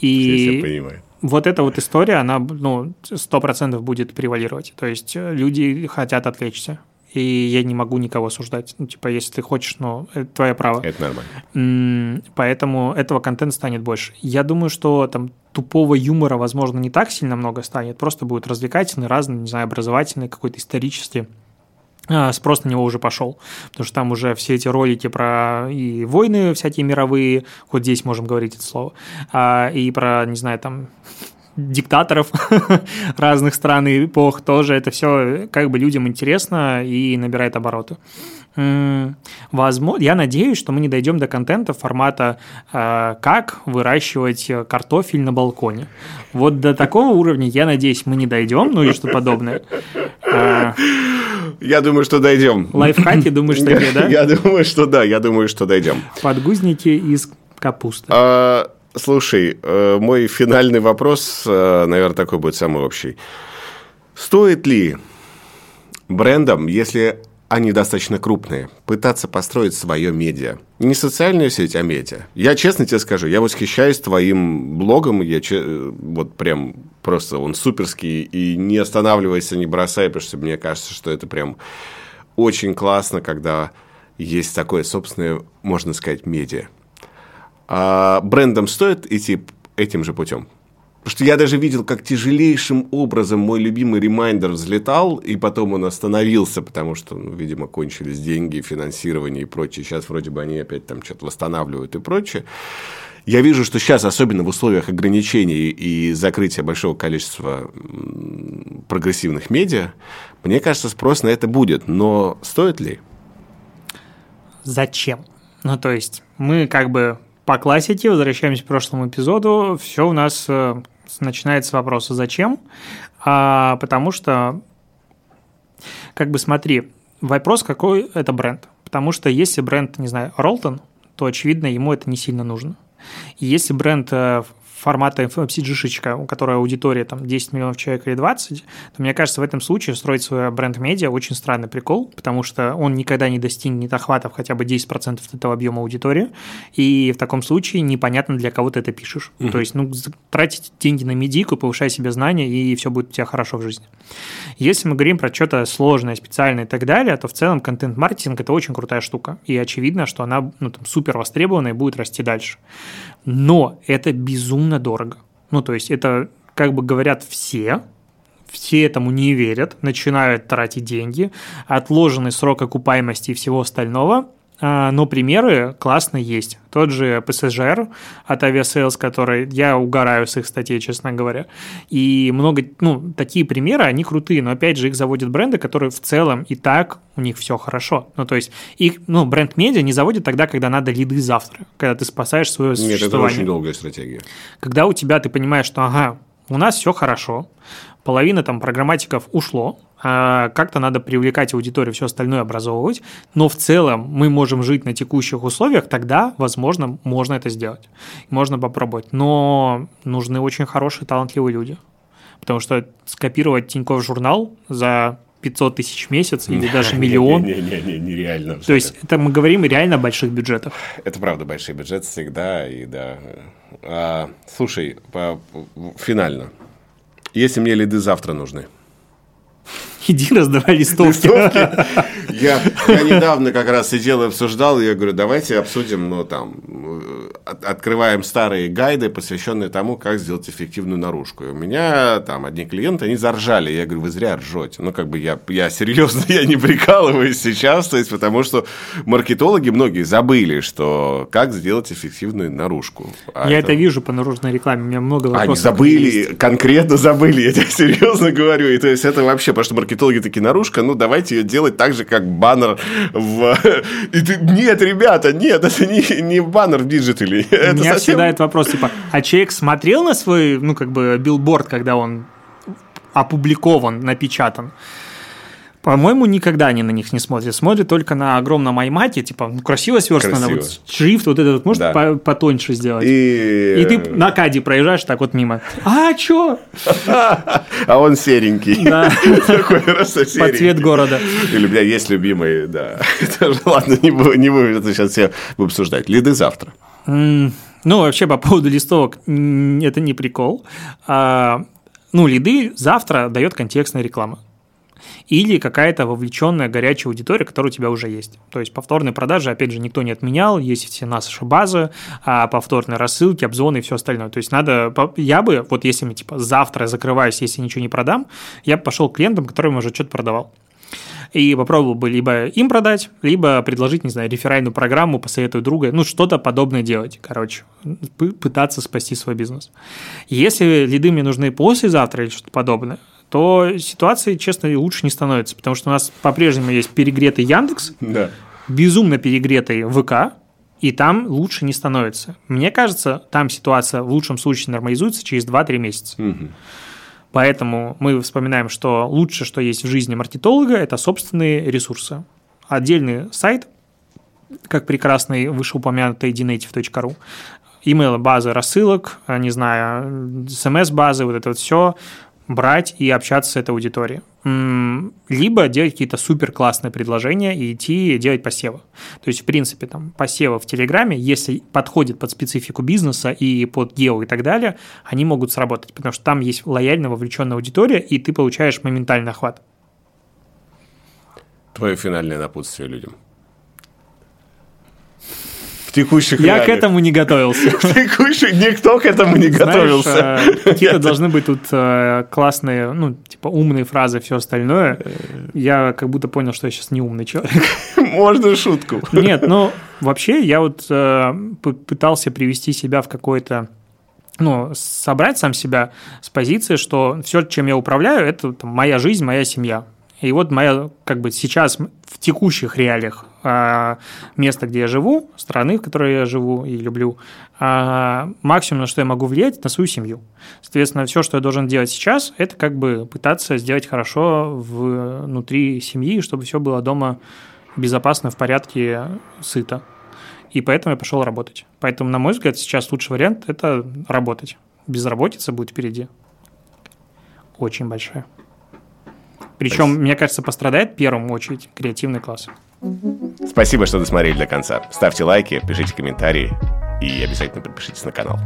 B: И все, все понимают. Вот эта вот история, она, ну, сто процентов будет превалировать. То есть э, люди хотят отвлечься и я не могу никого осуждать. Ну, типа, если ты хочешь, ну, это твое право.
A: Это нормально.
B: Поэтому этого контента станет больше. Я думаю, что там тупого юмора, возможно, не так сильно много станет, просто будет развлекательный, разный, не знаю, образовательный, какой-то исторический а, спрос на него уже пошел, потому что там уже все эти ролики про и войны всякие мировые, хоть здесь можем говорить это слово, а, и про, не знаю, там диктаторов разных стран и эпох тоже. Это все как бы людям интересно и набирает обороты. Возможно, я надеюсь, что мы не дойдем до контента формата э, «Как выращивать картофель на балконе». Вот до такого уровня, я надеюсь, мы не дойдем, ну или что подобное.
A: Э, Я думаю, что дойдем.
B: Лайфхаки, думаешь, такие, да?
A: Я думаю, что да, я думаю, что дойдем.
B: Подгузники из капусты.
A: Слушай, э, мой финальный вопрос, э, наверное, такой будет самый общий. Стоит ли брендам, если они достаточно крупные, пытаться построить свое медиа. Не социальную сеть, а медиа. Я честно тебе скажу, я восхищаюсь твоим блогом, я вот прям просто он суперский, и не останавливайся, не бросай, потому что мне кажется, что это прям очень классно, когда есть такое собственное, можно сказать, медиа. А брендам стоит идти этим же путем? Потому что я даже видел, как тяжелейшим образом мой любимый Reminder взлетал, и потом он остановился, потому что, ну, видимо, кончились деньги, финансирование и прочее. Сейчас вроде бы они опять там что-то восстанавливают и прочее. Я вижу, что сейчас, особенно в условиях ограничений и закрытия большого количества прогрессивных медиа, мне кажется, спрос на это будет. Но стоит ли?
B: Зачем? Ну, то есть, мы как бы по классике, возвращаемся к прошлому эпизоду, все у нас э, начинается с вопроса «Зачем?», а, потому что, как бы смотри, вопрос, какой это бренд. Потому что если бренд, не знаю, Ролтон, то, очевидно, ему это не сильно нужно. Если бренд э, формата FMCG-шечка, у которой аудитория там 10 миллионов человек или 20, то мне кажется, в этом случае строить свой бренд-медиа очень странный прикол, потому что он никогда не достигнет охватов хотя бы 10% этого объема аудитории, и в таком случае непонятно, для кого ты это пишешь. Uh-huh. То есть, ну, тратить деньги на медику, повышай себе знания, и все будет у тебя хорошо в жизни. Если мы говорим про что-то сложное, специальное и так далее, то в целом контент-маркетинг – это очень крутая штука, и очевидно, что она ну, там, супер востребована и будет расти дальше. Но это безумно дорого. Ну, то есть это, как бы говорят все, все этому не верят, начинают тратить деньги, отложенный срок окупаемости и всего остального – но примеры классные есть. Тот же ПСЖР от Aviasales, который я угораю с их статей, честно говоря. И много, ну, такие примеры, они крутые, но опять же их заводят бренды, которые в целом и так у них все хорошо. Ну, то есть их, ну, бренд медиа не заводит тогда, когда надо лиды завтра, когда ты спасаешь свое
A: существование. Нет, это очень долгая стратегия.
B: Когда у тебя, ты понимаешь, что, ага, у нас все хорошо, половина там программатиков ушло, а как-то надо привлекать аудиторию, все остальное образовывать, но в целом мы можем жить на текущих условиях, тогда, возможно, можно это сделать, можно попробовать, но нужны очень хорошие, талантливые люди, потому что скопировать Тинькофф журнал за 500 тысяч в месяц или даже миллион.
A: Не-не-не, нереально.
B: То есть это мы говорим реально о больших бюджетах.
A: Это правда большие бюджеты всегда, и да. А, слушай, по, финально, если мне лиды завтра нужны,
B: Иди раздавай листовки. листовки.
A: Я, я недавно как раз сидел и обсуждал, и я говорю, давайте обсудим, ну, там, от, открываем старые гайды, посвященные тому, как сделать эффективную наружку. И у меня там одни клиенты, они заржали. Я говорю, вы зря ржете. Ну, как бы я, я серьезно, я не прикалываюсь сейчас, то есть, потому что маркетологи многие забыли, что как сделать эффективную наружку.
B: А я это... это вижу по наружной рекламе, у меня много вопросов.
A: Они забыли, конкретно забыли, я тебе серьезно говорю. И то есть, это вообще, потому что маркетологи такие, наружка, ну, давайте ее делать так же, как баннер в... И ты, нет, ребята, нет, это не, не баннер в диджитале.
B: У меня совсем... всегда этот вопрос, типа, а человек смотрел на свой, ну, как бы, билборд, когда он опубликован, напечатан? По-моему, никогда они на них не смотрят. Смотрят только на огромном аймаке, типа, ну, красиво сверстано, вот шрифт вот этот может да. по потоньше сделать. И... И ты на каде проезжаешь так вот мимо. А, чё?
A: А он серенький. Да. Такой просто серенький.
B: Под цвет города.
A: Или у меня есть любимый, да. Ладно, не будем это сейчас все обсуждать. Лиды завтра.
B: Ну, вообще, по поводу листовок, это не прикол. А, ну, лиды завтра дает контекстная реклама или какая-то вовлеченная горячая аудитория, которая у тебя уже есть. То есть повторные продажи, опять же, никто не отменял, есть все наши базы, а повторные рассылки, обзоны и все остальное. То есть надо, я бы, вот если мне типа завтра закрываюсь, если ничего не продам, я бы пошел к клиентам, которым уже что-то продавал и попробовал бы либо им продать, либо предложить, не знаю, реферальную программу, посоветую друга, ну, что-то подобное делать, короче, пытаться спасти свой бизнес. Если лиды мне нужны послезавтра или что-то подобное, то ситуация, честно, лучше не становится, потому что у нас по-прежнему есть перегретый Яндекс, да. безумно перегретый ВК, и там лучше не становится. Мне кажется, там ситуация в лучшем случае нормализуется через 2-3 месяца. Угу. Поэтому мы вспоминаем, что лучше, что есть в жизни маркетолога, это собственные ресурсы. Отдельный сайт, как прекрасный вышеупомянутый dnative.ru, email базы рассылок, не знаю, смс-базы, вот это вот все, брать и общаться с этой аудиторией. Либо делать какие-то супер классные предложения и идти делать посевы. То есть, в принципе, там посевы в Телеграме, если подходит под специфику бизнеса и под гео и так далее, они могут сработать, потому что там есть лояльная вовлеченная аудитория, и ты получаешь моментальный охват.
A: Твое финальное напутствие людям текущих
B: Я реалиях. к этому не готовился.
A: В текущих никто к этому не готовился.
B: Э, какие-то должны быть тут э, классные, ну, типа умные фразы, все остальное. Я как будто понял, что я сейчас не умный человек.
A: Можно шутку.
B: Нет, ну, вообще я вот э, пытался привести себя в какой-то ну, собрать сам себя с позиции, что все, чем я управляю, это там, моя жизнь, моя семья. И вот моя, как бы сейчас в текущих реалиях а, место, где я живу, страны, в которой я живу и люблю, а, максимум, на что я могу влиять, на свою семью. Соответственно, все, что я должен делать сейчас, это как бы пытаться сделать хорошо внутри семьи, чтобы все было дома безопасно, в порядке, сыто. И поэтому я пошел работать. Поэтому, на мой взгляд, сейчас лучший вариант – это работать. Безработица будет впереди. Очень большая. Причем, Спасибо. мне кажется, пострадает в первую очередь креативный класс.
A: Спасибо, что досмотрели до конца. Ставьте лайки, пишите комментарии и обязательно подпишитесь на канал.